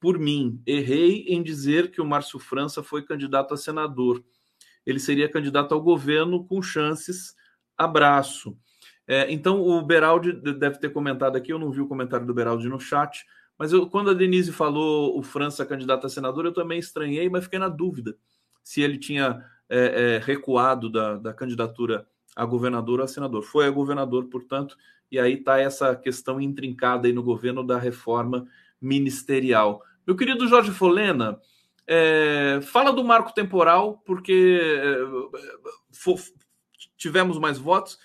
A: por mim, errei em dizer que o Márcio França foi candidato a senador. Ele seria candidato ao governo com chances. Abraço. É, então, o Beraldi deve ter comentado aqui, eu não vi o comentário do Beraldi no chat, mas eu, quando a Denise falou o França candidato a senador, eu também estranhei, mas fiquei na dúvida. se ele tinha é, é, recuado da, da candidatura a governador ou a senador. Foi a governador, portanto, e aí está essa questão intrincada aí no governo da reforma ministerial. Meu querido Jorge Folena, é, fala do marco temporal, porque é, tivemos mais votos.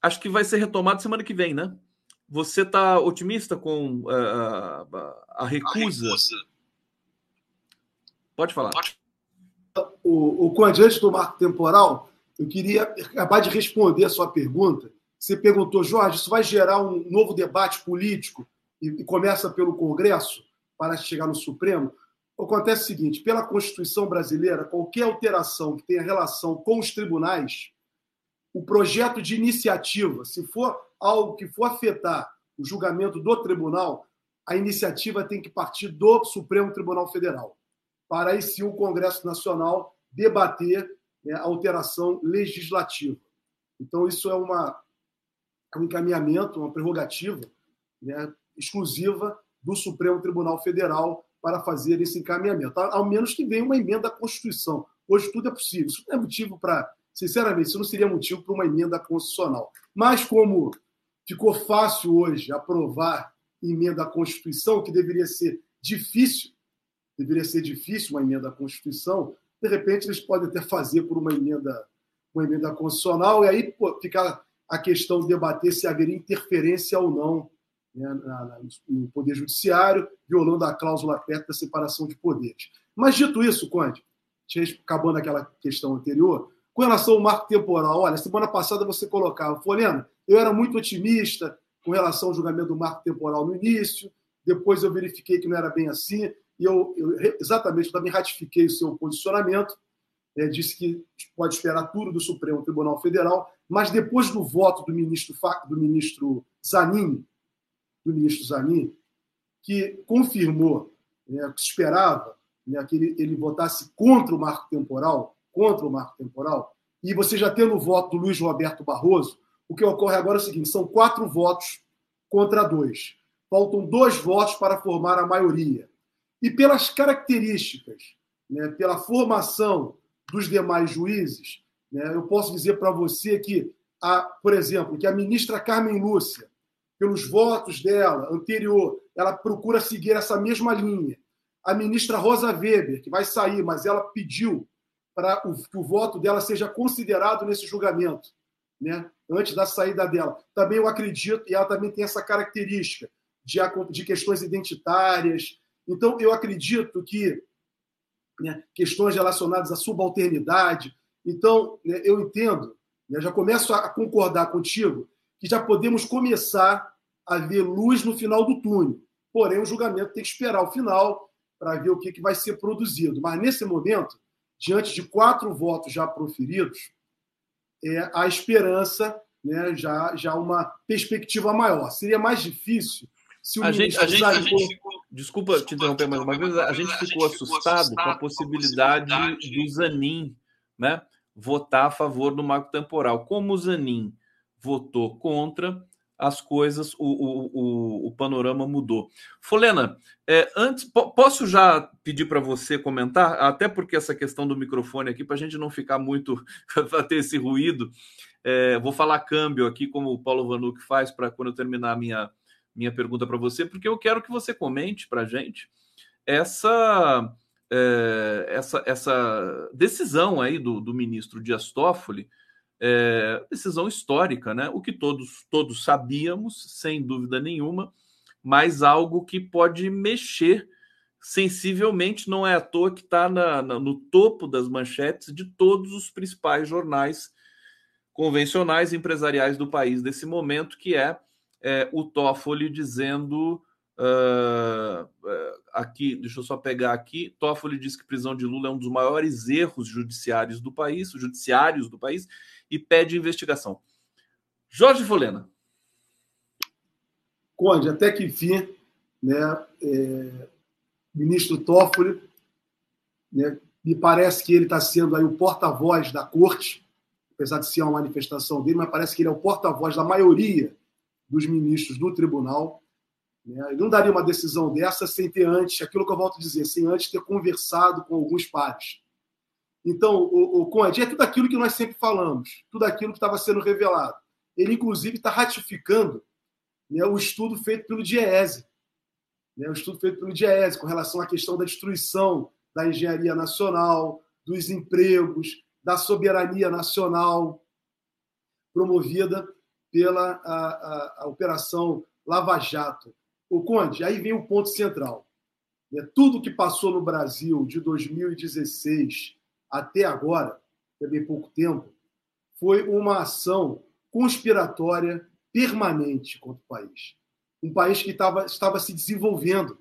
A: Acho que vai ser retomado semana que vem, né? Você está otimista com uh, a, a, recusa? a, recusa? Pode falar.
D: O, o Conde, antes do marco temporal, eu queria acabar de responder a sua pergunta. Você perguntou, Jorge, isso vai gerar um novo debate político e, e começa pelo Congresso para chegar no Supremo? Acontece o seguinte: pela Constituição brasileira, qualquer alteração que tenha relação com os tribunais, o projeto de iniciativa, se for algo que for afetar o julgamento do tribunal, a iniciativa tem que partir do Supremo Tribunal Federal, para aí sim o Congresso Nacional debater né, a alteração legislativa. Então, isso é uma, um encaminhamento, uma prerrogativa né, exclusiva do Supremo Tribunal Federal para fazer esse encaminhamento, ao menos que venha uma emenda à Constituição. Hoje tudo é possível. Isso não é motivo para, sinceramente, isso não seria motivo para uma emenda constitucional. Mas como ficou fácil hoje aprovar emenda à Constituição, que deveria ser difícil, deveria ser difícil uma emenda à Constituição, de repente eles podem até fazer por uma emenda, uma emenda constitucional, e aí pô, fica a questão de debater se haveria interferência ou não né, no Poder Judiciário, violando a cláusula PET da separação de poderes. Mas, dito isso, Conde, acabando aquela questão anterior, com relação ao marco temporal, olha, semana passada você colocava, Folena, eu era muito otimista com relação ao julgamento do marco temporal no início, depois eu verifiquei que não era bem assim, e eu, eu exatamente também ratifiquei o seu posicionamento, é, disse que pode esperar tudo do Supremo Tribunal Federal, mas depois do voto do ministro, do ministro Zanin, do ministro Zanin, que confirmou né, que se esperava né, que ele, ele votasse contra o marco temporal, contra o marco temporal, e você já tendo o voto do Luiz Roberto Barroso, o que ocorre agora é o seguinte: são quatro votos contra dois. Faltam dois votos para formar a maioria. E pelas características, né, pela formação dos demais juízes, né, eu posso dizer para você que, a, por exemplo, que a ministra Carmen Lúcia, pelos votos dela anterior, ela procura seguir essa mesma linha. A ministra Rosa Weber, que vai sair, mas ela pediu para que o voto dela seja considerado nesse julgamento, né, antes da saída dela. Também eu acredito, e ela também tem essa característica de, de questões identitárias, então, eu acredito que né, questões relacionadas à subalternidade. Então, né, eu entendo, né, já começo a concordar contigo, que já podemos começar a ver luz no final do túnel. Porém, o julgamento tem que esperar o final para ver o que, que vai ser produzido. Mas, nesse momento, diante de quatro votos já proferidos, é, a esperança, né, já, já uma perspectiva maior. Seria mais difícil se o
A: a gente, a gente, a gente ficou, desculpa, desculpa te interromper mais uma vez, a gente ficou assustado com a possibilidade do Zanin né, votar a favor do marco temporal. Como o Zanin votou contra, as coisas, o, o, o, o panorama mudou. Folena, é, antes, posso já pedir para você comentar, até porque essa questão do microfone aqui, para a gente não ficar muito, (laughs) para ter esse ruído, é, vou falar câmbio aqui, como o Paulo Vanuc faz, para quando eu terminar a minha minha pergunta para você, porque eu quero que você comente para a gente essa, é, essa, essa decisão aí do, do ministro Dias Toffoli, é, decisão histórica, né? O que todos, todos sabíamos, sem dúvida nenhuma, mas algo que pode mexer sensivelmente, não é à toa que está no topo das manchetes de todos os principais jornais convencionais empresariais do país desse momento, que é é, o Toffoli dizendo uh, aqui, deixa eu só pegar aqui, Toffoli diz que prisão de Lula é um dos maiores erros judiciários do país, judiciários do país, e pede investigação. Jorge Folena.
D: Conde, até que enfim, né, é, ministro Toffoli, né, me parece que ele está sendo aí o porta-voz da corte, apesar de ser uma manifestação dele, mas parece que ele é o porta-voz da maioria dos ministros do tribunal. Né? não daria uma decisão dessa sem ter antes, aquilo que eu volto a dizer, sem antes ter conversado com alguns pares. Então, o, o Conde é tudo aquilo que nós sempre falamos, tudo aquilo que estava sendo revelado. Ele, inclusive, está ratificando né, o estudo feito pelo DIEESE, né, o estudo feito pelo DIEESE com relação à questão da destruição da engenharia nacional, dos empregos, da soberania nacional, promovida pela a, a, a Operação Lava Jato. O Conde, aí vem o ponto central. Né, tudo que passou no Brasil de 2016 até agora, também pouco tempo, foi uma ação conspiratória permanente contra o país. Um país que estava, estava se desenvolvendo,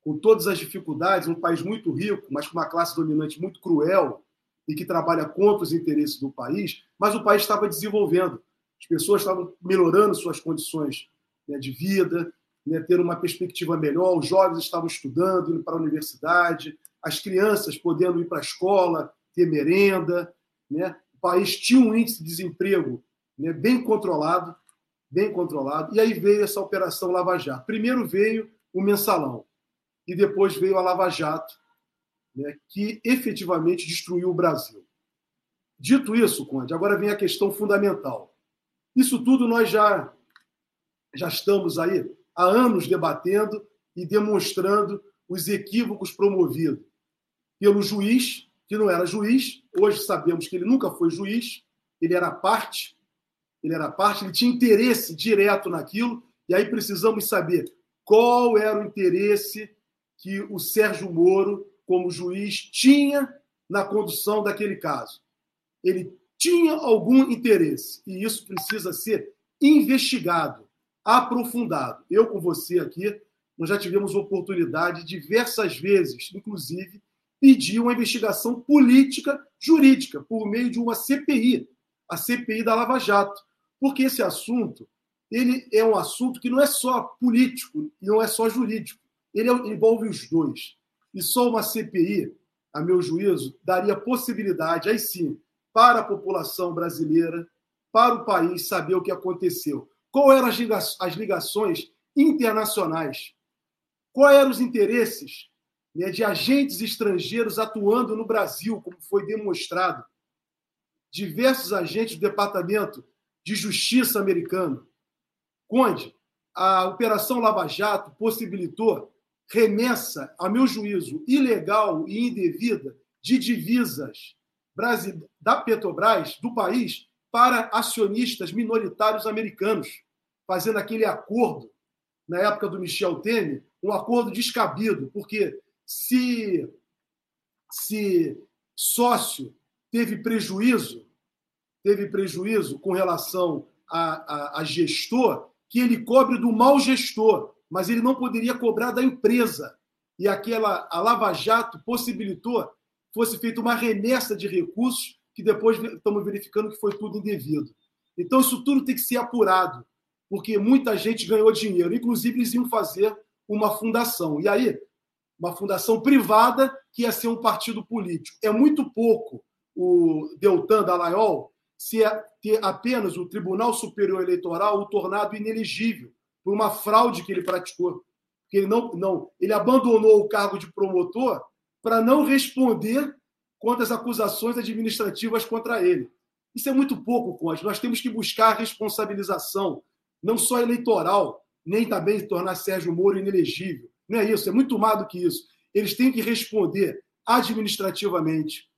D: com todas as dificuldades, um país muito rico, mas com uma classe dominante muito cruel e que trabalha contra os interesses do país, mas o país estava desenvolvendo. As pessoas estavam melhorando suas condições né, de vida, né, ter uma perspectiva melhor, os jovens estavam estudando, indo para a universidade, as crianças podendo ir para a escola, ter merenda. Né? O país tinha um índice de desemprego né, bem controlado, bem controlado. E aí veio essa operação Lava Jato. Primeiro veio o mensalão e depois veio a Lava Jato, né, que efetivamente destruiu o Brasil. Dito isso, Conde, agora vem a questão fundamental. Isso tudo nós já já estamos aí há anos debatendo e demonstrando os equívocos promovidos pelo juiz, que não era juiz, hoje sabemos que ele nunca foi juiz, ele era parte, ele era parte, ele tinha interesse direto naquilo, e aí precisamos saber qual era o interesse que o Sérgio Moro, como juiz, tinha na condução daquele caso. Ele tinha algum interesse, e isso precisa ser investigado aprofundado. Eu com você aqui, nós já tivemos oportunidade diversas vezes, inclusive, pedir uma investigação política jurídica por meio de uma CPI, a CPI da Lava Jato, porque esse assunto ele é um assunto que não é só político e não é só jurídico, ele envolve os dois. E só uma CPI, a meu juízo, daria possibilidade, aí sim, para a população brasileira, para o país saber o que aconteceu. Qual eram as ligações internacionais? Quais eram os interesses né, de agentes estrangeiros atuando no Brasil, como foi demonstrado? Diversos agentes do Departamento de Justiça americano. Conde, a Operação Lava Jato possibilitou remessa, a meu juízo, ilegal e indevida de divisas da Petrobras, do país, para acionistas minoritários americanos, fazendo aquele acordo, na época do Michel Temer, um acordo descabido, porque se, se sócio teve prejuízo, teve prejuízo com relação a, a, a gestor, que ele cobre do mau gestor, mas ele não poderia cobrar da empresa. E aquela a Lava Jato possibilitou fosse feita uma remessa de recursos que depois estamos verificando que foi tudo indevido. Então, isso tudo tem que ser apurado, porque muita gente ganhou dinheiro. Inclusive, eles iam fazer uma fundação. E aí, uma fundação privada que ia ser um partido político. É muito pouco o Deltan Dallagnol se é ter apenas o Tribunal Superior Eleitoral o tornado inelegível por uma fraude que ele praticou. Porque ele não, não ele abandonou o cargo de promotor para não responder contra as acusações administrativas contra ele. Isso é muito pouco, Conde. Nós temos que buscar responsabilização, não só eleitoral, nem também tornar Sérgio Moro inelegível. Não é isso, é muito mais do que isso. Eles têm que responder administrativamente,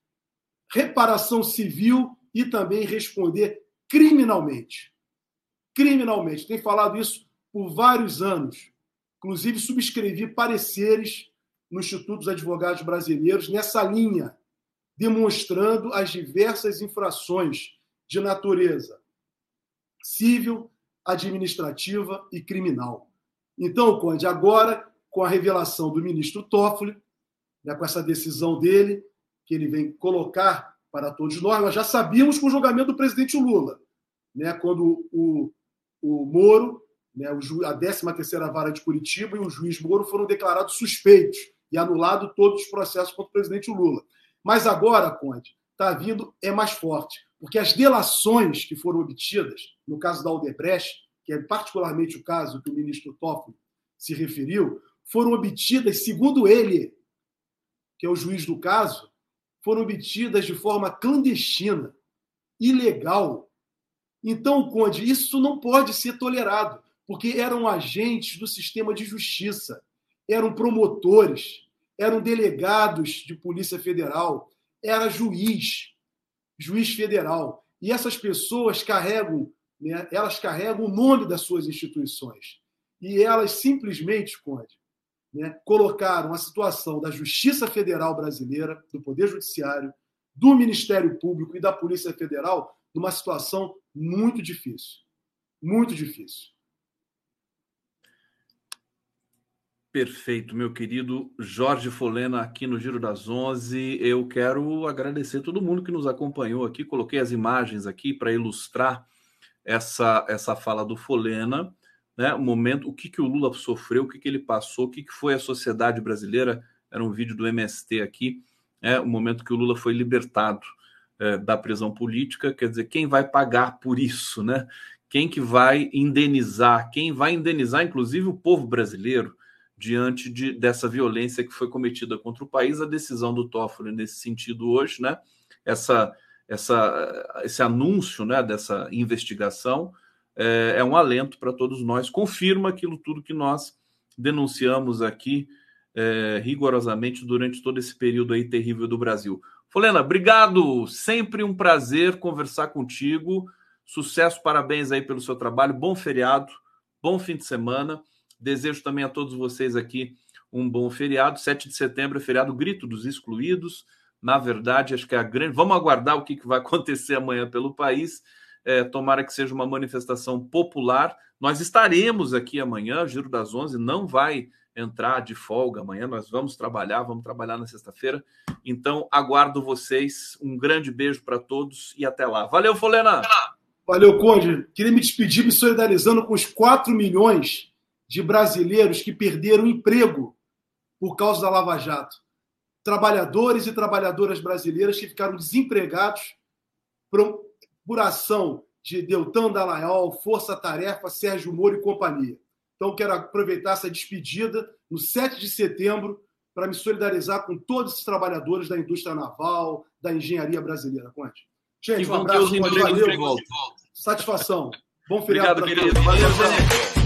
D: reparação civil e também responder criminalmente. Criminalmente. Tem falado isso por vários anos. Inclusive, subscrevi pareceres no Instituto dos Advogados Brasileiros nessa linha demonstrando as diversas infrações de natureza civil, administrativa e criminal. Então, Conde, agora, com a revelação do ministro Toffoli, né, com essa decisão dele, que ele vem colocar para todos nós, nós já sabíamos com o julgamento do presidente Lula, né, quando o, o Moro, né, o ju, a 13ª Vara de Curitiba e o juiz Moro foram declarados suspeitos e anulado todos os processos contra o presidente Lula. Mas agora, Conde, está vindo, é mais forte, porque as delações que foram obtidas, no caso da Aldebrecht, que é particularmente o caso que o ministro Toffoli se referiu, foram obtidas, segundo ele, que é o juiz do caso, foram obtidas de forma clandestina, ilegal. Então, Conde, isso não pode ser tolerado, porque eram agentes do sistema de justiça, eram promotores, eram delegados de Polícia Federal, era juiz, juiz federal. E essas pessoas carregam, né, elas carregam o nome das suas instituições. E elas simplesmente, Conde, né, colocaram a situação da Justiça Federal Brasileira, do Poder Judiciário, do Ministério Público e da Polícia Federal numa situação muito difícil. Muito difícil.
A: Perfeito, meu querido Jorge Folena, aqui no Giro das Onze. Eu quero agradecer todo mundo que nos acompanhou aqui. Coloquei as imagens aqui para ilustrar essa, essa fala do Folena né, o momento, o que, que o Lula sofreu, o que, que ele passou, o que, que foi a sociedade brasileira. Era um vídeo do MST aqui, é, o momento que o Lula foi libertado é, da prisão política. Quer dizer, quem vai pagar por isso, né? Quem que vai indenizar? Quem vai indenizar, inclusive, o povo brasileiro diante de, dessa violência que foi cometida contra o país? A decisão do Toffoli nesse sentido hoje, né? Essa, essa, esse anúncio, né? Dessa investigação é, é um alento para todos nós, confirma aquilo tudo que nós denunciamos aqui é, rigorosamente durante todo esse período aí terrível do Brasil. Folena, obrigado, sempre um prazer conversar contigo. Sucesso, parabéns aí pelo seu trabalho, bom feriado, bom fim de semana. Desejo também a todos vocês aqui um bom feriado. 7 de setembro é feriado Grito dos Excluídos. Na verdade, acho que é a grande. Vamos aguardar o que vai (laughs) acontecer amanhã pelo país. É, tomara que seja uma manifestação popular. Nós estaremos aqui amanhã, Giro das Onze não vai entrar de folga amanhã, nós vamos trabalhar, vamos trabalhar na sexta-feira. Então, aguardo vocês. Um grande beijo para todos e até lá. Valeu, Folena!
D: Valeu, Conde. Queria me despedir me solidarizando com os 4 milhões de brasileiros que perderam emprego por causa da Lava Jato. Trabalhadores e trabalhadoras brasileiras que ficaram desempregados por ação de Deltan Dallagnol, Força Tarefa, Sérgio Moro e companhia. Então, quero aproveitar essa despedida no 7 de setembro para me solidarizar com todos esses trabalhadores da indústria naval, da engenharia brasileira. Conte. Gente, um abraço. Valeu. Satisfação. Bom feriado para todos. Valeu, gente.